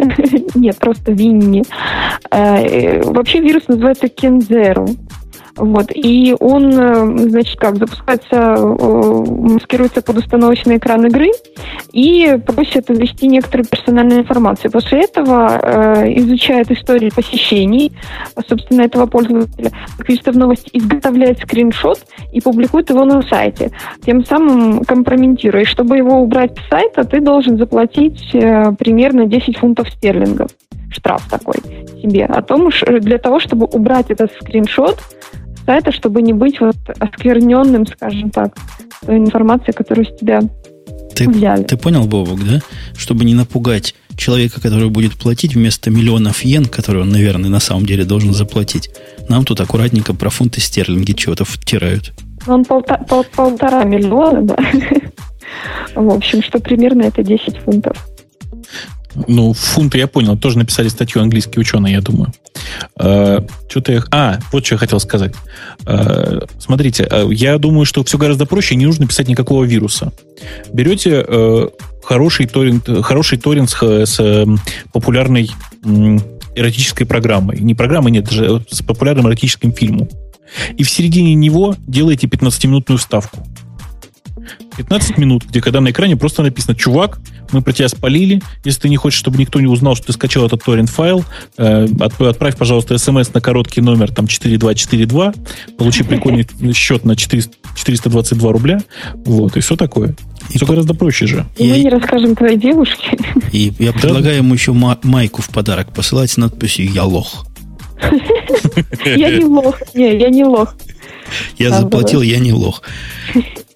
Нет, просто Винни. Э, вообще вирус называется Кензеру. Вот. И он, э, значит, как, запускается, э, маскируется под установочный экран игры и просит ввести некоторую персональную информацию. После этого э, изучает историю посещений, собственно, этого пользователя, как в новости, изготовляет скриншот и публикует его на сайте, тем самым компрометируя. И чтобы его убрать с сайта, ты должен заплатить э, примерно 10 фунтов стерлингов штраф такой себе. О том, для того, чтобы убрать этот скриншот, сайта, чтобы не быть вот оскверненным, скажем так, той информацией, которую с тебя ты, взяли. Ты понял, Бобок, да? Чтобы не напугать человека, который будет платить вместо миллионов йен, которые он, наверное, на самом деле должен заплатить, нам тут аккуратненько про фунты стерлинги чего-то втирают. Он полта, пол, полтора миллиона, да. В общем, что примерно это 10 фунтов. Ну, фунты я понял. Тоже написали статью английские ученые, я думаю. Э, что-то я... А, вот что я хотел сказать. Э, смотрите, э, я думаю, что все гораздо проще, не нужно писать никакого вируса. Берете э, хороший торрент, хороший торрент с, с э, популярной э, эротической программой. Не программой, нет, даже с популярным эротическим фильмом. И в середине него делаете 15-минутную вставку. 15 минут, где когда на экране просто написано «Чувак, мы про тебя спалили. Если ты не хочешь, чтобы никто не узнал, что ты скачал этот торрент-файл, э, отправь, пожалуйста, смс на короткий номер там 4242, получи прикольный счет на 400, 422 рубля. Вот, и все такое. И все по... гораздо проще же. И мы не расскажем твоей девушке. И я предлагаю ему еще майку в подарок посылать с надписью «Я лох». Я не лох. Не, я не лох. Я заплатил, я не лох.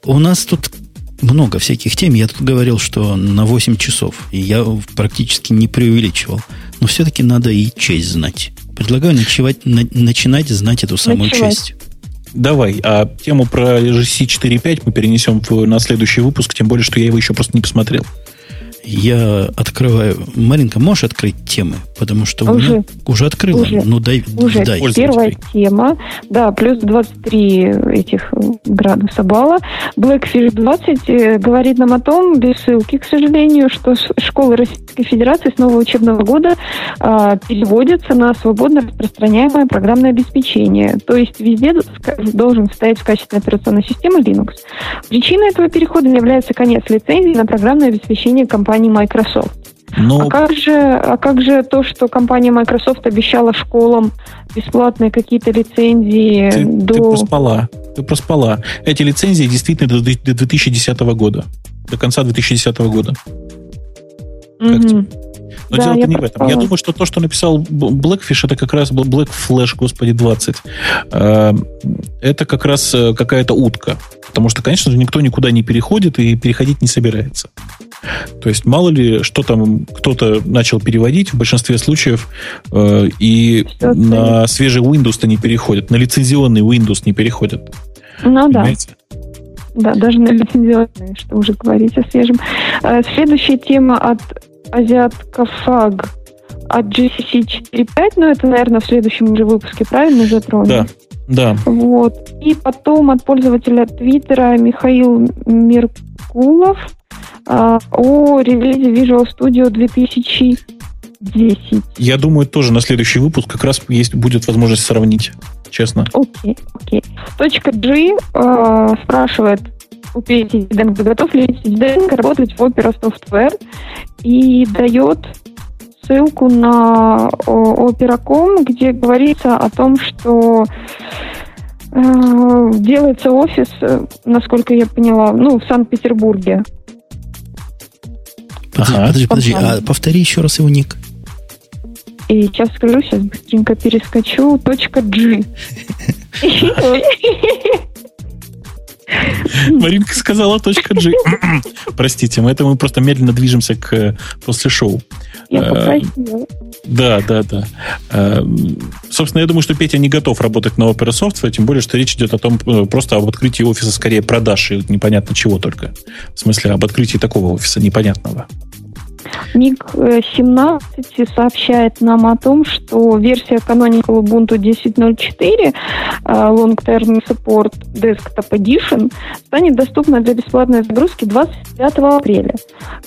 У нас тут много всяких тем. Я тут говорил, что на 8 часов. И я практически не преувеличивал. Но все-таки надо и честь знать. Предлагаю ночевать, на, начинать знать эту самую ночевать. честь. Давай, а тему про GC 4.5 мы перенесем в, на следующий выпуск, тем более, что я его еще просто не посмотрел. Я открываю. Маринка, можешь открыть темы? Потому что уже, у меня уже открыла. Уже, ну, дай, уже. дай. Первая тема, да, плюс 23 этих градуса балла. Blackfish 20 э, говорит нам о том, без ссылки, к сожалению, что школы Российской Федерации с нового учебного года а, переводятся на свободно распространяемое программное обеспечение. То есть везде должен стоять в качестве операционной системы Linux. Причиной этого перехода является конец лицензии на программное обеспечение компании компании Microsoft. Но... Ну, а как же, а как же то, что компания Microsoft обещала школам бесплатные какие-то лицензии ты, до... Ты проспала. Ты проспала. Эти лицензии действительно до 2010 года. До конца 2010 года. Тебе? Но да, дело-то не в этом. Я думаю, что то, что написал Blackfish, это как раз был Black Flash, господи, 20. Э, это как раз э, какая-то утка. Потому что, конечно же, никто никуда не переходит и переходить не собирается. То есть мало ли, что там кто-то начал переводить в большинстве случаев, э, и Всё на свежий Windows-то не переходят, на лицензионный Windows не переходят. Ну да. Понимаете? Да, даже на лицензионные, что уже говорить о свежем. Э, Следующая тема от Азиаткафаг от GCC 4.5, ну это, наверное, в следующем уже выпуске, правильно, затронем? Да, да. Вот. И потом от пользователя Твиттера Михаил Меркулов о релизе Visual Studio 2010. Я думаю, тоже на следующий выпуск как раз есть будет возможность сравнить, честно. Окей, окей. Точка G э, спрашивает у Диденко, готов ли Диденко работать в Opera Software и дает ссылку на Opera.com, где говорится о том, что э, делается офис, э, насколько я поняла, ну, в Санкт-Петербурге. Подожди, Ага. подожди, подожди, а повтори еще раз его ник. И сейчас скажу, сейчас быстренько перескочу. Точка G. Маринка сказала точка G. Простите, мы это мы просто медленно движемся к э, после шоу. Я Э, попросила. Да, да, да. Э, Собственно, я думаю, что Петя не готов работать на Opera Software, тем более, что речь идет о том, просто об открытии офиса скорее продаж и непонятно чего только. В смысле, об открытии такого офиса непонятного. Ник э, 17 сообщает нам о том, что версия Canonical Ubuntu 10.04 э, Long Term Support Desktop Edition станет доступна для бесплатной загрузки 25 апреля.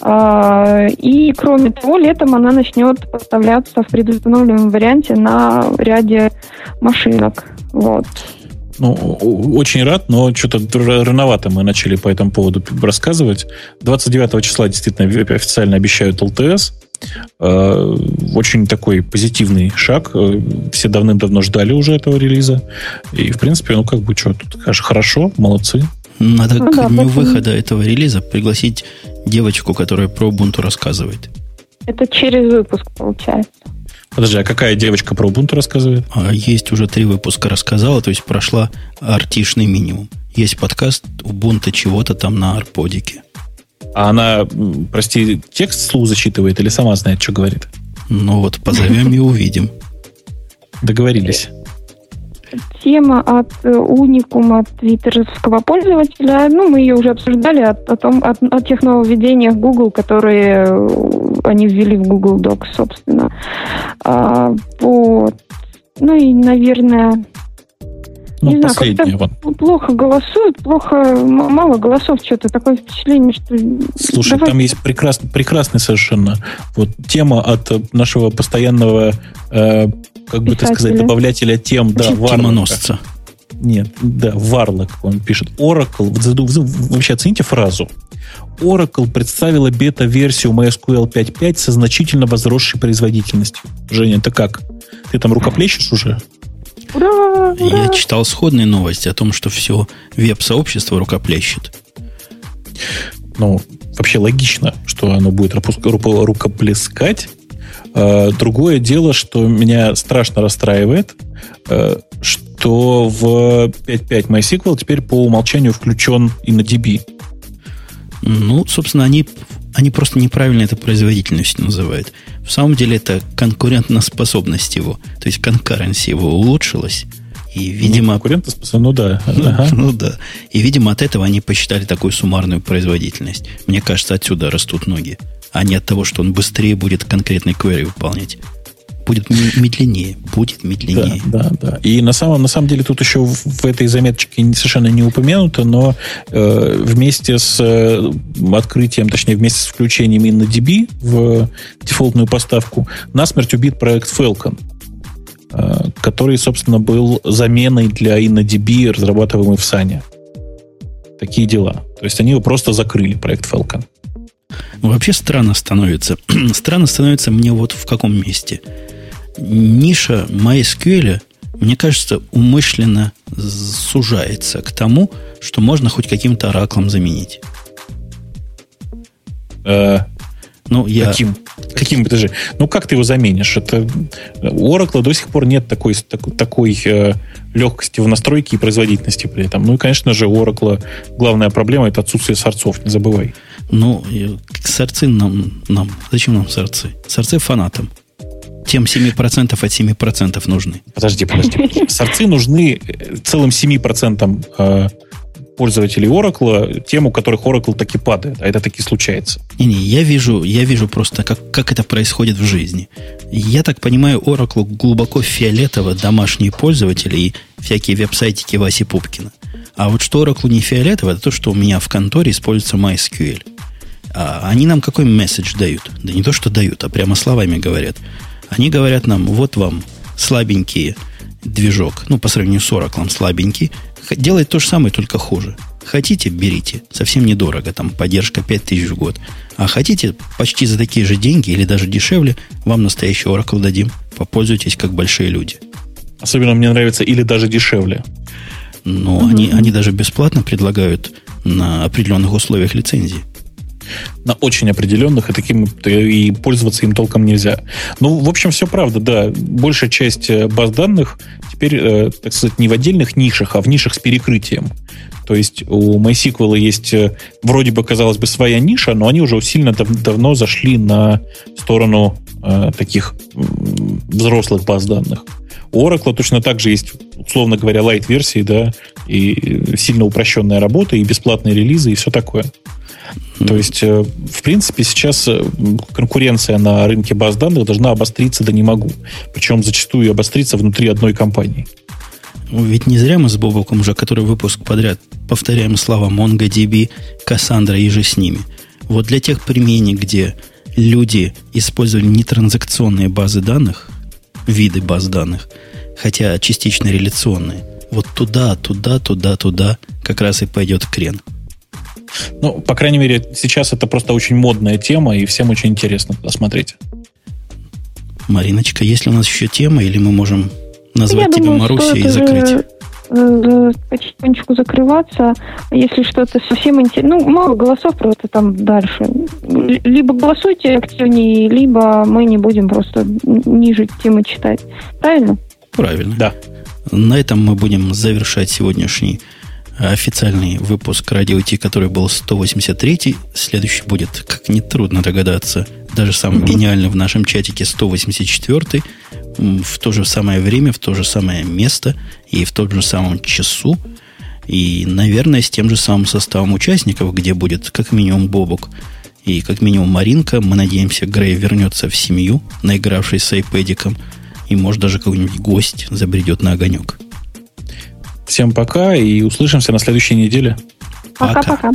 А, И, кроме того, летом она начнет поставляться в предустановленном варианте на ряде машинок. Вот. Ну, очень рад, но что-то рановато мы начали по этому поводу рассказывать. 29 числа действительно ви- официально обещают ЛТС. Э, Очень такой позитивный шаг. Э, Все давным-давно ждали уже этого релиза. И, в принципе, ну, как бы, что, тут хорошо, молодцы. Надо Ну к да, дню выхода этого релиза пригласить девочку, которая про Ubuntu рассказывает. Это через выпуск получается. Подожди, а какая девочка про Ubuntu рассказывает? А есть уже три выпуска рассказала, то есть прошла артишный минимум. Есть подкаст Ubuntu чего-то там на арподике. А она, прости, текст слух зачитывает или сама знает, что говорит? Ну вот, позовем и увидим. Договорились. Тема от э, уникума от твиттерского пользователя. Ну, мы ее уже обсуждали от, о, том, от- о тех нововведениях Google, которые э, они ввели в Google Docs, собственно. А, вот. Ну и, наверное, Ну, Не знаю, Вот. плохо голосуют, плохо, мало голосов, что-то такое впечатление, что... Слушай, Давай- там есть прекрасный, прекрасный совершенно вот тема от нашего постоянного, э, как бы так сказать, добавлятеля тем, да, Варлока. Тимоносца. Нет, да, Варлок, он пишет. Oracle, вообще оцените фразу. Oracle представила бета-версию MySQL 5.5 со значительно возросшей производительностью. Женя, ты как? Ты там рукоплещешь уже? Ура! ура! Я читал сходные новости о том, что все веб-сообщество рукоплещет. Ну, вообще логично, что оно будет рукоплескать. Э, Другое дело, что меня страшно расстраивает, э, что в 5.5 MySQL теперь по умолчанию включен InnoDB. Ну, собственно, они, они просто неправильно это производительностью называют. В самом деле это конкурентоспособность его. То есть конкуренция его улучшилась. И, видимо, Конкурентоспособен, ну да. Ага. Ну да. И, видимо, от этого они посчитали такую суммарную производительность. Мне кажется, отсюда растут ноги. А не от того, что он быстрее будет конкретный query выполнять. Будет медленнее. Будет Да, медленнее. да, да. И на самом, на самом деле тут еще в, этой заметочке совершенно не упомянуто, но э, вместе с э, открытием, точнее, вместе с включением InnoDB в дефолтную поставку насмерть убит проект Falcon, э, который, собственно, был заменой для InnoDB, разрабатываемый в Сане. Такие дела. То есть они его просто закрыли, проект Falcon. Вообще странно становится. странно становится мне вот в каком месте. Ниша MySQL, мне кажется, умышленно сужается к тому, что можно хоть каким-то ораклом заменить. Э, Ну, я... Каким? Каким, подожди. Ну, как ты его заменишь? Это... У Oracle до сих пор нет такой, такой, такой э, легкости в настройке и производительности при этом. Ну и, конечно же, у Oracle главная проблема – это отсутствие сорцов, не забывай. Ну, сорцы нам, нам... Зачем нам сорцы? Сорцы фанатам. Тем 7% от 7% нужны. Подожди, подожди. Сорцы нужны э, целым 7% э, пользователей Oracle, тем, у которых Oracle таки падает, а это таки случается. Не-не, я вижу, я вижу просто, как, как это происходит в жизни. Я так понимаю, Oracle глубоко фиолетово домашние пользователи и всякие веб-сайтики Васи Пупкина. А вот что Oracle не фиолетово, это то, что у меня в конторе используется MySQL. А они нам какой месседж дают? Да не то, что дают, а прямо словами говорят. Они говорят нам, вот вам слабенький движок, ну, по сравнению с Oracle слабенький, делает то же самое, только хуже. Хотите, берите. Совсем недорого. Там поддержка 5000 в год. А хотите, почти за такие же деньги или даже дешевле, вам настоящий Oracle дадим. Попользуйтесь, как большие люди. Особенно мне нравится или даже дешевле. Но угу. они, они даже бесплатно предлагают на определенных условиях лицензии на очень определенных, и таким и пользоваться им толком нельзя. Ну, в общем, все правда, да. Большая часть э, баз данных теперь, э, так сказать, не в отдельных нишах, а в нишах с перекрытием. То есть у MySQL есть э, вроде бы, казалось бы, своя ниша, но они уже сильно дав- давно зашли на сторону э, таких взрослых баз данных. У Oracle точно так же есть, условно говоря, light-версии, да, и сильно упрощенная работа, и бесплатные релизы, и все такое. То есть, э, в принципе, сейчас э, конкуренция на рынке баз данных должна обостриться, да не могу. Причем зачастую обостриться внутри одной компании. Ну, ведь не зря мы с Бобоком уже который выпуск подряд повторяем слова MongoDB, Cassandra и же с ними. Вот для тех применений, где люди использовали нетранзакционные базы данных, виды баз данных, хотя частично реляционные, вот туда, туда, туда, туда как раз и пойдет крен. Ну, по крайней мере, сейчас это просто очень модная тема, и всем очень интересно туда смотреть. Мариночка, есть ли у нас еще тема, или мы можем назвать Я тебя думаю, Марусей и закрыть? Же э, потихонечку закрываться. Если что-то совсем интересно, ну, мало голосов просто там дальше. Либо голосуйте активнее, либо мы не будем просто ниже темы читать. Правильно? Правильно. Да. На этом мы будем завершать сегодняшний официальный выпуск Радио Ти, который был 183 Следующий будет, как нетрудно догадаться, даже самый гениальный в нашем чатике 184 в то же самое время, в то же самое место и в том же самом часу. И, наверное, с тем же самым составом участников, где будет как минимум Бобок и как минимум Маринка. Мы надеемся, Грей вернется в семью, наигравшись с айпэдиком. И, может, даже какой-нибудь гость забредет на огонек. Всем пока и услышимся на следующей неделе. Пока-пока.